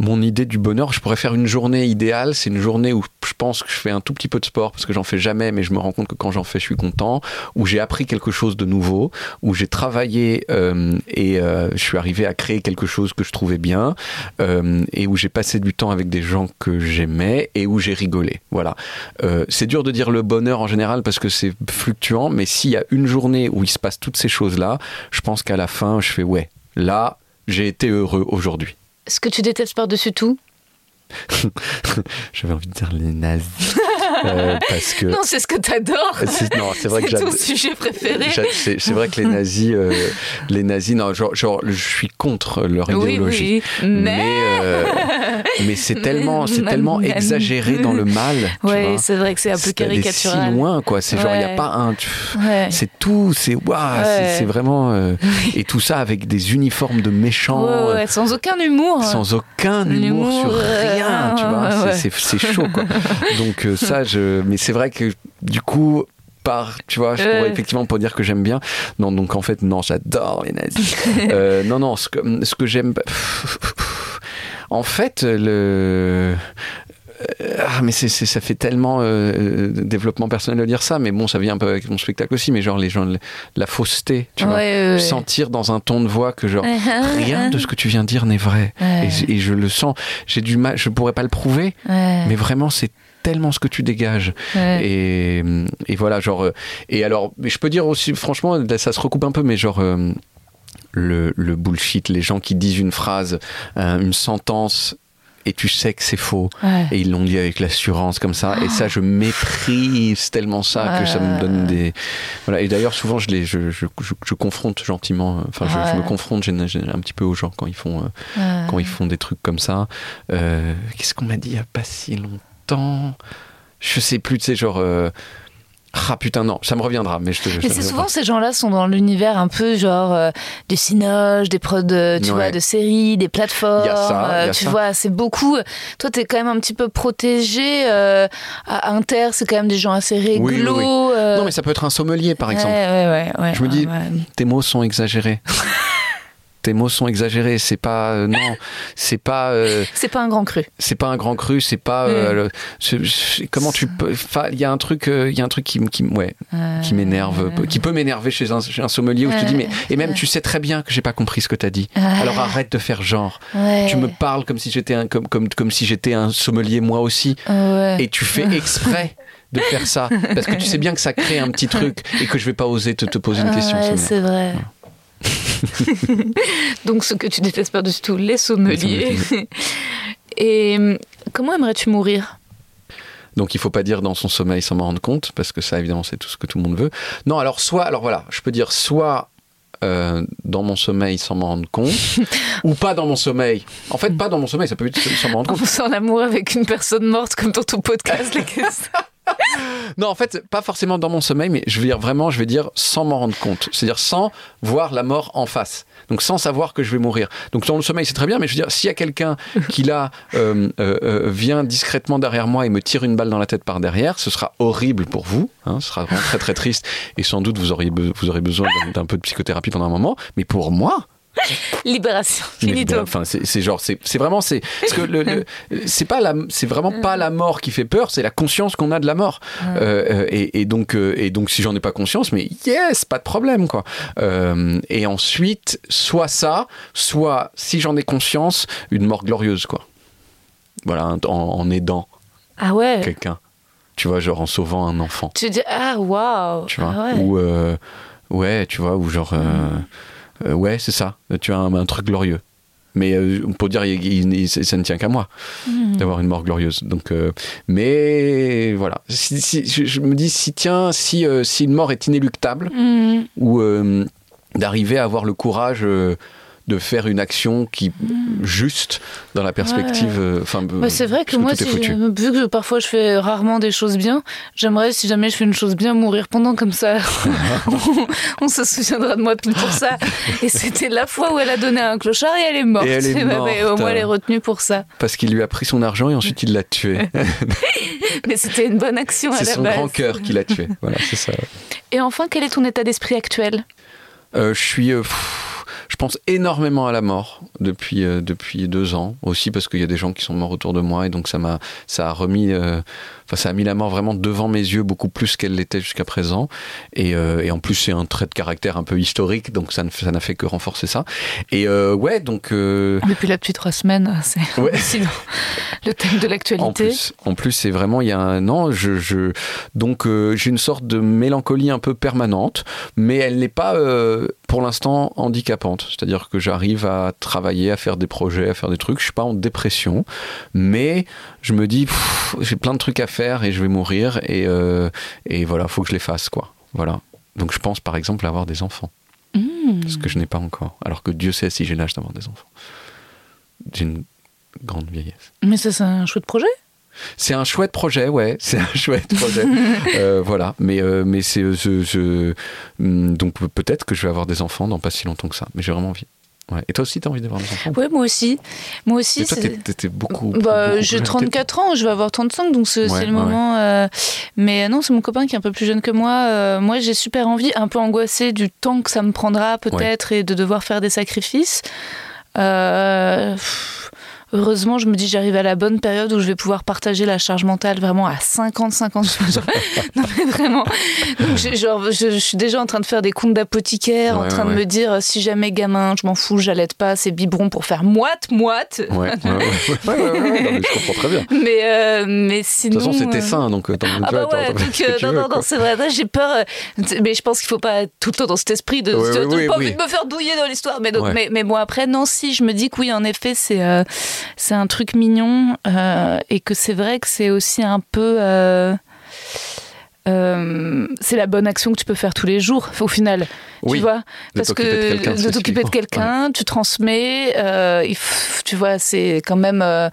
Mon idée du bonheur, je pourrais faire une journée idéale. C'est une journée où je pense que je fais un tout petit peu de sport parce que j'en fais jamais, mais je me rends compte que quand j'en fais, je suis content. Où j'ai appris quelque chose de nouveau, où j'ai travaillé euh, et euh, je suis arrivé à créer quelque chose que je trouvais bien, euh, et où j'ai passé du temps avec des gens que j'aimais et où j'ai rigolé. Voilà. Euh, c'est dur de dire le bonheur en général parce que c'est fluctuant, mais s'il y a une journée où il se passe toutes ces choses-là, je pense qu'à la fin, je fais ouais, là, j'ai été heureux aujourd'hui. Ce que tu détestes par-dessus tout J'avais envie de dire les nazis. Euh, parce que. Non, c'est ce que t'adores C'est- non, c'est vrai que C'est ton sujet préféré C'est c'est vrai que les nazis, euh, les nazis, non, genre, genre, je suis contre leur Oui, idéologie. oui, mais... euh, mais c'est tellement, c'est tellement exagéré dans le mal. Ouais, c'est vrai que c'est un peu C'est caricatural. si loin, quoi. C'est genre, il n'y a pas un. Ouais. C'est tout, c'est waouh, c'est- Ouais. c'est vraiment. euh, et tout ça avec des uniformes de méchants. Sans aucun humour. sans aucun humour sur euh, rien, tu vois. C'est-. C'est c'est chaud, quoi. Donc euh, ça, je. Mais c'est vrai que du coup. Par, tu vois, je pourrais Ouais. effectivement pas dire que j'aime bien. Non, donc en fait, non, j'adore les nazis. Euh, non, non, ce que, ce que j'aime. En fait, le. Euh, Ah, mais c'est, ça fait tellement euh, euh, développement personnel de dire ça, mais bon, ça vient un peu avec mon spectacle aussi, mais genre les gens, la fausseté, tu vois. Ouais. Sentir dans un ton de voix que genre, rien de ce que tu viens de dire n'est vrai. Et, je- et je le sens. J'ai du mal, je pourrais pas le prouver, mais vraiment, c'est tellement ce que tu dégages. ouais. Et, et voilà, genre. euh, Et alors, je peux dire aussi, franchement, ça se recoupe un peu, mais genre. euh, le, le bullshit, les gens qui disent une phrase, euh, une sentence, et tu sais que c'est faux. Ouais. Et ils l'ont dit avec l'assurance comme ça. Et ça, je méprise tellement ça que ça me donne des. Voilà. Et d'ailleurs, souvent, je, les, je, je, je, je confronte gentiment. Enfin, je, me confronte un petit peu aux gens quand ils font, quand ils font des trucs comme ça. Euh, Qu'est-ce qu'on m'a dit il n'y a pas si longtemps? Je sais plus, tu sais, genre. euh, Ah putain, non, ça me reviendra, mais je te. Mais c'est souvent ces gens-là sont dans l'univers un peu genre euh, du cinoche, des prods, euh, tu Ouais. vois, de séries, des plateformes. Il y a ça, il y a euh, tu ça. vois, c'est beaucoup. Toi, t'es quand même un petit peu protégé. euh, à Inter, c'est quand même des gens assez réglo. Oui, oui, oui. euh, Non, mais ça peut être un sommelier, par exemple. Ouais, ouais, Je me dis-. Tes mots sont exagérés. Tes mots sont exagérés. C'est pas. euh, non, c'est pas. euh, C'est pas un grand cru. c'est pas un grand cru, c'est pas Mm. euh, le- c'est- comment tu peux il y a un truc il y a un truc qui, qui ouais, qui m'énerve qui peut m'énerver chez un, chez un sommelier où je te dis mais et même tu sais très bien que j'ai pas compris ce que t'as dit alors arrête de faire genre ouais, tu me parles comme si j'étais un comme comme comme si j'étais un sommelier moi aussi ouais. et tu fais exprès de faire ça parce que tu sais bien que ça crée un petit truc et que je vais pas oser te, te poser une question Ouais, c'est vrai. Donc, ce que tu détestes par-dessus tout, les sommeliers. Et euh, comment aimerais-tu mourir? Donc il faut pas dire dans son sommeil sans m'en rendre compte, parce que ça évidemment c'est tout ce que tout le monde veut. Non, alors soit, alors voilà, je peux dire soit euh, dans mon sommeil sans m'en rendre compte, ou pas dans mon sommeil. En fait, pas dans mon sommeil, ça peut être sans m'en rendre compte. En faisant l'amour avec une personne morte comme dans ton podcast, les gars. Non, en fait, pas forcément dans mon sommeil, mais je veux dire vraiment, je vais dire sans m'en rendre compte. C'est-à-dire sans voir la mort en face. Donc sans savoir que je vais mourir. Donc dans le sommeil, c'est très bien, mais je veux dire, s'il y a quelqu'un qui là euh, euh, euh, vient discrètement derrière moi et me tire une balle dans la tête par derrière, ce sera horrible pour vous. Hein, ce sera vraiment très très triste. Et sans doute vous auriez, vous aurez besoin d'un peu de psychothérapie pendant un moment. Mais pour moi, Libération. Finito. ben, Enfin, c'est genre, c'est c'est vraiment, c'est parce que le, le- c'est pas la, c'est vraiment pas la mort qui fait peur, c'est la conscience qu'on a de la mort. Euh, euh, et, et donc, euh, et donc, si j'en ai pas conscience, mais yes, pas de problème, quoi. Euh, et ensuite, soit ça, soit si j'en ai conscience, une mort glorieuse, quoi. Voilà, en, en aidant Ah ouais. quelqu'un. Tu vois, genre en sauvant un enfant. Tu dis ah waouh. Tu vois, Ah ouais. ou euh, ouais, tu vois, ou genre, euh, euh, ouais, c'est ça. Tu as un, un truc glorieux. Mais euh, pour dire, il- il- il- ça ne tient qu'à moi Hmm. d'avoir une mort glorieuse. Donc, euh, mais voilà. Si, si- je, je me dis, si tiens, si, euh, si une mort est inéluctable, Mhm. ou d'arriver à avoir le courage de faire une action qui juste dans la perspective. euh, Enfin, Hmm. Bah, c'est vrai que moi, si je- vu que parfois je fais rarement des choses bien, j'aimerais, si jamais je fais une chose bien, mourir pendant comme ça. on, on se souviendra de moi pour ça. Et c'était la fois où elle a donné un clochard et elle est morte. Et elle est Ouais, mais au moins, elle est retenue pour ça. Parce qu'il lui a pris son argent et ensuite il l'a tué. Mais c'était une bonne action à c'est la son base. grand cœur qui l'a tué. Voilà, c'est ça. Et enfin, quel est ton état d'esprit actuel? Euh, je suis. euh, pff, je pense énormément à la mort depuis, euh, depuis deux ans. Aussi parce qu'il y a des gens qui sont morts autour de moi et donc ça m'a ça a remis. euh, Enfin, ça a mis la mort vraiment devant mes yeux beaucoup plus qu'elle l'était jusqu'à présent. Et, euh, et en plus, c'est un trait de caractère un peu historique, donc ça ne ça n'a fait que renforcer ça. Et euh, ouais, donc. euh, Depuis là, depuis trois semaines, c'est Ouais. le thème de En l'actualité. plus, en plus, c'est vraiment il y a un an. Je, je donc euh, j'ai une sorte de mélancolie un peu permanente, mais elle n'est pas euh, pour l'instant handicapante. C'est-à-dire que j'arrive à travailler, à faire des projets, à faire des trucs. Je suis pas en dépression, mais je me dis j'ai plein de trucs à faire et je vais mourir et euh, et voilà, faut que je les fasse quoi. Voilà. Donc je pense par exemple à avoir des enfants, Mmh. ce que je n'ai pas encore. Alors que Dieu sait si j'ai l'âge d'avoir des enfants. J'ai une grande vieillesse. Mais ça, c'est un chouette projet. C'est un chouette projet, ouais. C'est un chouette projet. Euh, voilà. Mais, euh, mais c'est. euh, hum, donc peut-être que je vais avoir des enfants dans pas si longtemps que ça. Mais j'ai vraiment envie. Ouais. Et toi aussi, t'as envie d'avoir des enfants? Ouais, moi aussi. Moi aussi. Toi, t'étais beaucoup. Bah, beaucoup j'ai plus- 34 ans, je vais avoir 35, donc c'est Ouais, le ouais, moment. euh, Mais non, c'est mon copain qui est un peu plus jeune que moi. Euh, moi, j'ai super envie, un peu angoissée du temps que ça me prendra peut-être et de devoir faire des sacrifices. Euh, pff, Heureusement, je me dis j'arrive à la bonne période où je vais pouvoir partager la charge mentale vraiment à 50-50. Genre- non mais vraiment. Donc, genre, je, je suis déjà en train de faire des comptes d'apothicaire, en train ouais, de me dire euh, si jamais gamin, je m'en fous, j'allaite pas, c'est biberon pour faire moite moite. Ouais, ouais, ouais, non, mais je comprends très bien. De Mais, euh, mais sinon. toute façon, c'était euh, sain, donc euh, Ah bah ouais, donc, euh, non, non, non, c'est vrai, j'ai peur, euh, mais je pense qu'il faut pas être tout le temps dans cet esprit de, de- de oui, pas oui. envie de me faire douiller dans l'histoire. Mais, donc, mais, mais bon, après, non, si, je me dis que oui, en effet, c'est euh, c'est un truc mignon euh, et que c'est vrai que c'est aussi un peu. euh, euh, c'est la bonne action que tu peux faire tous les jours, au final. Oui, tu vois Parce que de t'occuper de quelqu'un, tu transmets, euh, tu vois, c'est quand même, euh,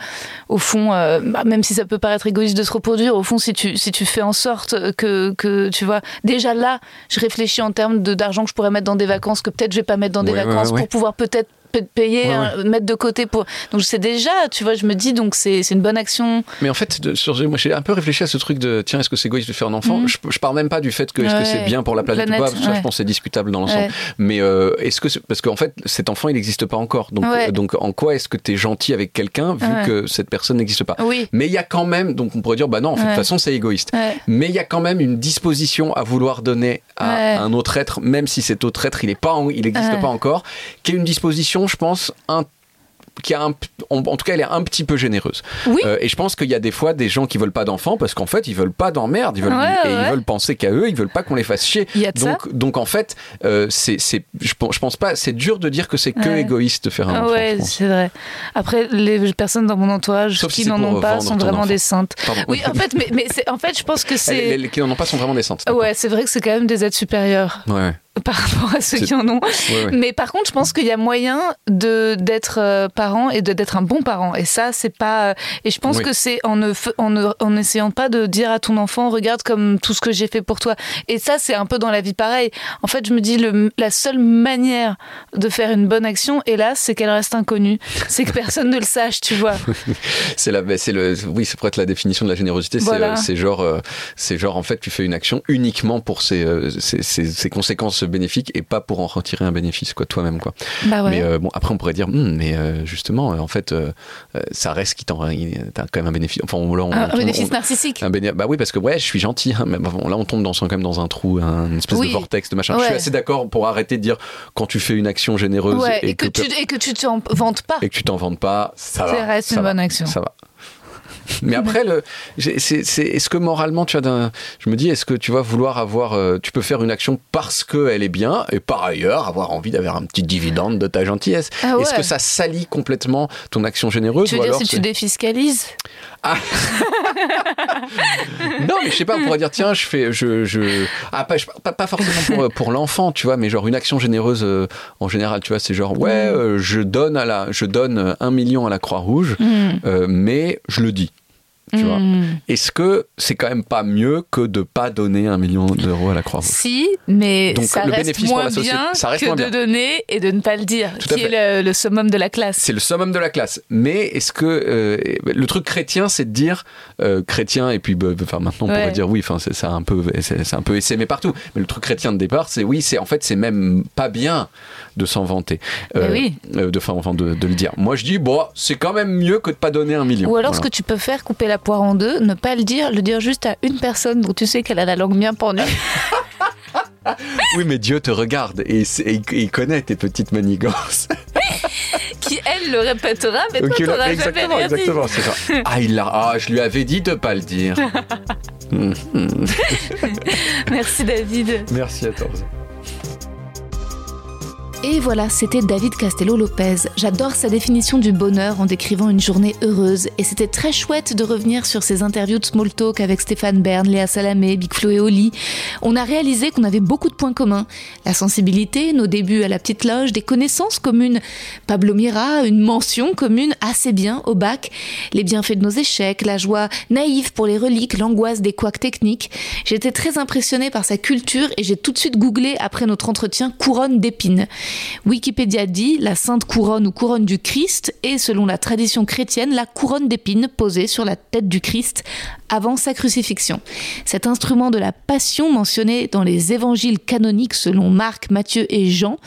au fond, bah, même si ça peut paraître égoïste de se reproduire, au fond, si tu, si tu fais en sorte que, que, tu vois, déjà là, je réfléchis en termes de- d'argent que je pourrais mettre dans des vacances, que peut-être je vais pas mettre dans des Ouais, vacances pour pouvoir peut-être peut- payer, Ouais, mettre de côté pour. Donc c'est déjà, tu vois, je me dis, donc c'est une bonne action. Mais en fait, de- sur, moi j'ai un peu réfléchi à ce truc de tiens, est-ce que c'est égoïste de faire un enfant? Mhm. je, je parle même pas du fait que est-ce que c'est bien pour la planète, Planète, ou pas, parce que ça, je pense c'est discutable dans l'ensemble. Mais euh, est-ce que parce qu'en fait cet enfant il n'existe pas encore, donc euh, donc en quoi est-ce que tu es gentil avec quelqu'un vu que cette personne n'existe pas? Oui. Mais il y a quand même, donc on pourrait dire bah non, en fait, de toute façon c'est égoïste. Mais il y a quand même une disposition à vouloir donner à un autre être, même si cet autre être il est pas, il n'existe pas encore, qui est une disposition, je pense, un qui a un, en, en tout cas, elle est un petit peu généreuse. Oui. Euh, et je pense qu'il y a des fois des gens qui veulent pas d'enfants parce qu'en fait ils veulent pas d'emmerde, ils veulent Ouais, et ouais. ils veulent penser qu'à eux, ils veulent pas qu'on les fasse chier. Il y a de ça. donc en fait, euh, c'est je, pense- je pense pas, c'est dur de dire que c'est que Ouais. égoïste de faire un enfant. ouais, c'est vrai. Après, les personnes dans mon entourage Sauf qui n'en ont pas vendre sont vraiment enfant. des saintes. Pardon. Oui, en fait, mais, en fait, je pense que c'est. les- les qui n'en ont pas sont vraiment des saintes. Ouais, c'est vrai que c'est quand même des aides supérieures. Ouais. par rapport à ceux qui en ont. Ouais, ouais. Mais par contre, je pense qu'il y a moyen de d'être euh, parent et de d'être un bon parent. Et ça, c'est pas. euh, Et je pense Oui. que c'est en ne en ne en essayant pas de dire à ton enfant, regarde comme tout ce que j'ai fait pour toi. Et ça, c'est un peu dans la vie pareil. En fait, je me dis le, la seule manière de faire une bonne action, hélas, c'est qu'elle reste inconnue. C'est que personne ne le sache, tu vois. C'est la, c'est le, oui, c'est peut-être la définition de la générosité. C'est, Voilà. euh, C'est genre, c'est genre en fait, tu fais une action uniquement pour ses, ses, ses- ses conséquences bénéfiques et pas pour en retirer un bénéfice, quoi, toi-même, quoi. Bah ouais. Mais euh, bon, après, on pourrait dire, Hum, mais euh, justement, euh, en fait, euh, ça reste qui t'en, t'as quand même un bénéfice. Enfin, on, là, on- un, on- bénéfice narcissique. un béné- bah oui, parce que ouais, je suis gentil, hein, mais bon, là on tombe dans, quand même dans un trou, un une espèce Oui. de vortex de machin. Je suis assez d'accord pour arrêter de dire quand tu fais une action généreuse Ouais, et, et, que, tu et que tu t'en vantes pas. et que tu t'en vantes pas, ça Ça va. reste ça une va, bonne action. Ça va. Mais après, le, j'ai- c'est, c'est- est-ce que moralement, tu as d'un, je me dis, est-ce que tu vas vouloir avoir, euh, tu peux faire une action parce qu'elle est bien et par ailleurs avoir envie d'avoir un petit dividende de ta gentillesse? Ah ouais. Est-ce que ça salit complètement ton action généreuse Tu veux ou dire alors si tu c'est- défiscalises Non, mais je sais pas, on pourrait dire, tiens, je fais, je, je, ah, pas, pas, pas forcément pour, pour l'enfant, tu vois, mais genre une action généreuse euh, en général, tu vois, c'est genre, ouais, euh, je donne à la, je donne euh, un million à la Croix-Rouge, euh, mais je le dis. Tu vois. Hmm. Est-ce que c'est quand même pas mieux que de pas donner un million d'euros à la Croix-Rouge? Si, mais Donc, ça le reste bénéfice pour moins bien ça reste que moins de bien. donner et de ne pas le dire, Tout qui est le, le summum de la classe. C'est le summum de la classe. Mais est-ce que euh, le truc chrétien, c'est de dire euh, chrétien et puis bah, enfin maintenant on Ouais. pourrait dire oui, enfin c'est un peu c'est un peu essaimé partout. Mais le truc chrétien de départ, c'est oui, c'est en fait c'est même pas bien de s'en vanter, Ben oui. euh, de enfin de, de le dire. Moi je dis bon, c'est quand même mieux que de pas donner un million. Ou alors ce que tu peux faire, couper la poire en deux, ne pas le dire, le dire juste à une personne dont tu sais qu'elle a la langue bien pendue. Oui, mais Dieu te regarde et, il- connaît tes petites manigances. qui elle le répétera, mais toi Ok, t'auras jamais exactement, rien dit. exactement, c'est ça. Ah, il l'a. Ah, je lui avais dit de pas le dire. Hum, hum. Merci David. Merci à toi. Et voilà, c'était David Castello-Lopez. J'adore sa définition du bonheur en décrivant une journée heureuse. Et c'était très chouette de revenir sur ses interviews de Small Talk avec Stéphane Bern, Léa Salamé, Big Flo et Oli. On a réalisé qu'on avait beaucoup de points communs. La sensibilité, nos débuts à la petite loge, des connaissances communes. Pablo Mira, une mention commune assez bien au bac. Les bienfaits de nos échecs, la joie naïve pour les reliques, l'angoisse des couacs techniques. J'étais très impressionnée par sa culture et j'ai tout de suite googlé après notre entretien couronne d'épines. Wikipédia dit la sainte couronne ou couronne du Christ est, selon la tradition chrétienne, la couronne d'épines posée sur la tête du Christ avant sa crucifixion. Cet instrument de la passion mentionné dans les évangiles canoniques selon Marc, Matthieu et Jean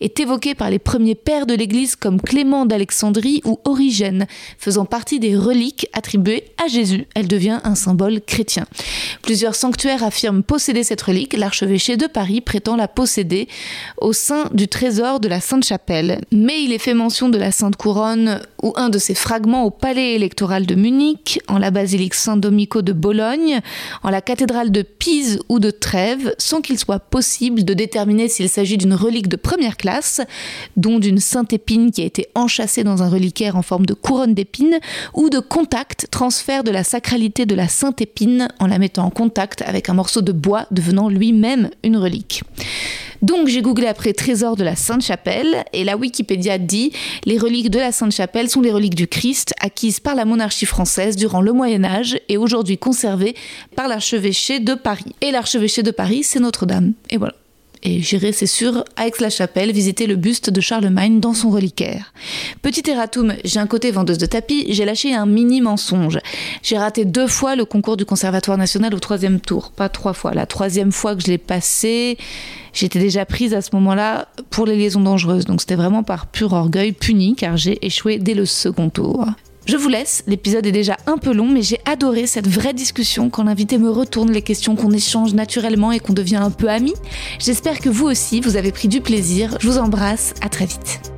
est évoqué par les premiers pères de l'Église comme Clément d'Alexandrie ou Origène, faisant partie des reliques attribuées à Jésus. Elle devient un symbole chrétien. Plusieurs sanctuaires affirment posséder cette relique. L'archevêché de Paris prétend la posséder au sein du de la Sainte-Chapelle. Mais il est fait mention de la Sainte Couronne ou un de ses fragments au palais électoral de Munich, en la basilique Saint-Domico de Bologne, en la cathédrale de Pise ou de Trèves, sans qu'il soit possible de déterminer s'il s'agit d'une relique de première classe, dont d'une sainte épine qui a été enchâssée dans un reliquaire en forme de couronne d'épines, ou de contact, transfert de la sacralité de la sainte épine en la mettant en contact avec un morceau de bois devenant lui-même une relique. Donc j'ai googlé après trésor de la Sainte-Chapelle et la Wikipédia dit les reliques de la Sainte-Chapelle sont les reliques du Christ acquises par la monarchie française durant le Moyen Âge et aujourd'hui conservées par l'archevêché de Paris. Et l'archevêché de Paris, c'est Notre-Dame. Et voilà. Et j'irai, c'est sûr, à Aix-la-Chapelle visiter le buste de Charlemagne dans son reliquaire. Petit erratum, j'ai un côté vendeuse de tapis, j'ai lâché un mini mensonge. J'ai raté deux fois le concours du Conservatoire national au troisième tour, pas trois fois. La troisième fois que je l'ai passé, j'étais déjà prise à ce moment-là pour les liaisons dangereuses. Donc c'était vraiment par pur orgueil puni car j'ai échoué dès le second tour. Je vous laisse, l'épisode est déjà un peu long, mais j'ai adoré cette vraie discussion quand l'invité me retourne les questions qu'on échange naturellement et qu'on devient un peu amis. J'espère que vous aussi, vous avez pris du plaisir. Je vous embrasse, à très vite.